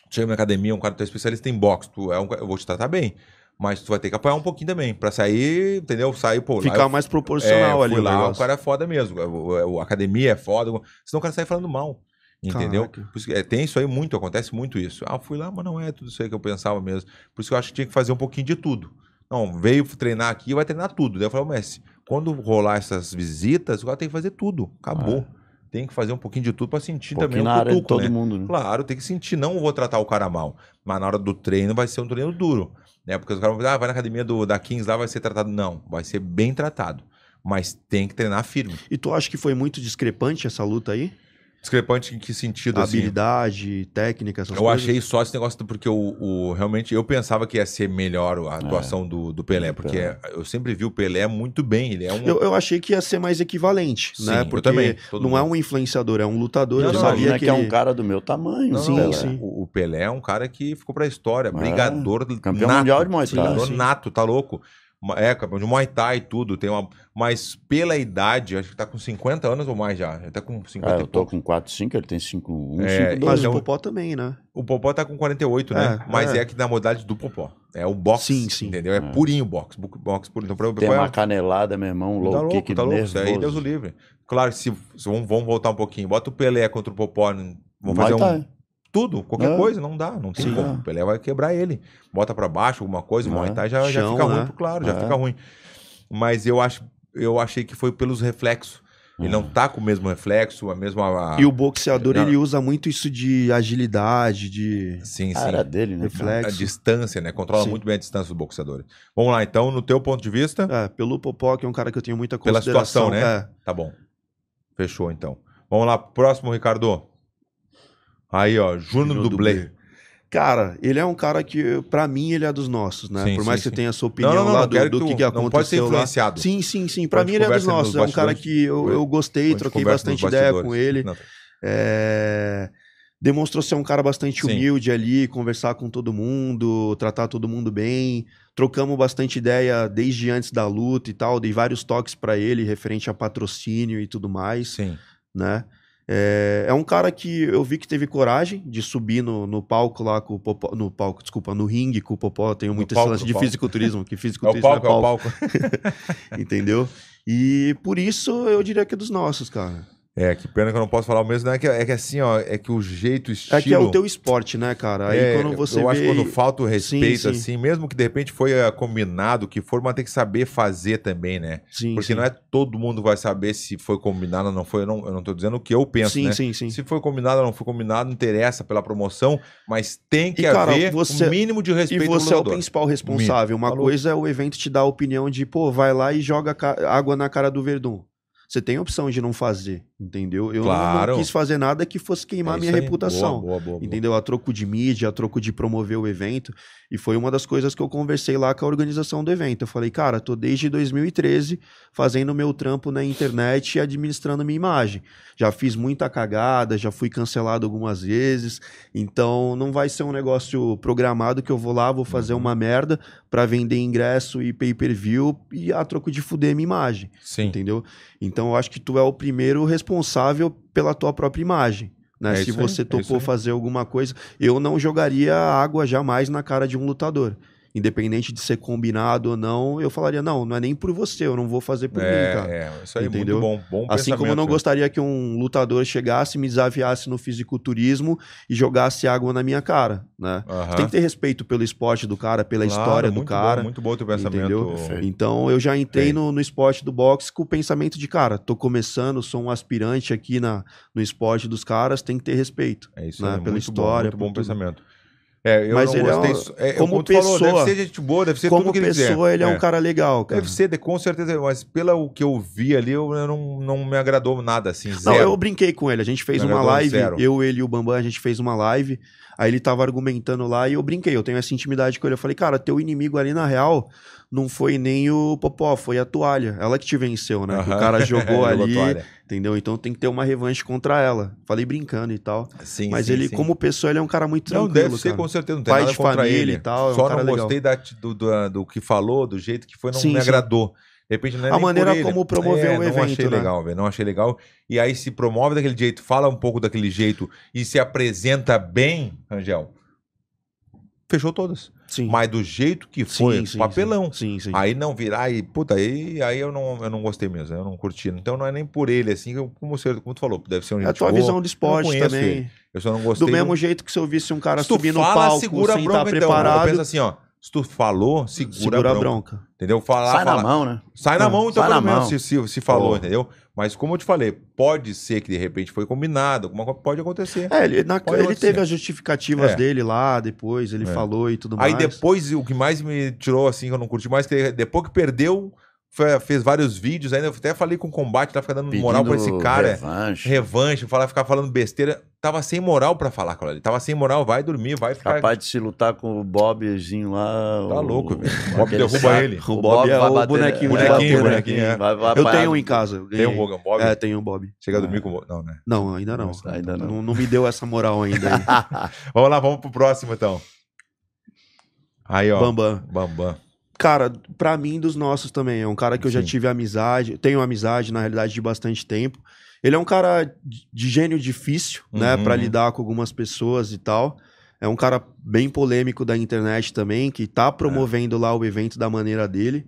Chega na academia, um cara que é especialista em boxe, tu é um, eu vou te tratar bem. Mas tu vai ter que apanhar um pouquinho também. Pra sair, entendeu? Sair, pô. Ficar eu- mais proporcional é, ali. o lá, o cara é foda mesmo. O- o- A academia é foda. Senão o cara sai falando mal. Entendeu? Isso é, tem isso aí muito, acontece muito isso. Ah, fui lá, mas não é tudo isso aí que eu pensava mesmo. Por isso que eu acho que tinha que fazer um pouquinho de tudo. Não, veio treinar aqui, vai treinar tudo. Daí eu falei, Messi, quando rolar essas visitas, o cara tem que fazer tudo. Acabou. Tem que fazer um pouquinho de tudo pra sentir Um também o na área de cutuco, todo né? mundo. né? Claro, tem que sentir. Não vou tratar o cara mal. Mas na hora do treino vai ser um treino duro. Né? Porque os caras vão dizer, ah, vai na academia do, da Kings lá, vai ser tratado. Não, vai ser bem tratado. Mas tem que treinar firme. E tu acha que foi muito discrepante essa luta aí? Discrepante em que sentido, assim? Habilidade, técnica, essas Eu coisas? achei só esse negócio, porque o, o- realmente eu pensava que ia ser melhor a atuação do, do Pelé, do porque Pelé. eu sempre vi o Pelé muito bem. Ele é um. Eu, eu achei que ia ser mais equivalente, Sim, né? eu Porque também, não é mundo. um influenciador, é um lutador. Não, eu não, sabia Imagina que, que é ele... um cara do meu tamanho. Não, sim, não, Pelé. sim. O, o Pelé é um cara que ficou pra história. É, brigador campeão nato, mundial de Muay Thai. Brigador Sim. nato, tá louco? É, campeão de Muay Thai e tudo. Tem uma... Mas pela idade, acho que tá com 50 anos ou mais já. Ele tá com 50 Ah, eu tô pouco. com 4, 5, ele tem 5, 1, É, 5, 2. Mas Então- o Popó também, né? O Popó tá com 48, né? É, Mas é. é. que na modalidade do Popó. É o boxe, Sim, sim. entendeu? É, É. purinho boxe. bu- Boxe purinho. Então, pra- Tem é- uma canelada, meu irmão, um Tá low louco, kick tá louco. Isso aí, Deus o livre. Claro, se, se vamos, vamos voltar um pouquinho. Bota o Pelé contra o Popó. Vamos fazer um. Thai. Tudo, qualquer É. coisa, não dá, não tem Sim. como. É. O Pelé vai quebrar ele. Bota pra baixo alguma coisa, o É. Muay Thai já, já Chão, fica né? ruim, claro, já É. fica ruim. Mas eu acho, eu achei que foi pelos reflexos. Ele não tá com o mesmo reflexo, a mesma. E o boxeador, Não. ele usa muito isso de agilidade, de Sim, Ah, sim. dele, né? reflexo. A distância, né? Controla Sim. muito bem a distância dos boxeadores. Vamos lá, então, no teu ponto de vista, É, pelo Popó, que é um cara que eu tenho muita pela consideração. situação, né? É. Tá bom. Fechou, então. Vamos lá, próximo, Ricardo. Aí, ó, Juno Júnior Dublê. Dublê. Cara, ele é um cara que, pra mim, ele é dos nossos, né? Sim, Por mais sim, que sim. você tenha a sua opinião Não, não, lá não do, do que que, que não aconteceu pode ser lá. influenciado. Sim, sim, sim. Pra Onde mim, ele é dos nossos. É um cara que eu, eu gostei, troquei bastante ideia com ele. É, Demonstrou ser um cara bastante Sim. humilde ali, conversar com todo mundo, tratar todo mundo bem. Trocamos bastante ideia desde antes da luta e tal. Dei vários toques pra ele referente a patrocínio e tudo mais, Sim. né? É, é um cara que eu vi que teve coragem de subir no, no palco lá com o Popó. No palco, desculpa, no ringue com o Popó. Tenho No palco, lance no de palco. fisiculturismo, que É o fisiculturismo palco, é o palco. *laughs* entendeu? E por isso eu diria que é dos nossos, cara. É, que pena que eu não posso falar o mesmo, né? É que, é que assim, ó, é que o jeito, estilo... É que é o teu esporte, né, cara? Aí É, quando você eu acho vê... que quando falta o respeito, sim. assim, mesmo que de repente foi eh, combinado, que for, mas tem que saber fazer também, né? Sim, Porque sim. não é todo mundo vai saber se foi combinado ou não foi. Eu não, eu não tô dizendo o que eu penso, sim, né? sim, sim. Se foi combinado ou não foi combinado, não interessa pela promoção, mas tem que E, cara, haver você- um mínimo de E respeito você é o principal responsável. Uma Falou. coisa é o evento te dar a opinião de, pô, vai lá e joga água na cara do Verdun. Você tem a opção de não fazer, entendeu? Eu não- Claro. não, quis fazer nada que fosse queimar É minha aí. reputação. Boa, boa, boa. Entendeu? A troco de mídia, a troco de promover o evento. E foi uma das coisas que eu conversei lá com a organização do evento. Eu falei, cara, tô desde 2013 fazendo meu trampo na internet e administrando minha imagem. Já fiz muita cagada, já fui cancelado algumas vezes. Então não vai ser um negócio programado que eu vou lá, vou fazer Uhum. uma merda pra vender ingresso e pay-per-view e a troco de fuder minha imagem Sim. entendeu? Então eu acho que tu é o primeiro responsável pela tua própria imagem. Né? É Se aí, você é isso topou aí. fazer alguma coisa, eu não jogaria água jamais na cara de um lutador. Independente de ser combinado ou não, eu falaria, não, não é nem por você, eu não vou fazer por mim, cara. É, é, isso aí Entendeu? é muito bom. Bom Assim como eu não pensamento. gostaria que um lutador chegasse, me desafiasse no fisiculturismo e jogasse água na minha cara, né? Aham. Tem que ter respeito pelo esporte do cara, pela Claro, história do cara. Bom, muito bom o teu pensamento. entendeu? Então eu já entrei no, no esporte do boxe com o pensamento de, cara, tô começando, sou um aspirante aqui na, no esporte dos caras, tem que ter respeito. É isso né, aí, pela muito história, bom, muito bom tudo. pensamento. É, eu Mas não ele é gostei. um- isso- é, como tu falou, pessoa- deve ser gente boa, deve ser Como tudo que ele quiser. pessoa, ele é. É. um cara legal, cara. Deve ser, com certeza, mas pelo que eu vi ali, eu, eu não, não me agradou nada, assim, Não, zero. eu brinquei com ele. A gente fez Me uma live, zero. eu, ele e o Bambam, a gente fez uma live. Aí ele tava argumentando lá e eu brinquei. Eu tenho essa intimidade com ele. Eu falei, cara, teu inimigo ali na real não foi nem o Popó, foi a toalha. Ela que te venceu, né? O cara *laughs* jogou ali, toalha. entendeu? Então tem que ter uma revanche contra ela. Falei brincando e tal. Sim, Mas sim, ele, sim. como pessoa, ele é um cara muito Não, tranquilo, deve ser, cara. com certeza. Não tem Pai nada de contra família ele. e tal, é um Só não gostei da, do, do, do que falou, do jeito que foi, não Sim, me agradou. De repente, não é A maneira como promoveu É, o Não evento, achei né? legal, velho. Não achei legal. E aí se promove daquele jeito, fala um pouco daquele jeito e se apresenta bem, Angel. Fechou todas. Sim. Mas do jeito que Sim, foi, sim, papelão. Sim, sim. Aí não virar e, puta, aí, aí eu, não, eu não gostei mesmo, eu não curti. Então não é nem por ele, assim, eu- como, você, como tu falou, deve ser um É a tua boa, visão de esporte conheço também. ele. Eu só não gostei. Do mesmo jeito que se eu visse um cara se tu subir no fala, palco segura a sem bronca, estar então. Eu preparado, penso assim, ó, se tu falou, segura, segura a bronca. Entendeu? Falar, Sai falar- na mão, né? Sai na mão, então, Sai pelo na menos, mão. se, se, se falou, entendeu? Mas como eu te falei, pode ser que de repente foi combinado, alguma coisa pode acontecer. É, ele, na- Pode ele acontecer. teve as justificativas É. dele lá, depois ele É. falou e tudo Aí mais. depois, o que mais me tirou, assim, que eu não curti mais, que depois que perdeu, foi- fez vários vídeos, ainda eu até falei com o combate, tá ficando dando moral pra esse Pedindo cara. Revanche. Revanche, falar, ficar falando besteira. Tava sem moral pra falar com ele. Tava sem moral, vai dormir, vai ficar. Capaz de se lutar com o Bobzinho lá. Tá o- louco, velho. O Bob derruba ele. O Bob é o bonequinho bonequinho, bonequinho. É. Vai, vai Eu tenho um em casa. Tem ganhei. Rogan Bob? É, tem um Bob. Chega a É. dormir com o. Não, né? Não, ainda não. Nossa, Ainda não. Não, não me deu essa moral ainda. aí. *laughs* Vamos lá, vamos pro próximo então. Aí, ó. Bambam. Bambam. Cara, pra mim, dos nossos também. É um cara que eu já Sim. tive amizade, tenho amizade, na realidade, de bastante tempo. Ele é um cara de gênio difícil, né, Uhum. Pra lidar com algumas pessoas e tal. É um cara bem polêmico da internet também, que tá promovendo lá o evento da maneira dele,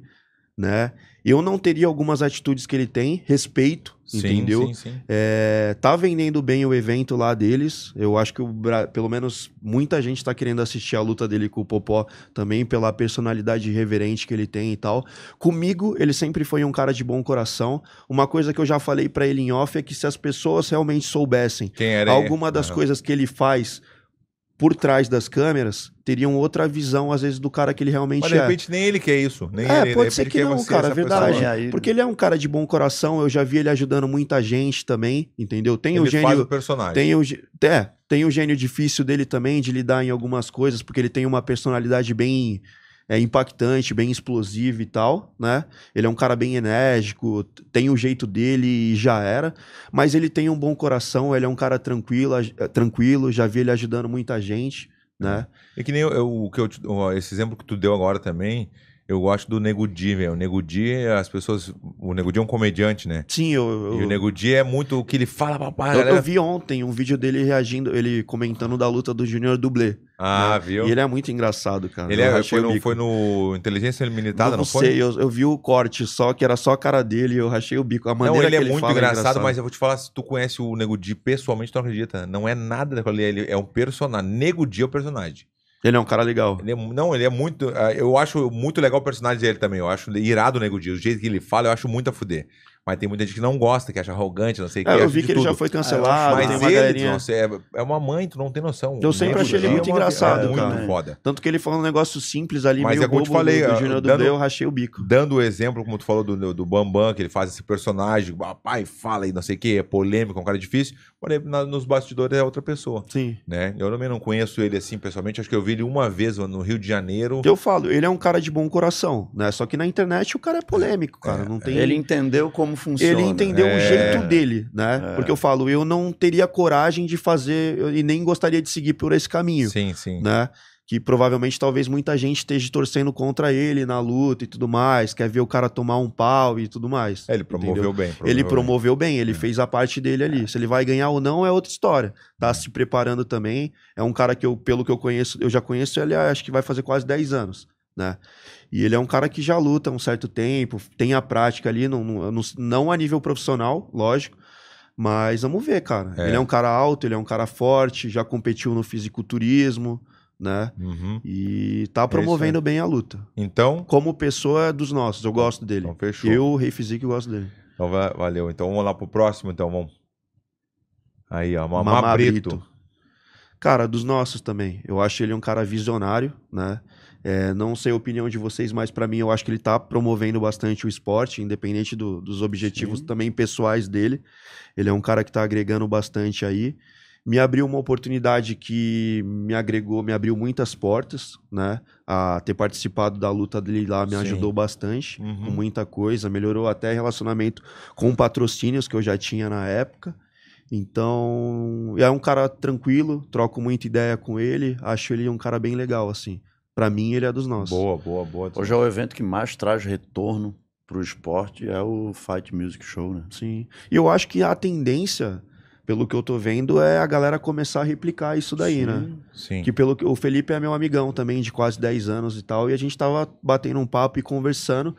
né? Eu não teria algumas atitudes que ele tem, respeito, Sim, entendeu? Sim, sim. É, tá vendendo bem o evento lá deles. Eu acho que o pelo menos muita gente tá querendo assistir a luta dele com o Popó também pela personalidade irreverente que ele tem e tal. Comigo, ele sempre foi um cara de bom coração. Uma coisa que eu já falei pra ele em off é que se as pessoas realmente soubessem alguma das Aham. coisas que ele faz por trás das câmeras teriam outra visão, às vezes, do cara que ele realmente Mas de é. repente nem ele quer isso. Nem É, ele, de pode ser que não, cara, essa verdade. pessoa. É, Porque ele é um cara de bom coração, eu já vi ele ajudando muita gente também, entendeu? Tem o Ele faz gênio. o personagem. Tem o, é, tem o gênio difícil dele também de lidar em algumas coisas, porque ele tem uma personalidade bem é, impactante, bem explosiva e tal, né? Ele é um cara bem enérgico, tem o jeito dele e já era. Mas ele tem um bom coração, ele é um cara tranquilo, tranquilo já vi ele ajudando muita gente, né? É que nem eu, eu- o que eu, esse exemplo que tu deu agora também, eu gosto do Nego Di, velho. O Nego Di, as pessoas. O Nego Di é um comediante, né? Sim, eu. E eu- o Nego Di é muito o que ele fala, papai. eu, eu vi ontem um vídeo dele reagindo, ele comentando da luta do Junior Dublê. Ah, né? viu? E ele é muito engraçado, cara. Ele é, foi, no, foi no Inteligência Limitada, não, não foi? sei, eu, eu vi o corte só, que era só a cara dele e eu rachei o bico. A maneira Não, ele que é ele muito fala engraçado, mas eu vou te falar, se tu conhece o Nego Di pessoalmente, tu não acredita. Não é nada daquilo ali, ele é um personagem. Nego Di é o personagem. Ele é um cara legal. Ele é- não, ele é muito. ah, Eu acho muito legal o personagem dele também. Eu acho irado o Nego Di. O jeito que ele fala, eu acho muito a fuder. Mas tem muita gente que não gosta, que acha arrogante, não sei o que. É, eu acha vi que ele já tudo. foi cancelado, Mas tem uma ele, galerinha... nossa, é, é uma mãe, tu não tem noção. Eu sempre achei ele Di muito é uma- engraçado, é muito cara. foda. Tanto que ele falou um negócio simples ali, Mas meio é como eu te falei, do, do ah, Júnior dando- Dublê, eu rachei o bico. Dando o exemplo, como tu falou do, do Bambam, que ele faz esse personagem, papai fala e não sei o que, é polêmico, é um cara difícil. Porém, na- nos bastidores é outra pessoa. Sim. Né? Eu também não conheço ele assim pessoalmente, acho que eu vi ele uma vez no Rio de Janeiro. Eu falo, ele é um cara de bom coração, né? Só que na internet o cara é polêmico, cara. É, não tem... Ele entendeu como funciona. Ele entendeu É. o jeito dele, né? É. Porque eu falo, eu não teria coragem de fazer eu- e nem gostaria de seguir por esse caminho, Sim, sim. né? Que provavelmente talvez muita gente esteja torcendo contra ele na luta e tudo mais, quer ver o cara tomar um pau e tudo mais. É, ele promoveu entendeu? bem. Ele bem. promoveu bem, ele fez a parte dele ali. Se ele vai ganhar ou não é outra história. Tá se preparando também. É um cara que eu, pelo que eu conheço, eu já conheço ele, acho que vai fazer quase 10 anos, né? E ele é um cara que já luta há um certo tempo, tem a prática ali, não, não, não- não a nível profissional, lógico. Mas vamos ver, cara. É. Ele é um cara alto, ele é um cara forte, já competiu no fisiculturismo, né? Uhum. E tá promovendo bem a luta. Então, Como pessoa é dos nossos, eu gosto dele. então fechou. Eu, o Rei Fisique, gosto dele. Então, va- valeu. Então vamos lá pro próximo, então. Vamos. Aí, ó. Mamá, Mamá Brito. Brito. Cara, dos nossos também. Eu acho ele um cara visionário, né? É, não sei a opinião de vocês, mas pra mim eu acho que ele tá promovendo bastante o esporte, independente do- dos objetivos Sim. também pessoais dele. Ele é um cara que tá agregando bastante aí. Me abriu uma oportunidade que me agregou, me abriu muitas portas, né? A ter participado da luta dele lá me Sim. ajudou bastante Uhum. com muita coisa, melhorou até relacionamento com patrocínios que eu já tinha na época. Então, é um cara tranquilo, troco muita ideia com ele, acho ele um cara bem legal, assim. Pra mim, ele é dos nossos. Boa, boa, boa. Hoje é o evento que mais traz retorno pro esporte, é o Fight Music Show, né? Sim. E eu acho que a tendência, pelo que eu tô vendo, é a galera começar a replicar isso daí, né? Sim. Que pelo que o Felipe é meu amigão também de quase 10 anos e tal, e a gente tava batendo um papo e conversando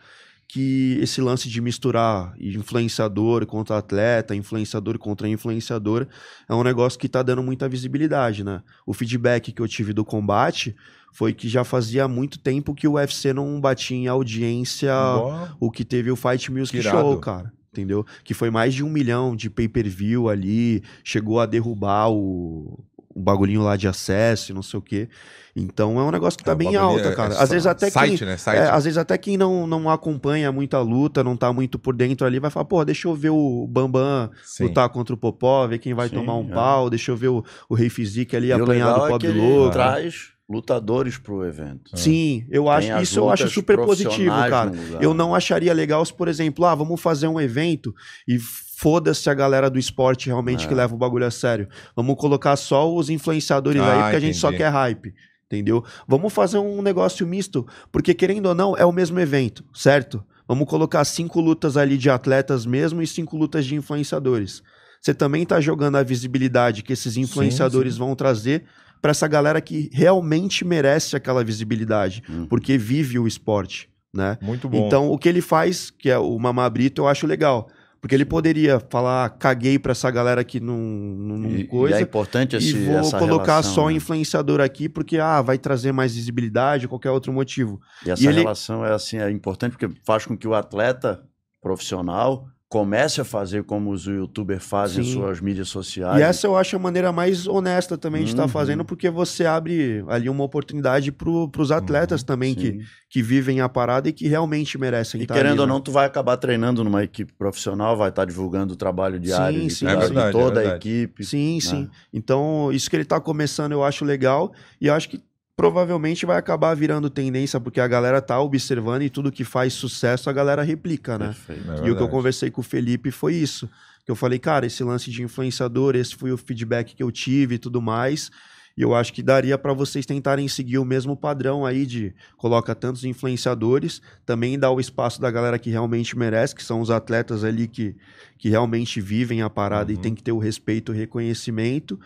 que esse lance de misturar influenciador contra atleta, influenciador contra influenciador, é um negócio que tá dando muita visibilidade, né? O feedback que eu tive do combate foi que já fazia muito tempo que o UFC não batia em audiência Boa. o que teve o Fight Music Que irado. Show, cara. Entendeu? Que foi mais de um milhão de pay-per-view ali, chegou a derrubar o, o bagulhinho lá de acesso e não sei o quê. Então é um negócio que tá É, bem alta, é- cara. é Às vezes até site, quem, né? Site. é, às vezes até quem não, não acompanha muita luta, não tá muito por dentro ali, vai falar, pô, deixa eu ver o Bambam Sim. lutar contra o Popó, ver quem vai Sim, tomar um é. pau, deixa eu ver o, o Rei Fisique ali E o apanhar do é pobre louco. traz lutadores pro evento. Sim, eu acho, Tem isso eu acho super positivo, cara. Eu não acharia legal se, por exemplo, ah, vamos fazer um evento e foda-se a galera do esporte realmente É. que leva o bagulho a sério. Vamos colocar só os influenciadores Ah, aí, porque a gente só entendi. quer hype. Entendeu? Vamos fazer um negócio misto, porque querendo ou não, é o mesmo evento, certo? Vamos colocar cinco lutas ali de atletas mesmo e cinco lutas de influenciadores. Você também tá jogando a visibilidade que esses influenciadores vão trazer para essa galera que realmente merece aquela visibilidade, Uhum. porque vive o esporte, né? Muito bom. Então, o que ele faz, que é o Mamá Brito, eu acho legal. Porque ele poderia falar, caguei pra essa galera que não, não, E, e coisa. é importante esse, E vou colocar relação, só né? influenciador aqui, porque ah, vai trazer mais visibilidade ou qualquer outro motivo. E essa E ele- relação é assim, é importante porque faz com que o atleta profissional comece a fazer como os youtubers fazem Sim. suas mídias sociais. E essa eu acho a maneira mais honesta também de estar Uhum. fazendo, porque você abre ali uma oportunidade para os atletas também que, Sim. que vivem a parada e que realmente merecem E estar querendo ali, ou né? não, tu vai acabar treinando numa equipe profissional, vai estar divulgando o trabalho diário Sim, de, sim, de É verdade, toda é a equipe. Sim, sim. né? Então, isso que ele tá começando eu acho legal e eu acho que provavelmente vai acabar virando tendência, porque a galera tá observando e tudo que faz sucesso a galera replica, né? Perfeito. É E o que eu conversei com o Felipe foi isso. Que eu falei, cara, esse lance de influenciador, esse foi o feedback que eu tive e tudo mais. E eu acho que daria para vocês tentarem seguir o mesmo padrão aí de coloca tantos influenciadores, também dá o espaço da galera que realmente merece, que são os atletas ali que, que realmente vivem a parada e Uhum. tem que ter o respeito, o reconhecimento,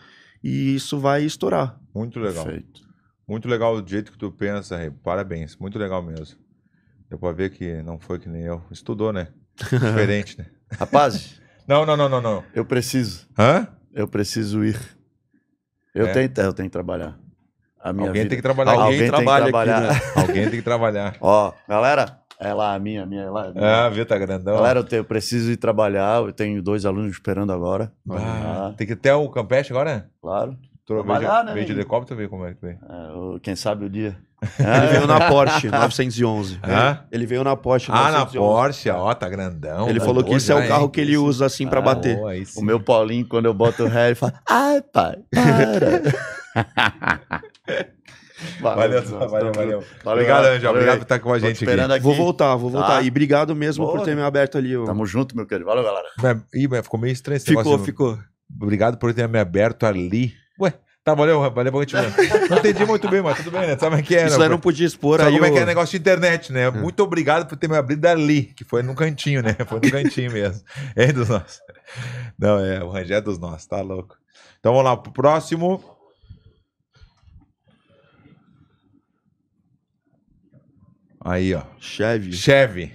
e isso vai estourar. Muito legal. Perfeito. Muito legal do jeito que tu pensa, Rei. Parabéns. Muito legal mesmo. Deu pra ver que não foi que nem eu. Estudou, né? *laughs* Diferente, né? Rapaz, Não, não, não, não, não. eu preciso. Hã? Eu preciso ir. Eu, É? tenho, eu tenho que trabalhar. A minha Alguém vida. tem que trabalhar. Alguém, Alguém tem que trabalha aqui, trabalhar. né? Alguém tem que trabalhar. *laughs* Ó, galera, é lá a minha, a minha, é lá. a minha. Ah, vê, tá grandão. Galera, eu, tenho- eu preciso ir trabalhar. Eu tenho dois alunos esperando agora. Ah, Ah, tem que ter o Campeche agora? claro. Tu veio Trabalhar, de, né, veio de helicóptero, vê como é que vem. É, quem sabe o dia. *laughs* Ele veio na Porsche *laughs* 911. Hã? Ele veio na Porsche Ah, na 911. Porsche, ó, tá grandão. Ele tá falou que esse é o carro hein? que ele usa assim pra Ah, bater. Boa. O meu Paulinho, quando eu boto o ré, ele fala: *laughs* Ai, pai, para. Valeu, valeu, valeu. junto. Obrigado, Valeu, Angel. valeu. Obrigado por estar com a gente aqui. Vou voltar, vou voltar. Tá. E obrigado mesmo por Boa. ter me aberto ali. o- Tamo junto, meu querido. Valeu, galera. Mas- Ih, mas ficou meio estranho esse Ficou, negócio. ficou. Obrigado por ter me aberto ali. Ué, tá, valeu, valeu, valeu. Não entendi muito bem, mas tudo bem, né? Sabe como é que é, Isso né? não podia expor Sabe aí. como é que é o- negócio de internet, né? Muito obrigado por ter me abrido ali, que foi no cantinho, né? Foi no cantinho mesmo. É dos nossos. Não, é, o Rangel é dos nossos, tá louco. Então vamos lá pro próximo. Aí, ó. Chevy. Chevy.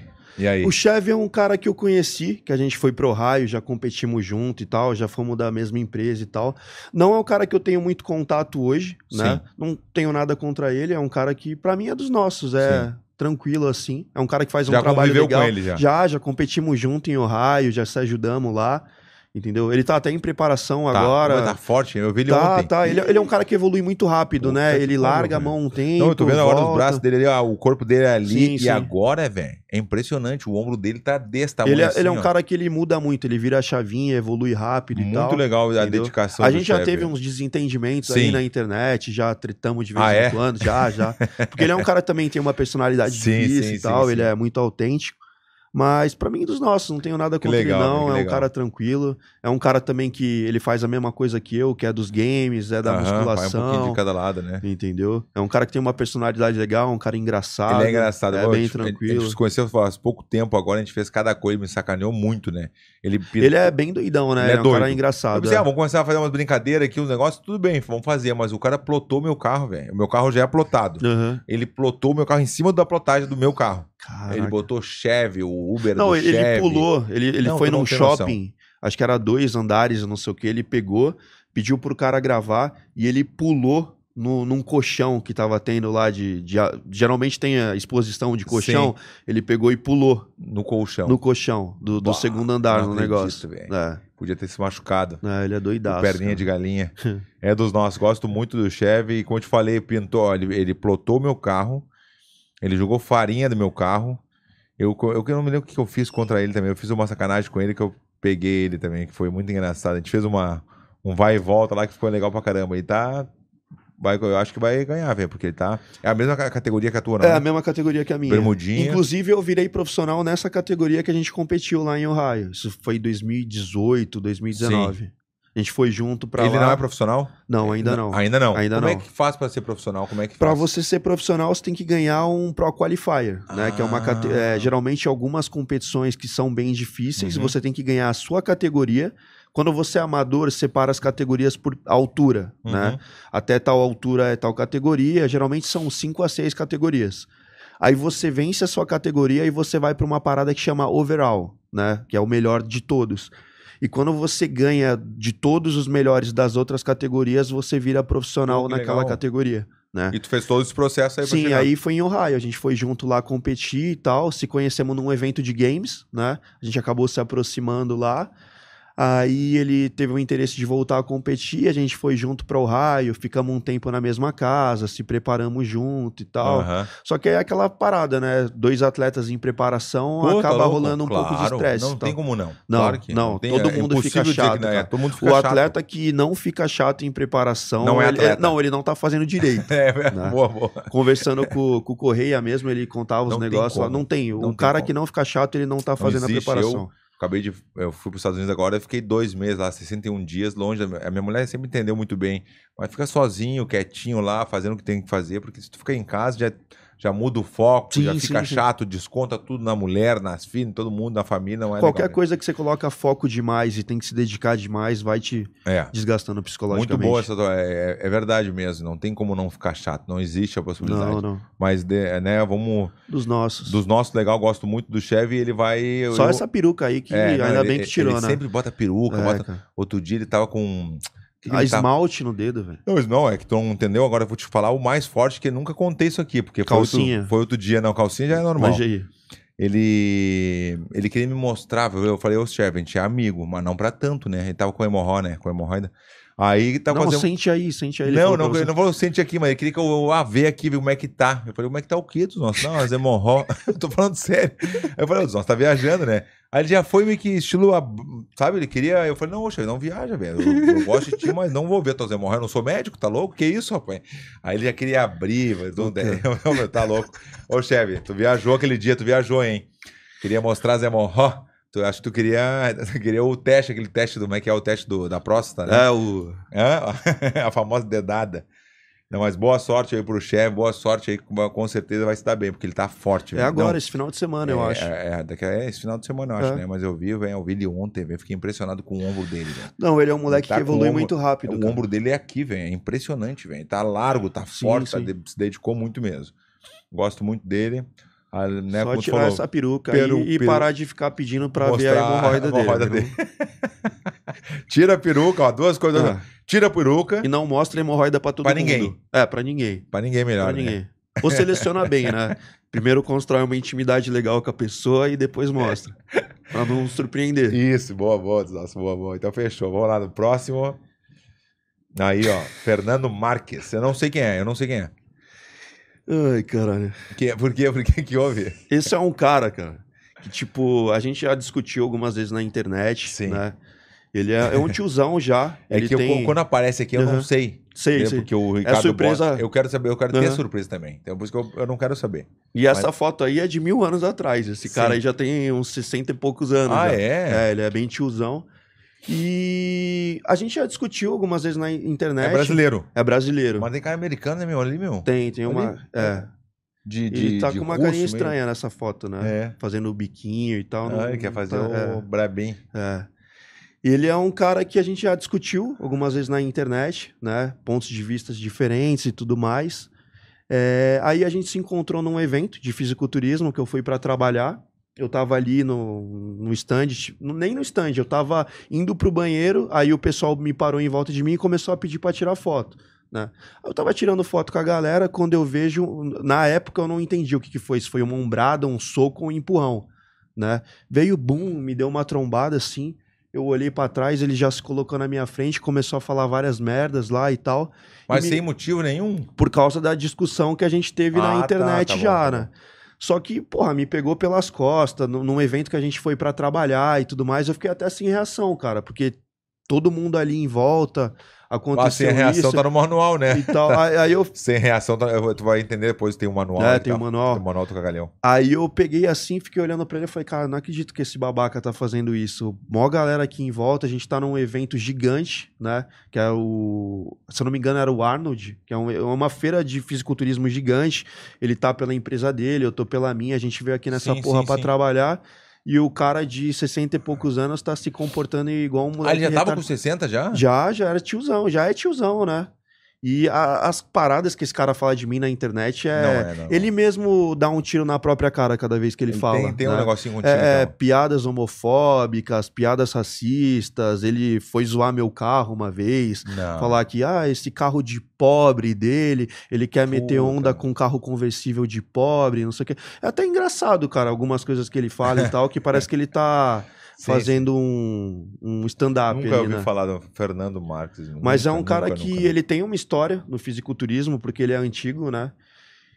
O Chevy é um cara que eu conheci, que a gente foi pro raio, já competimos junto e tal, já fomos da mesma empresa e tal. Não é um cara que eu tenho muito contato hoje, né? Sim. Não tenho nada contra ele, é um cara que pra mim é dos nossos, é Sim. tranquilo assim. É um cara que faz um Já trabalho conviveu legal. com ele já. Já, já competimos junto em Ohio, já se ajudamos lá, entendeu? Ele tá até em preparação Tá, agora. Tá forte, eu vi ele Tá, ontem. tá. Ele, ele é um cara que evolui muito rápido, Puta né? Ele larga a mão um tempo. Não, eu tô vendo agora os braços dele ali, ó, o corpo dele é ali. Sim, e sim. agora, velho, é impressionante. O ombro dele tá desse tamanho Ele é, assim, ele é um ó. cara que ele muda muito, ele vira a chavinha, evolui rápido e tal. Muito legal a entendeu? dedicação A gente já teve uns desentendimentos Sim. aí na internet, já tretamos de vez Ah, em é? quando, já, já. *laughs* Porque ele é um cara que também tem uma personalidade Sim, difícil e tal, ele é muito autêntico. Mas pra mim, dos nossos, não tenho nada contra legal, ele, não. que É um cara tranquilo. É um cara também que ele faz a mesma coisa que eu, que é dos games, é da Aham, vai um musculação. pouquinho de cada lado, né? Entendeu? É um cara que tem uma personalidade legal, um cara engraçado. Ele é engraçado. É bem gente- A tranquilo. gente se conheceu faz pouco tempo agora, a gente fez cada coisa, me sacaneou muito, né? Ele, Ele é bem doidão, né? Ele é é, um cara doido. Eu engraçado. pensei, é. ah, vamos começar a fazer umas brincadeiras aqui, os negócios, tudo bem, vamos fazer, mas o cara plotou meu carro, velho. O meu carro já é plotado. Aham. Ele plotou o meu carro em cima da plotagem do meu carro. Caraca. Ele botou Chevy, o Uber Não, do ele Chevy. pulou, ele, ele Não, foi não num shopping, acho que era dois andares, não sei o que, ele pegou, pediu pro cara gravar e ele pulou no, num colchão que tava tendo lá de, de- Geralmente tem a exposição de colchão, ele pegou e pulou No colchão. no colchão do, do segundo andar não no negócio. É, Podia ter se machucado. é, ele é doidaço. O perninha cara. de galinha. *laughs* é dos nossos. Gosto muito do Chevy. E como eu te falei, pintou, ele, ele plotou meu carro. Ele jogou farinha do meu carro. Eu, eu, eu não me lembro o que eu fiz contra ele também. Eu fiz uma sacanagem com ele que eu peguei ele também, que foi muito engraçado. A gente fez uma, um vai e volta lá que ficou legal pra caramba. Ele tá. Vai, eu acho que vai ganhar, velho, porque ele tá. É a mesma ca- categoria que a tua, não É né? a mesma categoria que a minha. Bermudinha. Inclusive, eu virei profissional nessa categoria que a gente competiu lá em Ohio. Isso foi em 2018, 2019. A gente foi junto pra ele lá. não é profissional? Não, ainda não. Ainda não. Ainda Como é não. que faz pra ser profissional? Como é que Pra faz? você ser profissional, você tem que ganhar um Pro Qualifier, né? Que é uma cate- Ah. é, geralmente algumas competições que são bem difíceis, Uhum. você tem que ganhar a sua categoria. Quando você é amador, separa as categorias por altura, Uhum. né? Até tal altura é tal categoria. Geralmente são cinco a seis categorias. Aí você vence a sua categoria e você vai para uma parada que chama overall, né? Que é o melhor de todos. E quando você ganha de todos os melhores das outras categorias, você vira profissional naquela legal. categoria. né? E tu fez todo esse processo aí pra Sim, chegar. aí foi em Ohio. A gente foi junto lá competir e tal. Se conhecemos num evento de games, né? A gente acabou se aproximando lá. Aí ele teve o interesse de voltar a competir. A gente foi junto pra Ohio. Ficamos um tempo na mesma casa, se preparamos junto e tal. Aham. Só que é aquela parada, né? Dois atletas em preparação Pô, tá acaba louco? rolando um pouco de Claro, estresse. Não e tal. tem como não. Não, claro que não, tem- todo é mundo fica que chato, não é. Todo mundo fica O chato. atleta que não fica chato em preparação. Não é ele- atleta. ele- não, ele não tá fazendo direito. *laughs* É, Né? boa, boa. Conversando com, com o Correia mesmo, ele contava os Não negócios lá. Não tem. O Não tem cara como. que não fica chato, ele não tá fazendo a preparação. Acabei de. Eu fui para os Estados Unidos agora, eu fiquei dois meses lá, 61 dias longe. da A minha mulher sempre entendeu muito bem. Mas fica sozinho, quietinho lá, fazendo o que tem que fazer, porque se tu ficar em casa, já, já muda o foco, Sim, já fica sim. chato, desconta tudo na mulher, nas filhas, todo mundo, na família, não é Qualquer legal, né? coisa que você coloca foco demais e tem que se dedicar demais, vai te É. desgastando Muito psicologicamente. boa essa tua- é, é verdade mesmo, não tem como não ficar chato, não existe a possibilidade. Não, não. Mas, de- né, vamos. Dos nossos. Dos nossos, legal, gosto muito do Chevy, ele vai. Só eu- essa peruca aí que É, não, ainda ele- bem que tirou, ele né? sempre bota peruca, É, bota. Outro dia ele tava com. A esmalte no dedo, velho. Não, não, é que tu não entendeu. Agora eu vou te falar o mais forte, que eu nunca contei isso aqui, porque foi outro, Calcinha. foi outro dia. Não, calcinha já é normal. Mas aí. Ele ele queria me mostrar, eu falei, ô chefe, a gente é amigo, mas não pra tanto, né? Ele tava com hemorroida, né? Com hemorroida. Aí tava não, fazendo. sente aí, sente aí. Não, não, você. não falou sente aqui, mas ele queria que eu ah, ver aqui, ver como é que tá. Eu falei, como é que tá o quê dos nossos? Não, as hemorroidas. *laughs* eu tô falando sério. Eu falei, os nossos tá viajando, né? Aí ele já foi meio que estilo, sabe? Ele queria. Eu falei, não, oxe, não viaja, velho. Eu, eu gosto de ti, mas não vou ver tuas hemorroidas. Eu não sou médico, tá louco? Que isso, rapaz? Aí ele já queria abrir, mas não der. *laughs* Eu tá louco. Ô, chefe, tu viajou aquele dia, tu viajou, hein? Queria mostrar as hemorroidas. Tu, acho que tu queria, *laughs* queria o teste, aquele teste do. Como é que é o teste do, da próstata, né? É, o. Hã? *laughs* a famosa dedada. Não, mas boa sorte aí pro chefe, boa sorte aí, com certeza vai se dar bem, porque ele tá forte. É velho. agora, Não, esse final de semana, eu é, acho. É, é, daqui a- é esse final de semana, eu acho, É. né? Mas eu vi, velho, eu vi ele ontem, velho, fiquei impressionado com o ombro dele, velho. Não, ele é um moleque Tá que evolui ombro- muito rápido. O cara. ombro dele é aqui, velho, é impressionante, velho. Tá largo, tá Sim, forte, tá sim. de- se dedicou muito mesmo. Gosto muito dele. Ah, né, Só tirar falou, essa peruca peru- e peru- parar de ficar pedindo pra ver a mostrar hemorroida a dele. hemorroida viu? dele. *laughs* Tira a peruca, ó, duas coisas. Ah. Tira a peruca, E não mostra hemorroida pra todo Pra mundo. ninguém. É, pra ninguém. pra ninguém melhor, Pra né? ninguém. Ou seleciona *laughs* bem, né? Primeiro constrói uma intimidade legal com a pessoa e depois mostra. Pra não surpreender. Isso, boa, boa, nossa, boa, boa. Então fechou. Vamos lá no próximo. Aí, ó, Fernando Marques. Eu não sei quem é, eu não sei quem é. Ai, caralho. Que, por quê? Por que que houve? Esse é um cara, cara, que tipo, a gente já discutiu algumas vezes na internet, Sim. né? Ele é, é um tiozão já. É que eu- tem... quando aparece aqui, eu não Aham. sei. Sei, entendeu? sei. Porque o Ricardo surpresa- bota- eu quero saber, eu quero ter Aham. surpresa também. Então por isso que eu, eu não quero saber. E essa foto aí é de mil anos atrás. Esse Sim. cara aí já tem uns 60 e poucos anos. Ah, já. é? É, ele é bem tiozão. E a gente já discutiu algumas vezes na internet. É brasileiro. É brasileiro. Mas tem cara americano, né, meu? Ali, meu. Tem, tem uma. Ali? É. De, de, Ele tá de com uma carinha mesmo. estranha nessa foto, né? É. Fazendo o biquinho e tal. não- Ah, ele quer não fazer tá- o brabinho. É. Ele é um cara que a gente já discutiu algumas vezes na internet, né? Pontos de vistas diferentes e tudo mais. É, aí a gente se encontrou num evento de fisiculturismo que eu fui para trabalhar. Eu tava ali no, no stand, nem no stand, eu tava indo pro banheiro, aí o pessoal me parou em volta de mim e começou a pedir para tirar foto, né? Eu tava tirando foto com a galera, quando eu vejo, na época eu não entendi o que, que foi, se foi uma umbrada, um soco ou um empurrão, né? Veio boom, me deu uma trombada assim, eu olhei pra trás, ele já se colocou na minha frente, começou a falar várias merdas lá e tal, Mas me- sem motivo nenhum. por causa da discussão que a gente teve Ah, na tá, internet tá bom, já, tá né? Só que, porra, me pegou pelas costas, num, num evento que a gente foi pra trabalhar e tudo mais, eu fiquei até sem reação, cara, porque todo mundo ali em volta, Ah, aconteceu sem reação isso tá no manual, né? e tal. Aí, aí eu, *laughs* Sem reação, tá- tu vai entender depois, tem um manual. É, tem um manual. Tem um manual do cagalhão. aí eu peguei assim, fiquei olhando pra ele e falei, cara, não acredito que esse babaca tá fazendo isso. Mó galera aqui em volta, a gente tá num evento gigante, né? Que é o. Se eu não me engano, era o Arnold, que é um- é uma feira de fisiculturismo gigante. Ele tá pela empresa dele, eu tô pela minha, a gente veio aqui nessa Sim, porra sim, pra sim. trabalhar. E o cara de 60 e poucos anos tá se comportando igual um moleque. Ah, ele já tava retardado. com 60 já? Já, já era tiozão, já é tiozão, né? E a- as paradas que esse cara fala de mim na internet é. Não é, não. Ele mesmo dá um tiro na própria cara cada vez que ele, Ele fala. tem, tem um né? negocinho contigo, É, é, então. piadas homofóbicas, piadas racistas. Ele foi zoar meu carro uma vez. Não. Falar que, ah, esse carro de pobre dele, ele quer meter Puta. onda com carro conversível de pobre, não sei o quê. É até engraçado, cara, algumas coisas que ele fala e tal, que parece que ele tá Sim, fazendo um, um stand-up Nunca ali, ouvi né? falar do Fernando Marques. Mas é Nunca, um cara nunca, que nunca. ele tem uma história no fisiculturismo, porque ele é antigo, né?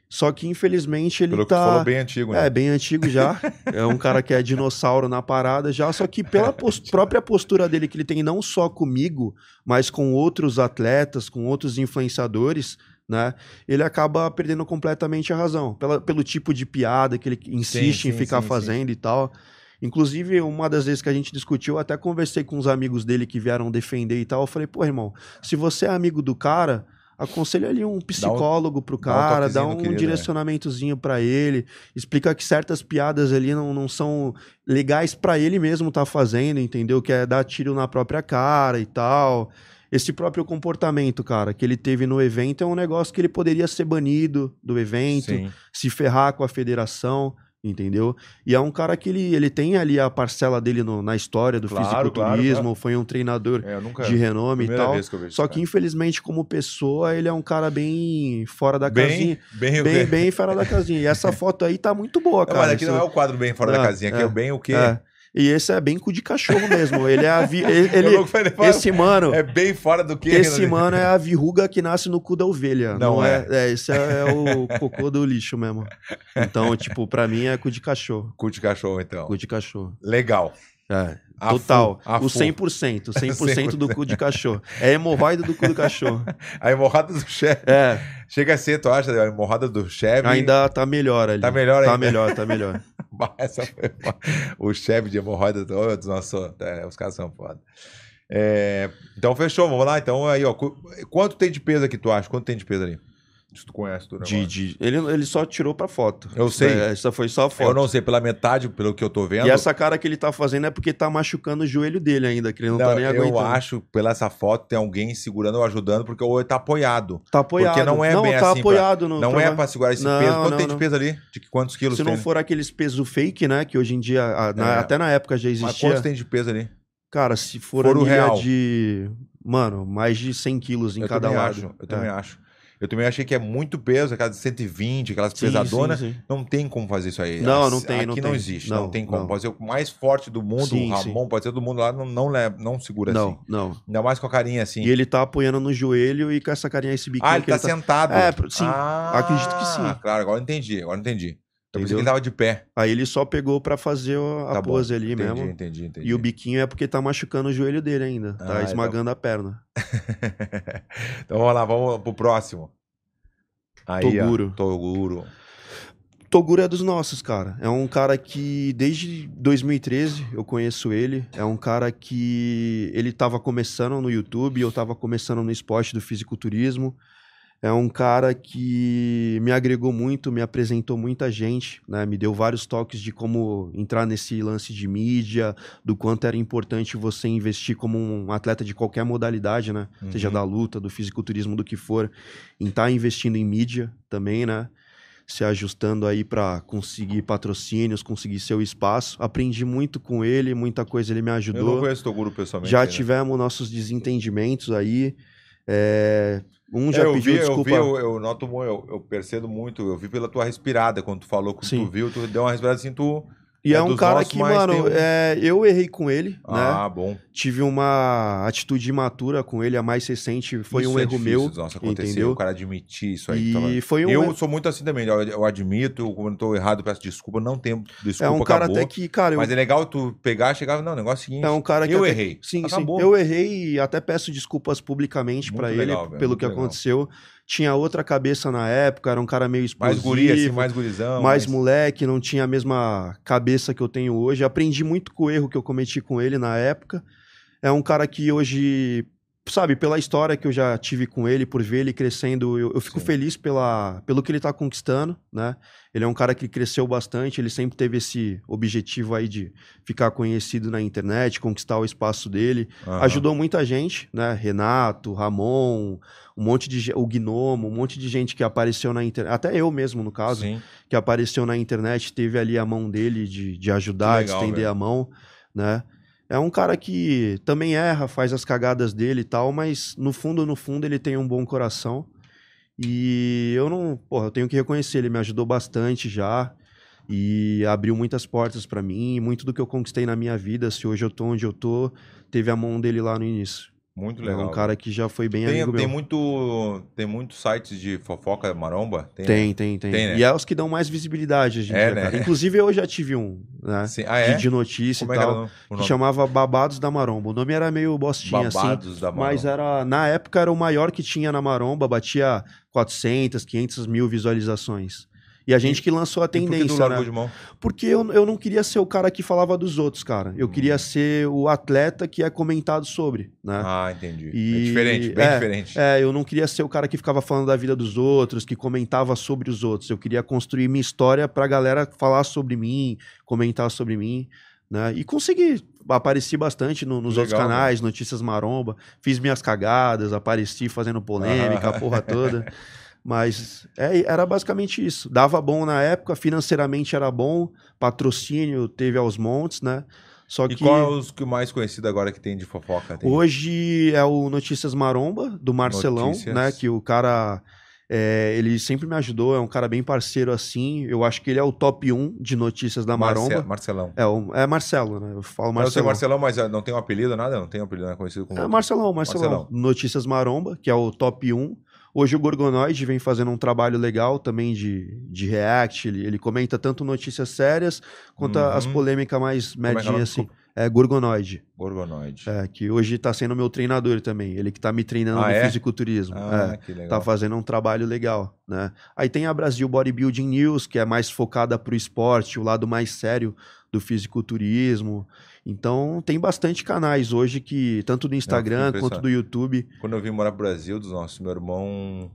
Só que, infelizmente, ele Pelo que tá... falou, bem antigo, né? É, bem antigo já. É um cara que é dinossauro na parada já. Só que pela *laughs* pos- própria postura dele que ele tem não só comigo, mas com outros atletas, com outros influenciadores, né? Ele acaba perdendo completamente a razão. Pela- pelo tipo de piada que ele insiste sim, em ficar sim, sim. fazendo e tal. Inclusive, uma das vezes que a gente discutiu, eu até conversei com os amigos dele que vieram defender e tal. Eu falei, pô, irmão, se você é amigo do cara, aconselha ali um psicólogo pro cara, dá um, querido, né? direcionamentozinho pra ele, explica que certas piadas ali não, não são legais pra ele mesmo tá fazendo, entendeu? Que é dar tiro na própria cara e tal. Esse próprio comportamento, cara, que ele teve no evento é um negócio que ele poderia ser banido do evento, Sim. se ferrar com a federação, entendeu? E é um cara que ele, ele tem ali a parcela dele no- na história do Claro, fisiculturismo, claro, foi um treinador É, nunca. de renome e tal. que Só que, infelizmente, como pessoa, ele é um cara bem fora da casinha. bem, bem, Bem, bem fora da casinha. E essa foto aí tá muito boa, Não, cara. mas aqui Isso- não é o quadro bem fora da Não, casinha, aqui é, é. bem o quê? é. E esse é bem cu de cachorro mesmo. Ele é a vi... *laughs* ele, Esse mano, É bem fora do quê? esse mano é a verruga que nasce no cu da ovelha. Não Não, é. é. é. Esse é, o cocô do lixo mesmo. Então, tipo, pra mim é cu de cachorro. Cu de cachorro, então. Cu de cachorro. Legal. É. A Total. fu- a o fu. 100%. 100% do cu de *laughs* cachorro. É hemorroida do cu do cachorro. A hemorrada do chefe. É. Chega a ser, tu acha? A hemorrada do chefe. Ainda tá melhor ali. Tá melhor Tá ainda. melhor, tá melhor. *laughs* Essa foi o chefe de hemorroida do nosso. É, os caras são foda. É, então fechou, vamos lá. Então aí, ó. qu- Quanto tem de peso aqui, tu acha? Quanto tem de peso ali? Se tu conhece tudo De, de- ele, ele só tirou pra foto. Eu sei. É, Essa foi só a foto. Eu não sei, pela metade, pelo que eu tô vendo. E essa cara que ele tá fazendo é porque tá machucando o joelho dele ainda, que ele não, Não, tá nem eu aguentando. acho, pela essa foto, tem alguém segurando ou ajudando, porque o tá apoiado. Tá apoiado. Porque não é não, bem tá assim pra- apoiado. no Não é pra segurar esse Não, peso. Quanto não, tem de peso ali? De quantos quilos Se tem? não for aqueles pesos fake, né? Que hoje em dia, a- na- É. até na época já Mas existia. quantos tem de peso ali? Cara, se for, For o real. de. Mano, mais de 100 quilos em eu cada lado. acho. Eu É. também acho. Eu também achei que é muito peso, aquelas de 120, aquelas Sim, pesadonas. sim, sim. Não tem como fazer isso aí. Não, As- não tem, Aqui não não, tem. existe, não, Não, tem como. não. Pode ser o mais forte do mundo, Sim, o Ramon, pode ser do mundo lá, não, não, leva, não segura assim. Não, não. Ainda mais com a carinha assim. E ele tá apoiando no joelho e com essa carinha, esse biquinho Ah, ele que tá sentado. É, sim. Ah, Acredito que sim. Claro, agora eu entendi, agora entendi. Eu pensei que ele tava de pé. Aí ele só pegou pra fazer a Tá bom, pose ali entendi, mesmo. Entendi, entendi. E o biquinho é porque tá machucando o joelho dele ainda. Ah, Tá então- esmagando a perna. *laughs* então vamos lá, vamos pro próximo. Aí, Toguro. Ó, Toguro. Toguro é dos nossos, cara. É um cara que desde 2013 eu conheço ele. É um cara que ele tava começando no YouTube, eu tava começando no esporte do fisiculturismo. É um cara que me agregou muito, me apresentou muita gente, né? Me deu vários toques de como entrar nesse lance de mídia, do quanto era importante você investir como um atleta de qualquer modalidade, né? Seja Uhum. da luta, do fisiculturismo, do que for, em estar investindo em mídia também, né? se ajustando aí para conseguir patrocínios, conseguir seu espaço. Aprendi muito com ele, muita coisa ele me Eu não ajudou. conheço o Toguro pessoalmente. Já ainda. tivemos nossos desentendimentos aí. É, Um É, já eu pediu vi, desculpa. Eu, vi, eu, eu noto, eu, eu percebo muito, eu vi pela tua respirada, quando tu falou, quando Sim. tu viu, tu deu uma respirada assim, tu... E é é um cara que, mano, um- é, eu errei com ele, né? Ah, bom. Tive uma atitude imatura com ele, a mais recente foi Isso um é erro difícil, meu, Nossa, acontecer, entendeu? o cara admitir isso aí. E tava- foi um Eu sou muito assim também, eu, eu admito, quando eu tô errado, peço desculpa, não tenho desculpa, é um cara acabou. até que, cara, eu Mas é legal tu pegar, chegar, não, o negócio é o seguinte, É um cara que eu errei. Sim, Acabou. sim. Eu errei e até peço desculpas publicamente pra ele legal, pelo que legal. aconteceu. Tinha outra cabeça na época, era um cara meio mais explosivo, guri, assim, mais gurizão. mais moleque, não tinha a mesma cabeça que eu tenho hoje. Aprendi muito com o erro que eu cometi com ele na época. É um cara que hoje sabe, pela história que eu já tive com ele, por ver ele crescendo, eu, eu fico Sim. feliz pela, pelo que ele tá conquistando, né? Ele é um cara que cresceu bastante, ele sempre teve esse objetivo aí de ficar conhecido na internet, conquistar o espaço dele. Aham. Ajudou muita gente, né? Renato, Ramon, um monte de o Gnomo, um monte de gente que apareceu na internet, até eu mesmo no caso, Sim. que apareceu na internet, teve ali a mão dele de, de ajudar, Que de legal, estender velho. a mão, né? É um cara que também erra, faz as cagadas dele e tal, mas no fundo, no fundo, ele tem um bom coração. E eu não, porra, eu tenho que reconhecer, ele me ajudou bastante já e abriu muitas portas pra mim, muito do que eu conquistei na minha vida, se hoje eu tô onde eu tô, teve a mão dele lá no início. Muito É legal. um cara que já foi bem tem, amigo tem meu. muito tem muitos sites de fofoca maromba? né? Tem, tem, tem. Tem, né? E é os que dão mais visibilidade hoje em É, dia, né? *laughs* Inclusive eu já tive um, né? Sim. Ah, de, é? de notícia Como e é tal. que chamava Babados da Maromba. O nome era meio bostinha, assim. Babados da Mas Maromba. era, na época era o maior que tinha na Maromba, batia 400, 500 mil visualizações. E a gente que lançou a E por que tendência, largou né? de mão? Porque eu, eu não queria ser o cara que falava dos outros, cara. Eu Hum. queria ser o atleta que é comentado sobre, né? Ah, entendi. E- É diferente, bem é, diferente. É, eu não queria ser o cara que ficava falando da vida dos outros, que comentava sobre os outros. Eu queria construir minha história pra galera falar sobre mim, comentar sobre mim, né? E consegui. Apareci bastante no- nos Legal, outros canais, Notícias Maromba. Fiz minhas cagadas, apareci fazendo polêmica, a porra toda. *laughs* Mas é, era basicamente isso. Dava bom na época, financeiramente era bom, patrocínio teve aos montes, né? Só E que qual é os que mais conhecido agora que tem de fofoca? Tem... Hoje é o Notícias Maromba, do Marcelão, Notícias. né? Que o cara. é, ele sempre me ajudou, é um cara bem parceiro assim. Eu acho que ele é o top 1 de notícias da Marce- Maromba. Marcelão. É, o- é Marcelo, né? Eu falo Marcelão. Eu sei Marcelão. Marcelão, mas ah, não tem um apelido, nada? Não tem um apelido, não é conhecido como... É Marcelão, Marcelão, Marcelão. Notícias Maromba, que é o top 1. Hoje o Gorgonoide vem fazendo um trabalho legal também de, de react. Ele, ele comenta tanto notícias sérias quanto Uhum. as polêmicas mais é que é o. É Gorgonoide. Gorgonoide. É, que hoje tá sendo meu treinador também. Ele que tá me treinando Ah, no é? fisiculturismo. Ah, é, que legal. tá fazendo um trabalho legal, né? Aí tem a Brasil Bodybuilding News, que é mais focada pro esporte, o lado mais sério do fisiculturismo. Então tem bastante canais hoje que, tanto do Instagram quanto do YouTube. Quando eu vim morar pro Brasil, dos nossos, meu irmão,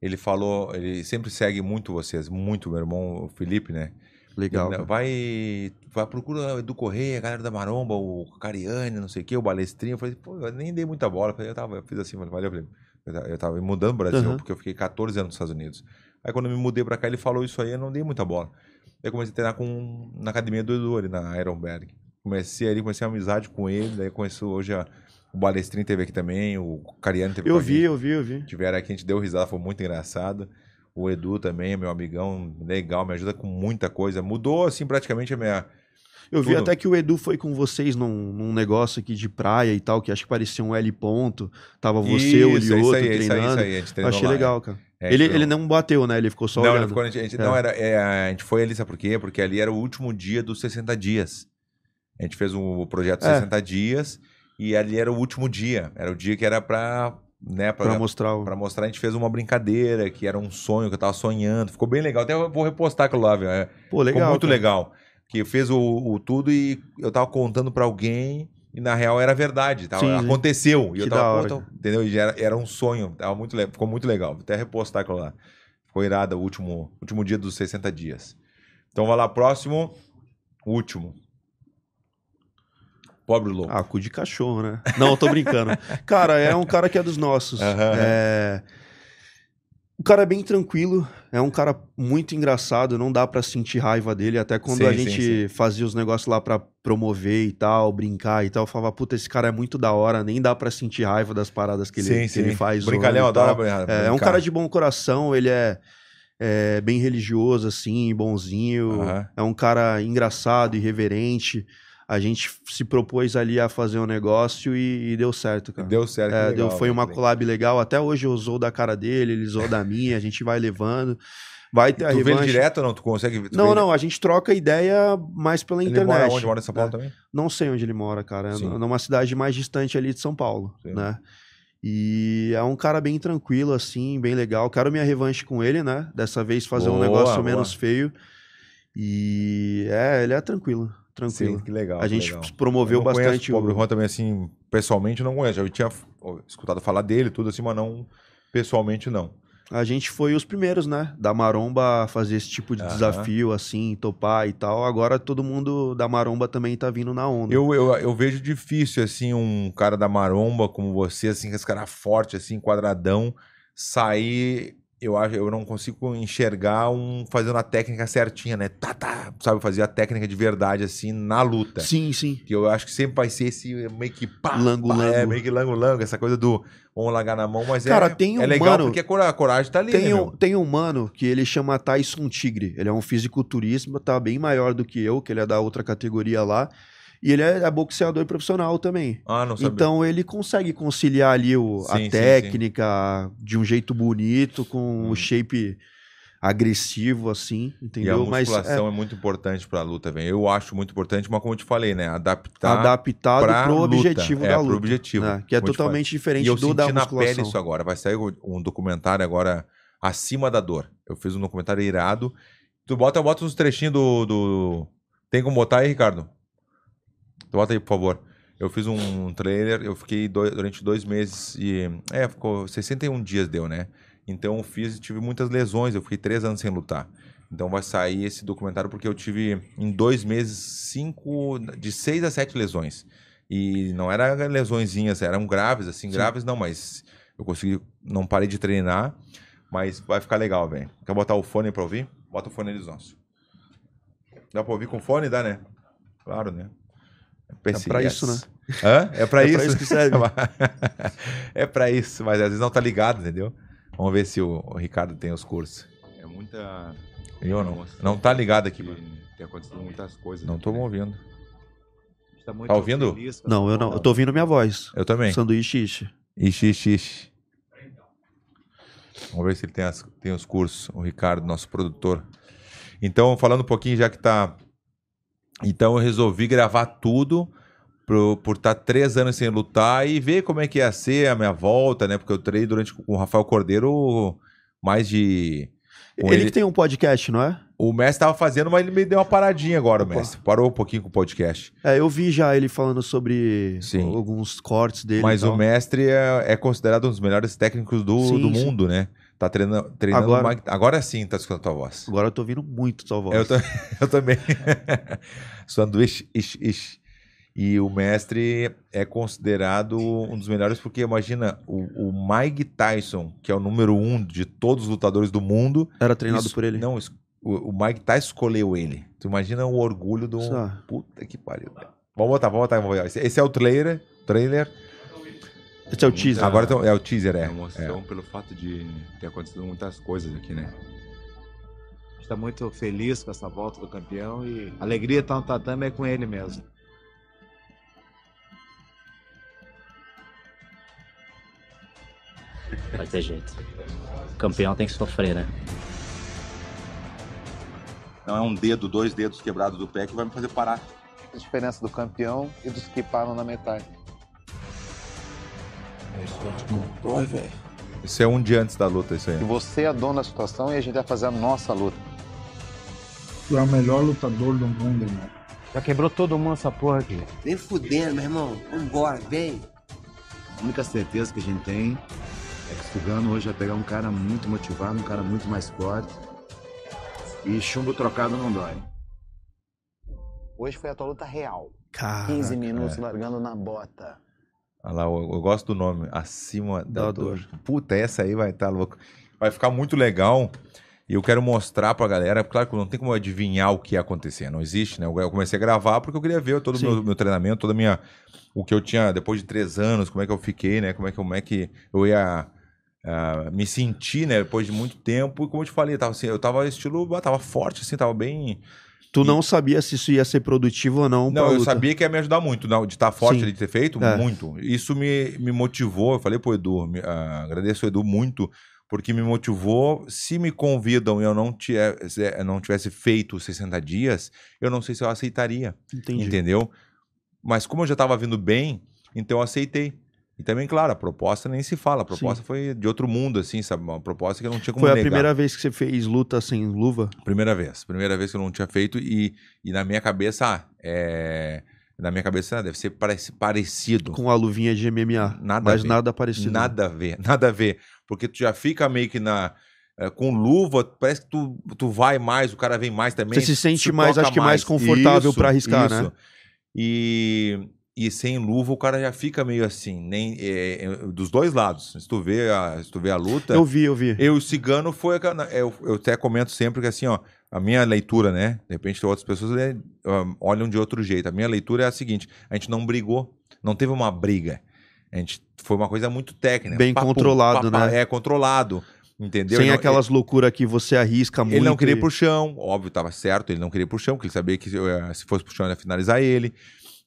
ele falou, ele sempre segue muito vocês, muito, meu irmão, o Felipe, né? Legal. Vai, vai, procura do Correia, a galera da Maromba, o Cariani, não sei o que, o Balestrinho. Eu falei, pô, eu nem dei muita bola. Eu, falei, eu, tava, eu fiz assim, valeu, Felipe. Eu tava, mudando pro Brasil, Aham. porque eu fiquei 14 anos nos Estados Unidos. Aí quando eu me mudei pra cá, ele falou isso aí, eu não dei muita bola. Eu comecei a treinar com, na academia do Edu, ali na Ironberg. Comecei ali, comecei uma amizade com ele, daí começou hoje a, o Balestrinho teve aqui também, o Cariani teve Eu a vi, gente. eu vi, eu vi. Tiveram aqui, a gente deu risada, foi muito engraçado. O Edu também, meu amigão, legal, me ajuda com muita coisa. Mudou, assim, praticamente a minha. Eu vi Tudo. até que o Edu foi com vocês num, num negócio aqui de praia e tal, que acho que parecia um L ponto. Tava você, o Isso, é Lioto isso aí, é isso aí, treinando. isso aí, a gente treinou Achei lá, legal, cara. é. É, ele, ele não bateu, né? Ele ficou só não, olhando. ele ficou, a gente, a gente- É. não, era, é, a gente foi ali, sabe por quê? Porque ali era o último dia dos 60 dias. A gente fez um projeto É. 60 dias e ali era o último dia. Era o dia que era pra, né, pra, Pra mostrar o... pra mostrar. A gente fez uma brincadeira que era um sonho que eu tava sonhando. Ficou bem legal. Até eu vou repostar aquilo lá, viu? É, Pô, legal. Ficou muito cara. legal. Que fez o, o tudo e eu tava contando pra alguém e na real era verdade. Tava, Sim, sim. aconteceu. E eu tava, pô, entendeu? E era, era um sonho. Tava muito, ficou muito legal. Vou até repostar aquilo lá. Ficou irado o último, último dia dos 60 dias. Então vai lá, próximo. Último. Pobre louco. Ah, cu de cachorro, né? Não, eu tô brincando. cara, é um cara que é dos nossos. Aham. É... O cara é bem tranquilo, é um cara muito engraçado, não dá pra sentir raiva dele. Até quando Sim, a sim, gente fazia os negócios lá pra promover e tal, brincar e tal, eu falava, puta, esse cara é muito da hora, nem dá pra sentir raiva das paradas que ele, que ele faz. Brincalhão, adora brincar. É, é um cara de bom coração, ele é, é bem religioso, assim, bonzinho. Aham. É um cara engraçado, irreverente. A gente se propôs ali a fazer um negócio e, e deu certo, cara. Deu certo. É, legal, deu, foi uma collab legal. Até hoje eu usou da cara dele, ele usou da minha, a gente vai levando. Vai ter a Tu vê ele revanche. direto ou não? Tu consegue tu Não, não, a gente troca ideia mais pela Ele internet. mora onde? Mora em São Paulo né? também? Não sei onde ele mora, cara. É numa cidade mais distante ali de São Paulo, Sim. né? E é um cara bem tranquilo, assim, bem legal. Quero minha revanche com ele, né? Dessa vez fazer um Boa, negócio boa. menos feio. E é, ele é tranquilo, tranquilo. Sim, que legal. a gente legal. promoveu bastante o Pobre. Juan também, assim, pessoalmente não conheço. Eu tinha escutado falar dele, tudo assim, mas não pessoalmente não. A gente foi os primeiros, né? Da Maromba a fazer esse tipo de Aham. desafio, assim, topar e tal. Agora todo mundo da Maromba também tá vindo na onda. Eu, eu, eu vejo difícil, assim, um cara da maromba como você, assim, com esse cara forte, assim, quadradão, sair. Eu acho, eu não consigo enxergar um fazendo a técnica certinha, né? Tá, tá, sabe, fazer a técnica de verdade, assim, na luta. Sim, sim. Que eu acho que sempre vai ser esse meio que pá, Lango, pá, É, lango. meio que lango-lango, essa coisa do vamos largar na mão, mas Cara, é, tem um é legal mano- porque a cora- a coragem tá ali, Tem né, um, meu? tem um mano que ele chama Tyson Tigre. Ele é um fisiculturista, tá bem maior do que eu, que ele é da outra categoria lá. E ele é, é boxeador profissional também. Ah, não sabia. Então ele consegue conciliar ali o, Sim, a sim, sim. técnica de um jeito bonito, com Hum. o shape agressivo, assim, e a entendeu? Mas musculação é é, muito importante pra luta, velho. Eu acho muito importante, mas como eu te falei, né? Adaptar adaptado pro luta. objetivo é, da pro luta. objetivo. né? Que é totalmente E diferente eu do senti da na musculação. pele isso agora. Vai sair um documentário agora, Acima da Dor. Eu fiz um documentário irado. Tu bota, bota uns trechinhos do, do... Tem como botar aí, Ricardo? Bota aí, por favor. Eu fiz um trailer, eu fiquei dois- durante dois meses e... É, ficou 61 dias deu, né? Então eu fiz e tive muitas lesões. Eu fiquei três anos sem lutar. Então vai sair esse documentário porque eu tive, em dois meses, cinco... De seis a sete lesões. E não eram lesõezinhas, eram graves, assim, graves não, mas eu consegui, não parei de treinar, mas vai ficar legal, velho. Quer botar o fone pra ouvir? Bota o fone eles nossos. Dá pra ouvir com fone? Dá, né? Claro, né? PC, pra isso, né? Hã? É pra É isso. pra isso que serve. *laughs* *laughs* é pra isso, mas às vezes não tá ligado, entendeu? Vamos ver se o, o Ricardo tem os cursos. É muita. Eu não. Não tá ligado aqui, mano. Tem acontecido muitas coisas. Não aqui, tô né? ouvindo. Tá, muito Tá ouvindo? feliz Não, eu não. Eu tô ouvindo minha voz. Eu também. Sanduíche ixi. Ixi, ixi, ixi. Vamos ver se ele tem, as- tem os cursos, o Ricardo, nosso produtor. Então, falando um pouquinho, já que tá. Então, eu resolvi gravar tudo pro- por estar três anos sem lutar e ver como é que ia ser a minha volta, né? Porque eu treinei durante com o Rafael Cordeiro mais de. com Ele, que tem um podcast, não é? O mestre tava fazendo, mas ele me deu uma paradinha agora, o mestre. Parou um pouquinho com o podcast. É, eu vi já ele falando sobre Sim. alguns cortes dele. Mas o mestre é, é considerado um dos melhores técnicos do, Sim, do sim. mundo, né? Tá treinando. treinando Agora- Mike- agora sim tá escutando tua voz. Agora eu tô ouvindo muito sua voz. Eu, ta- *laughs* eu também. *laughs* Sanduíche, ish, ish. E o mestre é considerado um dos melhores, porque imagina, o, o Mike Tyson, que é o número um de todos os lutadores do mundo. Era treinado isso- por ele. Não, o, o Mike Tyson escolheu ele. Tu imagina o orgulho do. Só. Puta que pariu. Vamos botar, vamos botar. vamos ver. Esse, esse é o trailer. trailer. Esse é o teaser. Agora então, é o teaser, é. É emoção pelo fato de ter acontecido muitas coisas aqui, né? A gente tá muito feliz com essa volta do campeão e a alegria tá no tatame é com ele mesmo. Vai ter jeito. O campeão tem que sofrer, né? Não é um dedo, dois dedos quebrados do pé que vai me fazer parar. a diferença do campeão e dos que param na metade. Isso é um dia antes da luta, isso aí. E você é dono da situação e a gente vai fazer a nossa luta. Tu é o melhor lutador do mundo, irmão. Já quebrou todo mundo essa porra aqui. Nem fudendo, meu irmão. Vambora, vem. A única certeza que a gente tem é que o Sugano hoje vai pegar um cara muito motivado, um cara muito mais forte. E chumbo trocado não dói. Hoje foi a tua luta real. Caraca, 15 minutos é. largando na bota. Olha lá, eu, eu gosto do nome. Acima da, Da dor. dor. Puta, essa aí vai estar louco. Vai ficar muito legal. E eu quero mostrar pra galera. Claro que não tem como eu adivinhar o que ia acontecer. Não existe, né? Eu eu comecei a gravar porque eu queria ver todo o meu, meu treinamento, toda a minha. O que eu tinha depois de três anos, como é que eu fiquei, né? Como é que, como é que eu ia. ah, me sentir, né, depois de muito tempo, e como eu te falei, tava assim, eu tava estilo, ah, tava forte, assim, tava bem, Tu não sabia se isso ia ser produtivo ou não. Não, eu sabia que ia me ajudar muito, não, de estar forte, Sim. ali, de ter feito, É. muito. Isso me, me motivou, eu falei pro Edu, me- ah, agradeço o Edu muito, porque me motivou. Se me convidam e eu não, tivesse, eu não tivesse feito os 60 dias, eu não sei se eu aceitaria, Entendi. entendeu? Mas como eu já estava vindo bem, então eu aceitei. E também, claro, a proposta nem se fala, a proposta foi de outro mundo, assim, sabe? Uma proposta que eu não tinha como Foi a negar. primeira vez que você fez luta sem luva? Primeira vez. Primeira vez que eu não tinha feito e, e na minha cabeça, ah, é, Na minha cabeça, ah, deve ser parecido. Com a luvinha de MMA. Nada mas nada parecido. Nada a ver, nada a ver. Porque tu já fica meio que na. eh, com luva, parece que tu, tu vai mais, o cara vem mais também. Você se sente mais, acho que mais confortável pra arriscar, né? E, e sem luva o cara já fica meio assim, nem eh, eh, dos dois lados. Se tu vê a, se tu vê a luta. Eu vi, eu vi. Eu, o cigano foi. Eu, eu até comento sempre que assim, ó, a minha leitura, né? De repente outras pessoas né, ah, olham de outro jeito. A minha leitura é a seguinte: a gente não brigou, não teve uma briga. A gente foi uma coisa muito técnica. Bem Papum, controlado, papá, né? É, controlado. Entendeu? Sem Ele não- aquelas loucuras que você arrisca muito. ele não queria ir e- pro chão, óbvio, tava certo, ele não queria ir pro chão, porque ele sabia que se fosse pro chão ia finalizar ele.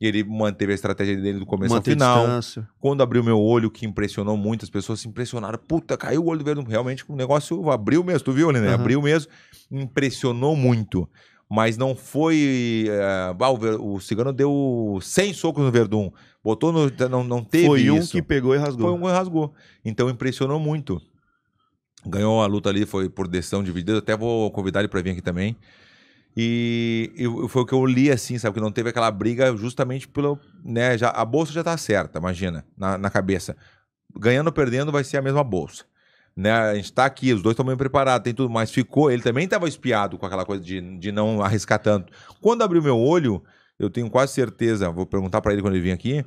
E ele manteve a estratégia dele do começo Manter ao final. distância. Quando abriu meu olho, que impressionou muito, as pessoas se impressionaram. Puta, caiu o olho do Verdun. Realmente o negócio abriu mesmo, tu viu, né? Aham. Abriu mesmo. Impressionou muito. Mas não foi. eh, ah, o, o Cigano deu 100 socos no Verdun. Botou no. Não, não teve Foi um isso. que pegou e rasgou. Foi um que rasgou. Então impressionou muito. Ganhou a luta ali, foi por decisão dividida. Até vou convidar ele pra vir aqui também. E, e foi o que eu li assim, sabe? Que não teve aquela briga justamente pelo. Né, já, a bolsa já tá certa, imagina, na, na cabeça. Ganhando ou perdendo vai ser a mesma bolsa. Né, a gente tá aqui, os dois estão bem preparados, tem tudo, mas ficou. Ele também tava espiado com aquela coisa de, de não arriscar tanto. Quando abriu meu olho, eu tenho quase certeza, vou perguntar pra ele quando ele vir aqui,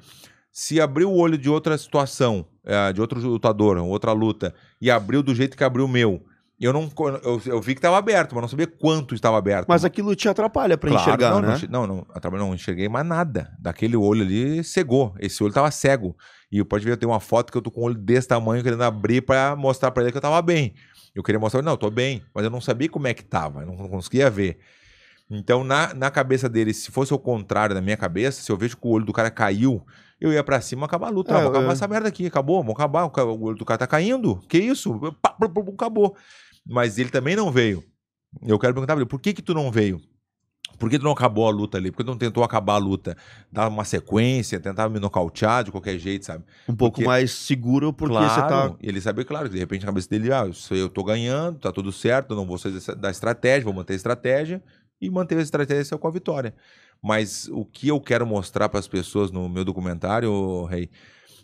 se abriu o olho de outra situação, eh, de outro lutador, outra luta, e abriu do jeito que abriu o meu. Eu não eu, eu vi que estava aberto, mas não sabia quanto estava aberto. Mas aquilo te atrapalha pra Claro, enxergar, não, né? Não, não, não, não enxerguei mais nada. Daquele olho ali cegou. Esse olho tava cego. E pode ver, eu tenho uma foto que eu tô com um olho desse tamanho querendo abrir pra mostrar pra ele que eu tava bem. Eu queria mostrar, não, eu tô bem, mas eu não sabia como é que tava, eu não conseguia ver. Então, na, na cabeça dele, se fosse o contrário da minha cabeça, se eu vejo que o olho do cara caiu, eu ia pra cima acabar a luta. É, Ah, vou acabar é. essa merda aqui, acabou, vamos acabar. O o olho do cara tá caindo. Que isso? Pá, pá, pá, Acabou. Mas ele também não veio. Eu quero perguntar pra ele, por que que tu não veio? Por que tu não acabou a luta ali? Por que tu não tentou acabar a luta? Dar uma sequência, tentar me nocautear de qualquer jeito, sabe? Um pouco Porque- mais seguro, porque você tá. Claro, ele sabia, claro, que de repente na cabeça dele, ah, aí eu tô ganhando, tá tudo certo, eu não vou sair da estratégia, vou manter a estratégia e manter a estratégia com a vitória. Mas o que eu quero mostrar para as pessoas no meu documentário, Rei,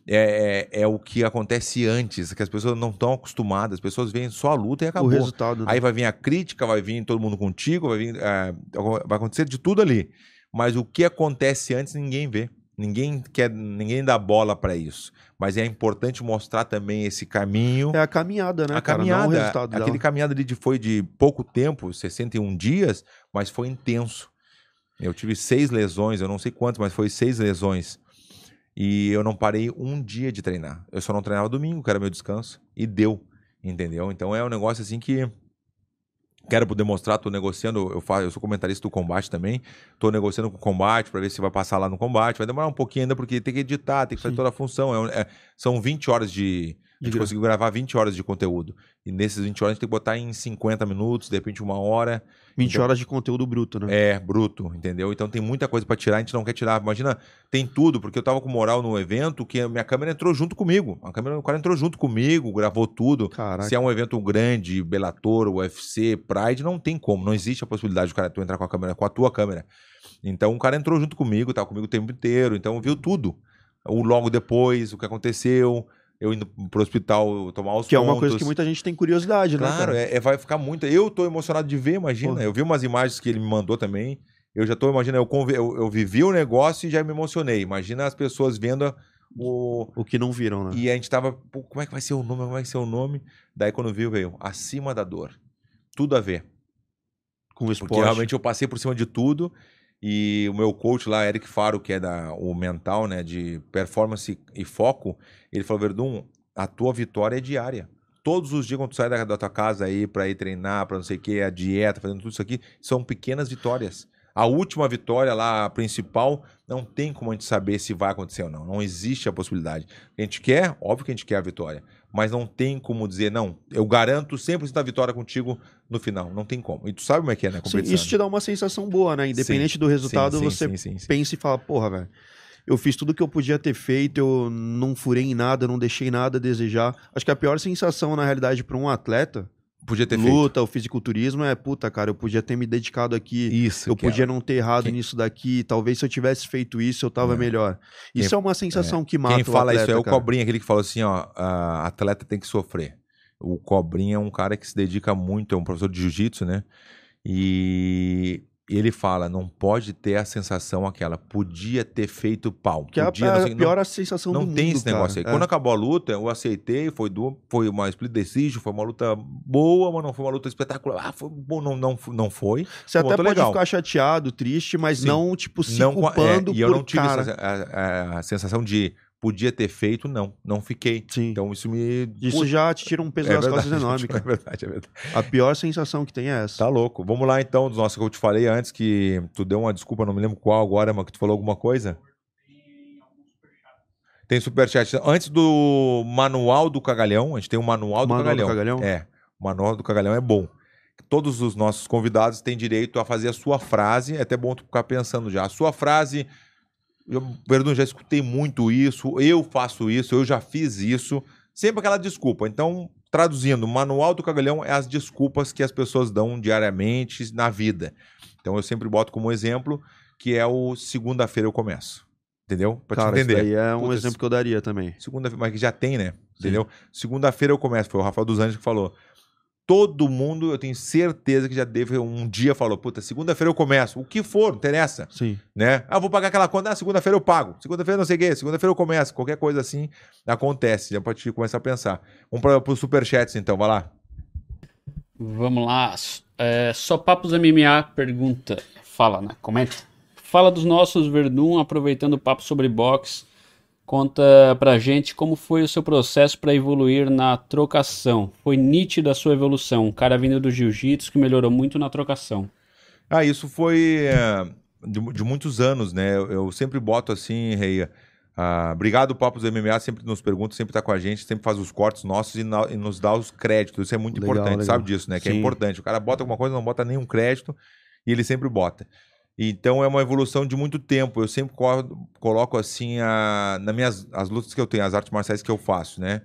é, é, é o que acontece antes, que as pessoas não estão acostumadas, as pessoas veem só a luta e acabou. O resultado. né? Aí vai vir a crítica, vai vir todo mundo contigo, vai vir. é, vai acontecer de tudo ali. Mas o que acontece antes ninguém vê. Ninguém quer, ninguém dá bola para isso. Mas é importante mostrar também esse caminho. É a caminhada, né, a cara? caminhada, Não o resultado aquele dela. caminhada ali de, foi de pouco tempo, 61 dias, mas foi intenso. Eu tive seis lesões, eu não sei quantas, mas foi seis lesões. E eu não parei um dia de treinar. Eu só não treinava domingo, que era meu descanso, e deu, entendeu? Então é um negócio assim que quero poder mostrar, tô negociando, eu faço, eu sou comentarista do combate também, tô negociando com o combate para ver se vai passar lá no combate. Vai demorar um pouquinho ainda porque tem que editar, tem que fazer Sim. toda a função. É é- são 20 horas de a gente conseguiu gravar 20 horas de conteúdo. E nesses 20 horas a gente tem que botar em 50 minutos, de repente uma hora. 20 Então- horas de conteúdo bruto, né? É, bruto, entendeu? Então tem muita coisa pra tirar, a gente não quer tirar. Imagina, tem tudo, porque eu tava com moral no evento que a minha câmera entrou junto comigo. A câmera, o cara entrou junto comigo, gravou tudo. Caraca. Se é um evento grande, Bellator, UFC, Pride, não tem como. Não existe a possibilidade do cara tu entrar com a câmera, com a tua câmera. Então o cara entrou junto comigo, tava comigo o tempo inteiro, então viu tudo. O logo depois, o que aconteceu, eu indo pro hospital tomar os Que é uma pontos. coisa que muita gente tem curiosidade, né? Claro, é, é- vai ficar muito. Eu tô emocionado de ver, imagina. Pô. Eu vi umas imagens que ele me mandou também. Eu já tô imaginando, eu, convi- eu, eu vivi o negócio e já me emocionei. Imagina as pessoas vendo o. O que não viram, né? E a gente tava. Pô, como é que vai ser o nome? Como vai ser o nome? Daí quando viu, veio acima da dor. Tudo a ver. Com o Porque esporte. realmente eu passei por cima de tudo. E o meu coach lá, Eric Faro, que é da, o mental, né, de performance e foco, ele falou: Verdun, a tua vitória é diária. Todos os dias, quando tu sai da, da tua casa aí pra ir treinar, pra não sei o que, a dieta, fazendo tudo isso aqui, são pequenas vitórias. A última vitória lá, a principal, não tem como a gente saber se vai acontecer ou não. Não existe a possibilidade. A gente quer, óbvio que a gente quer a vitória, mas não tem como dizer, não, eu garanto 100% da vitória contigo no final. Não tem como. E tu sabe como é que é, né? Sim, isso te dá uma sensação boa, né? Independente do resultado, sim, sim, você sim, sim, sim. pensa e fala, porra, velho. Eu fiz tudo que eu podia ter feito, eu não furei em nada, não deixei nada a desejar. Acho que a pior sensação, na realidade, para um atleta, Podia ter feito. luta, o fisiculturismo é, puta, cara, eu podia ter me dedicado aqui. Isso. Eu é- podia não ter errado nisso daqui. Talvez se eu tivesse feito isso, eu tava É. melhor. Isso Quem- é uma sensação que mata Quem fala atleta, isso é o cara. Cobrinha, aquele que falou assim, ó, atleta tem que sofrer. O Cobrinha é um cara que se dedica muito, é um professor de jiu-jitsu, né? E e ele fala, não pode ter a sensação aquela, podia ter feito pau. Que é a, podia, a não sei- não- pior sensação não do tem mundo, esse negócio aí. cara. Quando É. acabou a luta, eu aceitei, foi, du... foi uma split decision, foi uma luta boa, mas não foi uma luta espetacular. Ah, foi bom, não, não, não foi. Você até pode legal. ficar chateado, triste, mas Sim. não, tipo, se não, com- é, culpando e eu não tive cara. essa, a, a- a sensação de podia ter feito, não. Não fiquei. Sim. Então isso me. Isso já te tira um peso É das verdade, *laughs* costas enorme, É cara. verdade, é verdade. A pior sensação que tem é essa. Tá louco. Vamos lá então, dos nossos que eu te falei antes, que tu deu uma desculpa, não me lembro qual agora, mas que tu falou alguma coisa. Tem superchat. Antes do manual do cagalhão, a gente tem o manual do Manual do cagalhão. Cagalhão? É, o manual do cagalhão é bom. Todos os nossos convidados têm direito a fazer a sua frase. É até bom tu ficar pensando já. A sua frase. Eu, Verdun, já escutei muito isso. Eu faço isso, eu já fiz isso. Sempre aquela desculpa. Então, traduzindo, o manual do cagalhão é as desculpas que as pessoas dão diariamente na vida. Então, eu sempre boto como exemplo que é o segunda-feira eu começo. Entendeu? Pra Cara, te isso entender. daí é um Puta, exemplo que eu daria também. Segunda, mas que já tem, né? Entendeu? Segunda-feira eu começo. Foi o Rafael dos Anjos que falou. Todo mundo, eu tenho certeza que já teve um dia falou, puta, segunda-feira eu começo. O que for, não interessa. Sim. Né? Ah, vou pagar aquela conta. Ah, segunda-feira eu pago. Segunda-feira não sei o quê. Segunda-feira eu começo. Qualquer coisa assim acontece. Já pode começar a pensar. Vamos para os superchats então, vai lá. Vamos lá. É, só Papos MMA pergunta. Fala, né? Comenta. Fala dos nossos Verdun, aproveitando o papo sobre boxe. Conta pra gente como foi o seu processo para evoluir na trocação. Foi nítida a sua evolução. Um cara vindo do jiu-jitsu que melhorou muito na trocação. Ah, isso foi é, de, de muitos anos, né? Eu, eu sempre boto assim, Rei. ah, obrigado, Papos MMA, sempre nos pergunta, sempre tá com a gente, sempre faz os cortes nossos e, na- e nos dá os créditos. Isso é muito Legal, importante, legal. sabe disso, né? Que é Sim. importante. O cara bota alguma coisa, não bota nenhum crédito e ele sempre bota. Então é uma evolução de muito tempo. Eu sempre co- coloco assim a, nas minhas as lutas que eu tenho, as artes marciais que eu faço, né?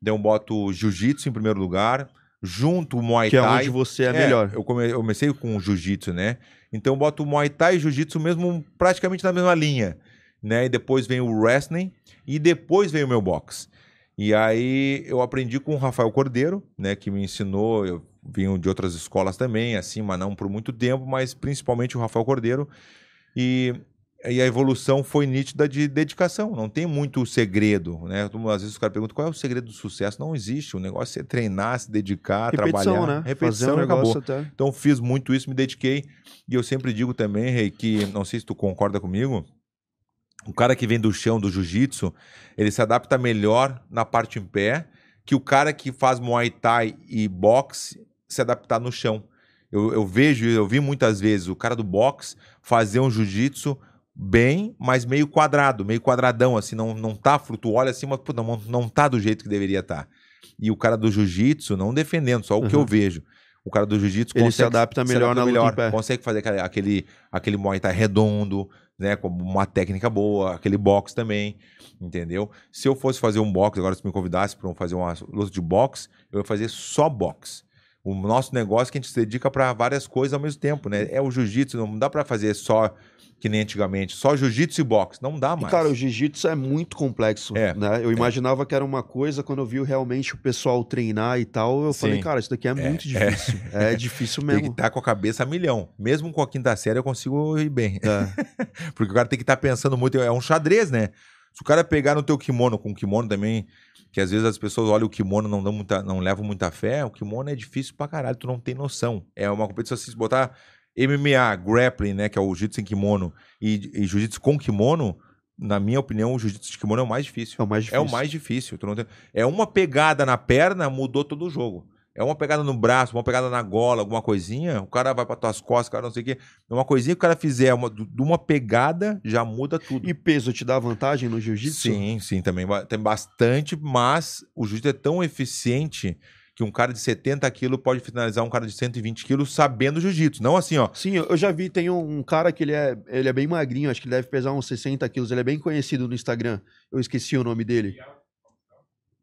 Então eu boto jiu-jitsu em primeiro lugar, junto o Muay Que é Thai. onde você é melhor. Eu, come- eu comecei com o jiu-jitsu, né? Então eu boto o Muay Thai e jiu-jitsu mesmo praticamente na mesma linha, né? E depois vem o wrestling e depois vem o meu box. E aí eu aprendi com o Rafael Cordeiro, né, que me ensinou, eu vim de outras escolas também, assim, mas não por muito tempo, mas principalmente o Rafael Cordeiro. E, e a evolução foi nítida de dedicação, não tem muito segredo, né? Às vezes os caras perguntam qual é o segredo do sucesso, não existe, o negócio é treinar, se dedicar, Repetição, trabalhar, né? repetição um acabou. até. Então fiz muito isso, me dediquei. E eu sempre digo também, Rei, que não sei se tu concorda comigo, o cara que vem do chão, do jiu-jitsu, ele se adapta melhor na parte em pé que o cara que faz Muay Thai e boxe se adaptar no chão. Eu, eu vejo, eu vi muitas vezes o cara do boxe fazer um jiu-jitsu bem, mas meio quadrado, meio quadradão, assim, não, não tá, flu- tu olha assim, mas pô, não, não tá do jeito que deveria estar. E o cara do jiu-jitsu, não defendendo, só o que Uhum. eu vejo. O cara do jiu-jitsu Ele se adapta melhor na luta em pé. Consegue fazer aquele, aquele, aquele Muay Thai redondo, né? Com uma técnica boa, aquele boxe também, entendeu? Se eu fosse fazer um boxe, agora se me convidasse para fazer uma luta de boxe, eu ia fazer só boxe. O nosso negócio é que a gente se dedica para várias coisas ao mesmo tempo, né? É o jiu-jitsu, não dá para fazer só que nem antigamente, só jiu-jitsu e boxe, não dá E, mais. cara, o jiu-jitsu é muito complexo, É, né? Eu imaginava que era uma coisa, quando eu vi realmente o pessoal treinar e tal, eu falei, Sim. cara, isso daqui é, muito é. difícil. É, *laughs* difícil Tem que mesmo. estar com a cabeça a milhão. Mesmo com a quinta série eu consigo ir bem. É. *laughs* Porque o cara tem que estar pensando muito. É um xadrez, né? Se o cara pegar no teu kimono, com o kimono também, que às vezes as pessoas olham o kimono não dão muita, não levam muita fé, o kimono é difícil pra caralho, tu não tem noção. É uma competição assim, se botar MMA, grappling, né, que é o jiu-jitsu em kimono, e, e jiu-jitsu com kimono, na minha opinião, o jiu-jitsu de kimono é o mais difícil. É o mais É difícil. o mais difícil. tu não tem- É uma pegada na perna, mudou todo o jogo. É uma pegada no braço, uma pegada na gola, alguma coisinha, o cara vai pra tuas costas, o cara não sei o quê. É Uma coisinha que o cara fizer, uma, de uma pegada, já muda tudo. E peso te dá vantagem no jiu-jitsu? Sim, sim, também tem bastante, mas o jiu-jitsu é tão eficiente que um cara de 70 quilos pode finalizar um cara de 120 quilos sabendo jiu-jitsu. Não assim, ó. Sim, eu já vi, tem um, um cara que ele é, ele é bem magrinho, acho que ele deve pesar uns 60 quilos, ele é bem conhecido no Instagram. Eu esqueci o nome dele.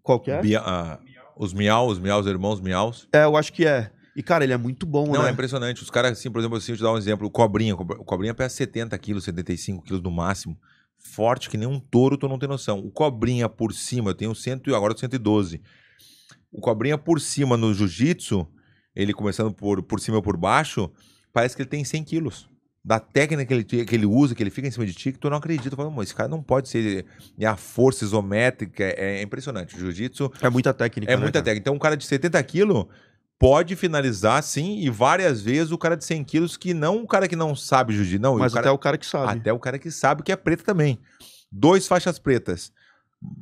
Qual que é? Bia- ah, Os miau, os miau, os irmãos miaus. É, eu acho que é. E, cara, ele é muito bom, Não, né? é impressionante. Os caras, assim, por exemplo, assim, eu te dar um exemplo. O Cobrinha. O Cobrinha pesa 70 quilos, 75 quilos no máximo. Forte que nem um touro, tu não tem noção. O Cobrinha por cima, eu tenho 100, e- agora eu tenho 112. O Cobrinha por cima no jiu-jitsu, ele começando por, por cima ou por baixo, parece que ele tem 100 quilos. Da técnica que ele, que ele usa, que ele fica em cima de ti, que tu não acredita. Fala, "Mano, esse cara não pode ser. E a força isométrica é, é impressionante. O jiu-jitsu É muita técnica, é né, muita cara? técnica. Então, um cara de 70 quilos pode finalizar, sim, e várias vezes o cara de 100 quilos, que não o cara que não sabe jiu-jitsu, não. Mas o cara, até o cara que sabe. até o cara que sabe que é preto também. Dois faixas pretas,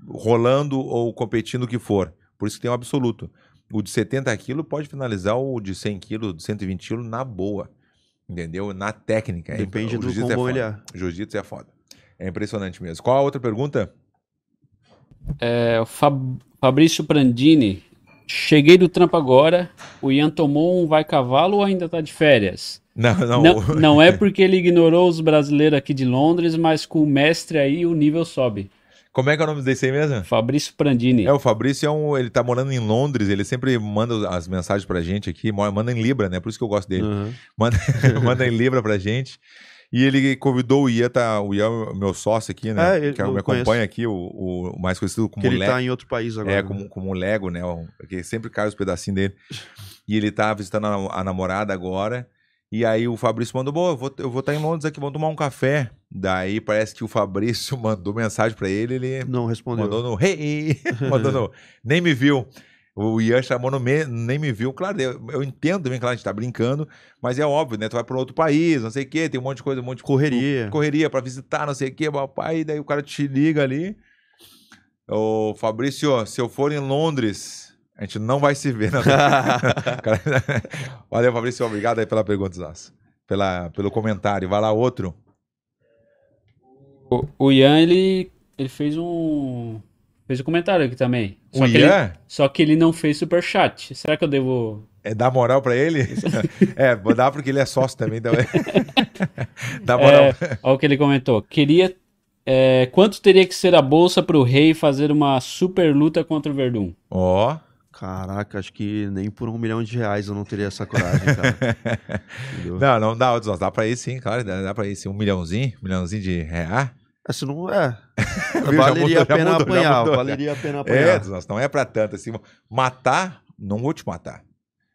rolando ou competindo o que for. Por isso que tem um absoluto. O de 70 quilos pode finalizar o de 100 quilos, de 120 quilos na boa. Entendeu? Na técnica. É Depende do jiu-jitsu quão bom foda. ele é. Jiu-jitsu é foda. É impressionante mesmo. Qual a outra pergunta? É, o Fab- Fabrício Prandini. Cheguei do trampo agora. O Ian tomou um vai cavalo ou ainda tá de férias? Não, não. Não, não é porque ele ignorou os brasileiros aqui de Londres, mas com o mestre aí o nível sobe. Como é que é o nome desse aí mesmo? Fabrício Prandini. É, o Fabrício é um. Ele tá morando em Londres, ele sempre manda as mensagens pra gente aqui, manda em Libra, né? Por isso que eu gosto dele. Uhum. Manda, *laughs* manda em Libra pra gente. E ele convidou o Ian, tá, o Ian é meu sócio aqui, né? É, ele- que eu me acompanha conheço. aqui, o, o mais conhecido como Que ele Lego. tá em outro país agora. É, né? como, como Lego, né? Que sempre cai os pedacinhos dele. E ele tá visitando a, a namorada agora. E aí o Fabrício mandou, bom, eu vou estar eu vou tá em Londres aqui, vamos tomar um café. Daí parece que o Fabrício *laughs* mandou mensagem pra ele, ele Não respondeu. Mandou no hey, *laughs* mandou no nem me viu. O Ian chamou no me, nem me viu. Claro, eu, eu entendo também, claro, a gente tá brincando, mas é óbvio, né? Tu vai pra outro país, não sei o quê, tem um monte de coisa, um monte de Correria. correria pra visitar, não sei o quê, papai, daí o cara te liga ali. Ô, Fabrício, se eu for em Londres, a gente não vai se ver. Cara, *laughs* *laughs* Valeu, Fabrício, obrigado aí pela pergunta, Zaço. Pela, pelo comentário. Vai lá, outro. O, o Ian, ele, ele fez um. Fez um comentário aqui também. Só O que ele, Ian? só que ele não fez superchat. Será que eu devo. É dar moral pra ele? *laughs* é, vou dar porque ele é sócio também. Então... Dá moral. É, olha o que ele comentou. Queria. é, quanto teria que ser a bolsa pro rei fazer uma super luta contra o Verdun? Ó. Caraca, acho que nem por um milhão de reais eu não teria essa coragem, cara. *laughs* Não, não dá, dá pra ir sim, claro, dá, dá pra ir sim. Um milhãozinho, um milhãozinho de. Essa não é. *laughs* Viu? Já valeria a pena mudou, apanhar. mudou. Valeria a pena É, apanhar. Edson, não é pra tanto assim. Matar, não vou te matar.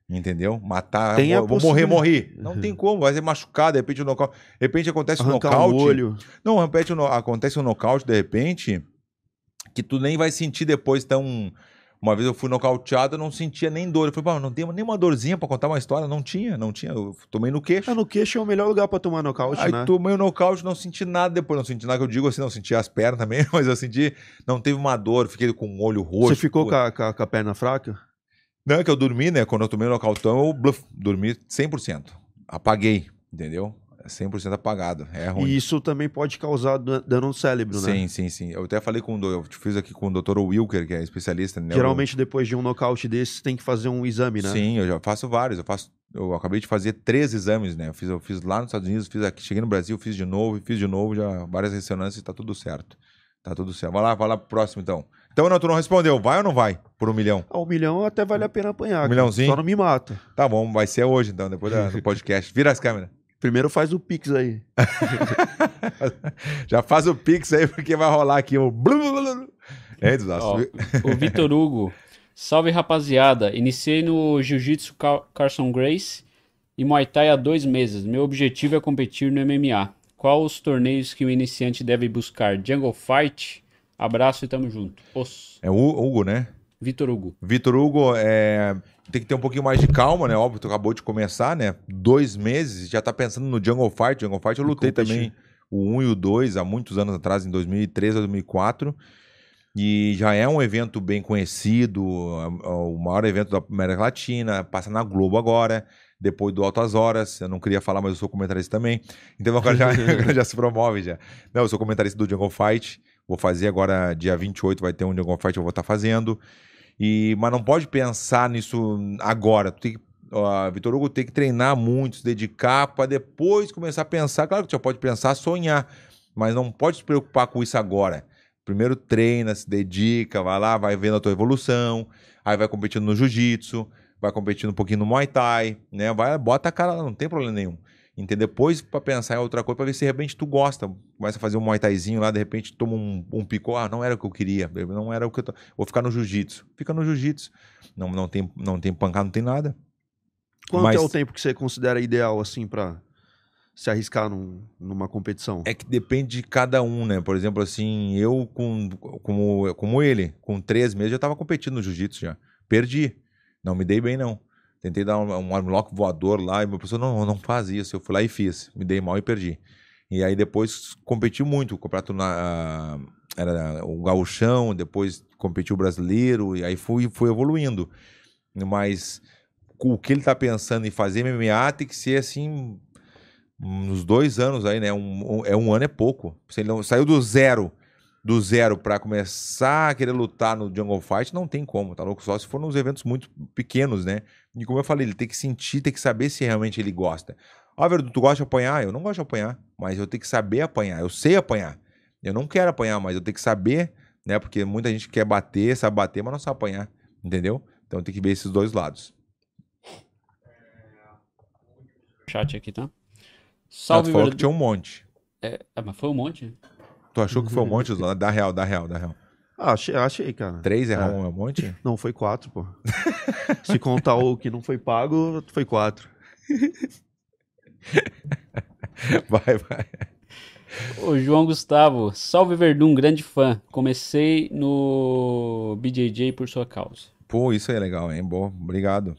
Entendeu? Matar, Tem vou, vou morrer, morri. Não tem como, vai ser machucado, de repente o nocaute. De repente acontece um nocaute. um olho. Não, de repente acontece um nocaute, de repente, que tu nem vai sentir depois tão. Uma vez eu fui nocauteado, eu não sentia nem dor. Eu falei, pô, não tem nem uma dorzinha pra contar uma história. Não tinha, não tinha. Eu tomei no queixo. Ah, no queixo é o melhor lugar pra tomar nocaute, Aí né? tomei o nocaute, não senti nada depois. Não senti nada que eu digo assim, não senti as pernas também, *laughs* mas eu senti. Não teve uma dor, fiquei com o olho roxo. Você ficou com a, com a- com a perna fraca? Não, é que eu dormi, né? Quando eu tomei o nocautão, eu bluff, dormi 100%. Apaguei, entendeu? 100% apagado. É ruim. E isso também pode causar dan- dano no cérebro, né? Sim, sim, sim. Eu até falei com o. Eu fiz aqui com o Dr. Wilker, que é especialista em neuro- Geralmente, depois de um nocaute desse, tem que fazer um exame, né? Sim, eu já faço vários. Eu faço. Eu acabei de fazer três exames, né? Eu fiz, eu fiz lá nos Estados Unidos, fiz aqui, cheguei no Brasil, fiz de novo, fiz de novo, já várias ressonâncias, tá tudo certo. Tá tudo certo. Vai lá, vai lá pro próximo então. Então, não, tu não respondeu. Vai ou não vai? Por um milhão? Ah, um milhão até vale a pena apanhar. Um milhãozinho? Só não me mata. Tá bom, vai ser hoje então, depois do podcast. Vira as câmeras. Primeiro faz o Pix aí. *laughs* Já faz o pix aí, porque vai rolar aqui o. blu, blu, blu, blu. É, desastre. Ó, o Vitor *laughs* Hugo. Salve rapaziada. Iniciei no Jiu-Jitsu Car- Carson Grace e Muay Thai há dois meses. Meu objetivo é competir no MMA. Qual os torneios que o iniciante deve buscar? Jungle Fight? Abraço e tamo junto. Os. É o Hugo, né? Vitor Hugo. Vitor Hugo, é, tem que ter um pouquinho mais de calma, né? Óbvio, tu acabou de começar, né? Dois meses, já tá pensando no Jungle Fight. Jungle Fight eu lutei também o 1 e o 2 há muitos anos atrás, em 2013 ou 2004. E já é um evento bem conhecido, é- é o maior evento da América Latina, passa na Globo agora, depois do Altas Horas. Eu não queria falar, mas eu sou comentarista também. Então agora já, *laughs* agora já se promove já. Não, eu sou comentarista do Jungle Fight. Vou fazer agora, dia 28, vai ter um Jungle Fight, eu vou estar fazendo. E, mas não pode pensar nisso agora. Tu tem que, ó, Vitor Hugo tem que treinar muito, se dedicar para depois começar a pensar. Claro que tu já pode pensar, sonhar, mas não pode se preocupar com isso agora. Primeiro treina, se dedica, vai lá, vai vendo a tua evolução, aí vai competindo no jiu-jitsu, vai competindo um pouquinho no Muay Thai, né? Vai, bota a cara lá, não tem problema nenhum. Entendeu? Depois pra pensar em outra coisa, pra ver se de repente tu gosta. Começa a fazer um Muay Thaizinho lá, de repente toma um, um picô, ah, não era o que eu queria, não era o que eu tô... Vou ficar no jiu-jitsu. Fica no jiu-jitsu. Não, não, tem, não tem pancada, não tem nada. Quanto Mas- é o tempo que você considera ideal, assim, pra se arriscar num- numa competição? É que depende de cada um, né? Por exemplo, assim, eu com, como, como ele, com três meses, eu tava competindo no jiu-jitsu já. Perdi. Não me dei bem, não. Tentei dar um, um armlock voador lá e meu professor, não, não faz isso. Eu fui lá e fiz. Me dei mal e perdi. E aí depois competi muito. O campeonato na, era o gauchão, depois competi o brasileiro, e aí fui, fui evoluindo. Mas o que ele tá pensando em fazer MMA tem que ser assim, uns dois anos aí, né? Um, um- é um ano é pouco. Se ele não saiu do zero, do zero pra começar a querer lutar no Jungle Fight, não tem como, tá louco? Só se for nos eventos muito pequenos, né? E como eu falei, ele tem que sentir, tem que saber se realmente ele gosta. Ah, Verdu, tu gosta de apanhar? Eu não gosto de apanhar, mas eu tenho que saber apanhar. Eu sei apanhar. Eu não quero apanhar, mas eu tenho que saber, né? Porque muita gente quer bater, sabe bater, mas não sabe apanhar, entendeu? Então tem que ver esses dois lados. Chat aqui, tá? Ah, Salve, tu falou Verdu- que tinha um monte. É, ah, mas foi um monte? Tu achou que foi um monte? Zona? Dá real, dá real, dá real. Ah, achei, achei, cara. Três é, É. um monte? *laughs* Não, foi quatro, pô. *laughs* Se contar o que não foi pago, foi quatro. *laughs* Vai, vai. O João Gustavo, salve Verdun, grande fã. Comecei no BJJ por sua causa. Pô, isso aí é legal, hein? Bom, obrigado.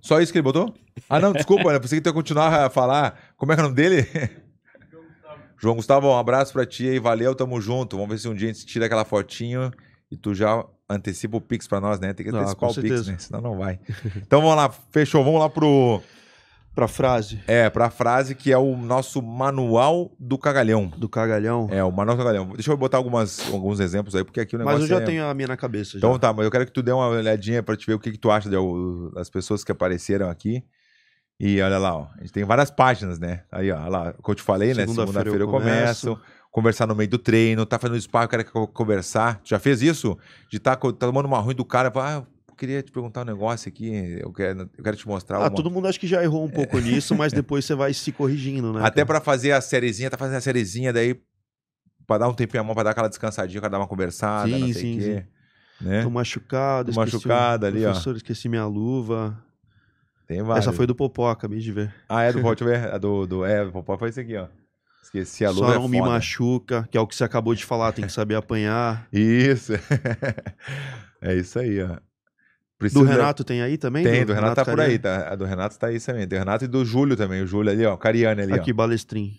Só isso que ele botou? Ah, não, desculpa, né? Pensei que tu ia continuar a falar. Como é que é o nome dele? João Gustavo, um abraço pra ti aí, valeu, tamo junto. Vamos ver se um dia a gente tira aquela fotinho e tu já antecipa o Pix pra nós, né? Tem que Ah, antecipar com o Pix, certeza. né? Senão não vai. *laughs* Então vamos lá, fechou. Vamos lá pro. Pra frase É, pra frase que é o nosso manual do cagalhão. do cagalhão. É, o manual do cagalhão. Deixa eu botar algumas, alguns exemplos aí, porque aqui o negócio Mas eu já é... tenho a minha na cabeça. Então já. tá, mas eu quero que tu dê uma olhadinha pra te ver o que, que tu acha de das pessoas que apareceram aqui. E olha lá, ó. A gente tem várias páginas, né? Aí, ó, lá, como eu te falei, né? Segunda-feira eu eu começo. Conversar no meio do treino, tá fazendo spa, eu quero co- conversar. Tu já fez isso? De tá, tá tomando uma ruim do cara, ah, eu queria te perguntar um negócio aqui, eu quero, eu quero te mostrar Ah, uma... todo mundo acho que já errou um pouco *laughs* nisso, mas depois você vai se corrigindo, né? Até cara? pra fazer a sériezinha, tá fazendo a sériezinha, daí pra dar um tempinho a mão, pra dar aquela descansadinha, pra dar uma conversada, Sim, não sei sim, o quê. Né? Tô machucado, Tô o- machucado ali, ó. Professor, esqueci minha luva. Tem vários. Essa foi do Popó, acabei de ver. Ah, é do *laughs* Deixa eu ver. A do, do, é, do Popó foi esse aqui, ó. Esqueci a luva. Só é não me foda. machuca, que é o que você acabou de falar, tem que saber apanhar. *laughs* Isso. *laughs* é isso aí, ó. Do Renato tem aí também? Tem, do Renato, tá por aí, tá? A do Renato tá aí também. Tem o Renato e do Júlio também. O Júlio ali, ó. Cariani ali, Aqui, Balestrin.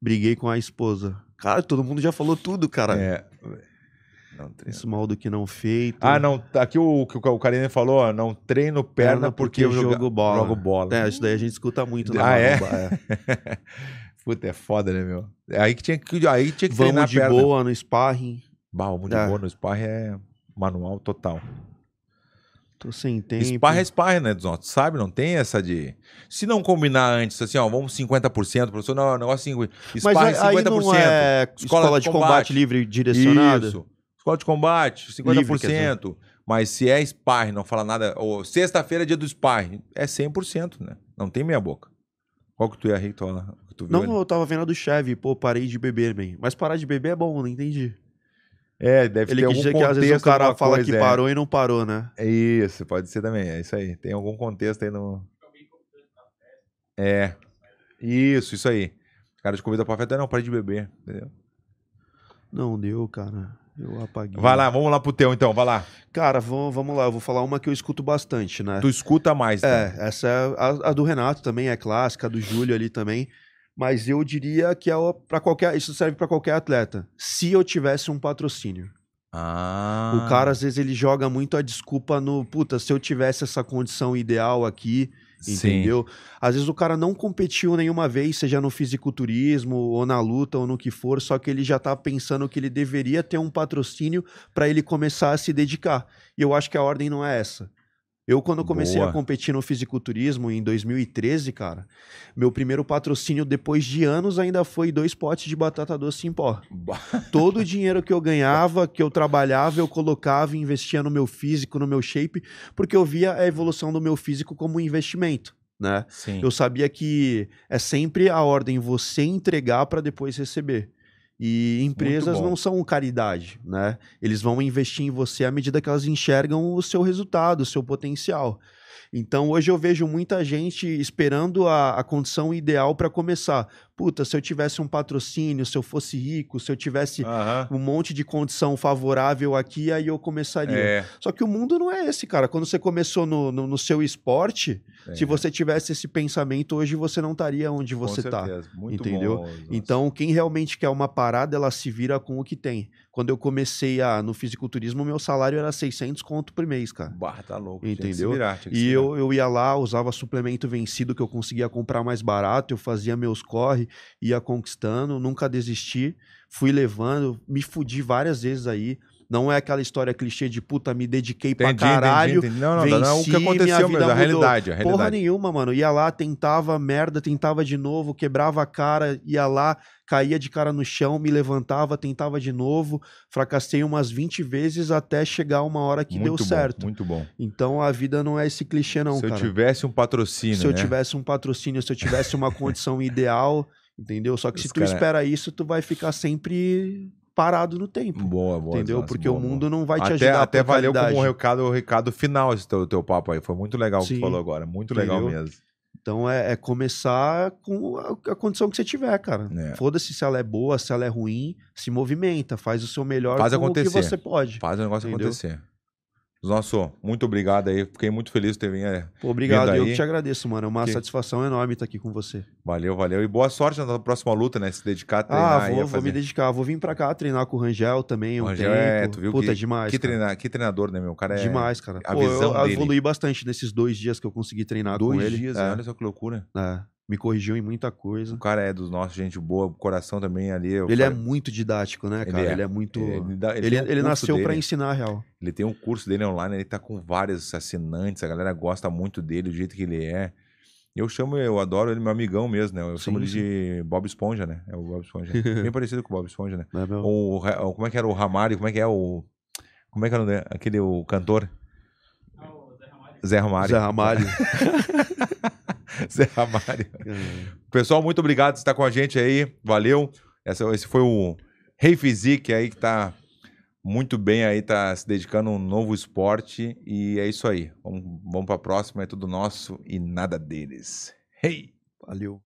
Briguei com a esposa. Cara, todo mundo já falou tudo, ó. cara. É. Não, treino. Isso mal do que não feito. Ah, não. tá Aqui o que o Cariani falou, ó. Não treino perna, porque, eu jogo, jogo bola. jogo bola. É, isso daí a gente escuta muito na Ah, é? É. *laughs* Puta, é foda, né, meu? Aí que tinha que, aí tinha que treinar Vamos de perna. boa no sparring. Bah, vamos de É. boa no sparring é manual total. Tô sem tempo. Sparring é sparring, né? Tu sabe? Não tem essa de... Se não combinar antes, assim, ó, vamos 50%, professor, não, negócio assim, Mas sparring aí, aí 50%. não é escola, de combate, livre direcionada? Isso. Escola de combate, 50%. Livre, mas se é sparring, não fala nada... Ou sexta-feira é dia do sparring, é 100%, né? Não tem meia boca. Qual que tu ia rir, tu, Não, ali? eu tava vendo a do Chevy, pô, parei de beber, man. Mas parar de beber é bom, não entendi. É, deve Ele ter algum dizer que às vezes o contexto, cara fala coisa, que é. parou e não parou, né? É isso, pode ser também, é isso aí. Tem algum contexto aí no. É. Isso, isso aí. O cara te convida pra festa, não, para de beber, entendeu? Não deu, cara. Eu apaguei. Vai lá, vamos lá pro teu então, vai lá. Cara, vamos, vamos lá. Eu vou falar uma que eu escuto bastante, né? Tu escuta mais, tá? É, essa é a, a do Renato também é clássica, a do Júlio ali também. Mas eu diria que é para qualquer, isso serve pra qualquer atleta. Se eu tivesse um patrocínio. Ah. O cara às vezes ele joga muito a desculpa no, puta, se eu tivesse essa condição ideal aqui, Sim. entendeu? Às vezes o cara não competiu nenhuma vez, seja no fisiculturismo ou na luta ou no que for, só que ele já tá pensando que ele deveria ter um patrocínio para ele começar a se dedicar. E eu acho que a ordem não é essa. Eu, quando comecei Boa. a competir no fisiculturismo em 2013, cara, meu primeiro patrocínio depois de anos ainda foi dois potes de batata doce em pó. *laughs* Todo o dinheiro que eu ganhava, que eu trabalhava, eu colocava e investia no meu físico, no meu shape, porque eu via a evolução do meu físico como um investimento, né? Sim. Eu sabia que é sempre a ordem você entregar para depois receber. E empresas não são caridade, né? Eles vão investir em você à medida que elas enxergam o seu resultado, o seu potencial. Então hoje eu vejo muita gente esperando a, a condição ideal para começar. Puta, se eu tivesse um patrocínio, se eu fosse rico, se eu tivesse Aham. um monte de condição favorável aqui, aí eu começaria. É. Só que o mundo não é esse, cara. Quando você começou no, no, no seu esporte, É. se você tivesse esse pensamento, hoje você não estaria onde Com você tá. Muito entendeu? bom. Então, quem realmente quer uma parada, ela se vira com o que tem. Quando eu comecei a, no fisiculturismo, meu salário era 600 conto por mês, cara. Bah, tá louco. Entendeu? virar, E eu, eu ia lá, usava suplemento vencido que eu conseguia comprar mais barato, eu fazia meus corre, ia conquistando, nunca desisti, fui levando, me fudi várias vezes aí. Não é aquela história clichê de puta, me dediquei pra Entendi, entendi, caralho. entendi. Não, não, não, não, o que venci, aconteceu mesmo, a mudou. realidade, a Porra realidade. nenhuma, mano. Ia lá, tentava merda, tentava de novo, quebrava a cara, ia lá, caía de cara no chão, me levantava, tentava de novo. Fracassei umas 20 vezes até chegar uma hora que deu Muito bom, certo. Muito bom. Então a vida não é esse clichê, não, se eu cara. tivesse um patrocínio, se eu né? tivesse um patrocínio, se eu tivesse uma condição *laughs* ideal, entendeu? Só que se tu cara- espera isso, tu vai ficar sempre parado no tempo. Boa, boa. Entendeu? Osório, Porque boa, o boa. mundo não vai te até, ajudar Até valeu qualidade. como recado, o recado final esse teu, teu papo aí. Foi muito legal o que tu falou agora. Muito legal Entendeu? mesmo. Então é, é começar com a, a condição que você tiver, cara. É. Foda-se se ela é boa, se ela é ruim, se movimenta, faz o seu melhor Faz com o que acontecer. você pode. Faz o negócio Entendeu? acontecer. Nosso, muito obrigado aí. Fiquei muito feliz de ter vindo. é, Pô, obrigado, eu que te agradeço, mano. É uma Que- satisfação enorme estar aqui com você. Valeu, valeu. E boa sorte na próxima luta, né? Se dedicar a treinar Ah, vou, a vou fazer. me dedicar. Vou vir pra cá treinar com o Rangel também um Rangel tempo. é, tu viu Puta, que, demais. que, treina- que treinador, né, meu? O cara é... Demais, cara. A Pô, visão eu dele. evolui bastante nesses dois dias que eu consegui treinar com Dois ele. dias, é, olha só que loucura. é. Me corrigiu em muita coisa. O cara é dos nossos, gente boa, coração também ali. eu Ele é falei- muito didático, né, Ele cara? é. Ele é muito. Ele dá- ele Ele, um ele nasceu pra dele. ensinar real. Ele tem um curso dele online, ele tá com vários assinantes, a galera gosta muito dele, do jeito que ele é. Eu chamo, eu adoro ele, meu amigão mesmo, né? Eu Sim, chamo ele sim. de Bob Esponja, né? É o Bob Esponja. *laughs* Bem parecido com o Bob Esponja, né? É meu? O, o- como é que era o Ramário? Como é que é o. Como é que era o nome? aquele o cantor? Zé Ramário. Zé Ramalho. Zé *laughs* *laughs* *laughs* Ramário. Pessoal, muito obrigado por estar com a gente aí. Valeu. Essa- esse foi o Rei Physique aí que tá muito bem aí, tá se dedicando a um novo esporte. E é isso aí. Vamos, vamos pra próxima, é tudo nosso e nada deles. Hey! Valeu.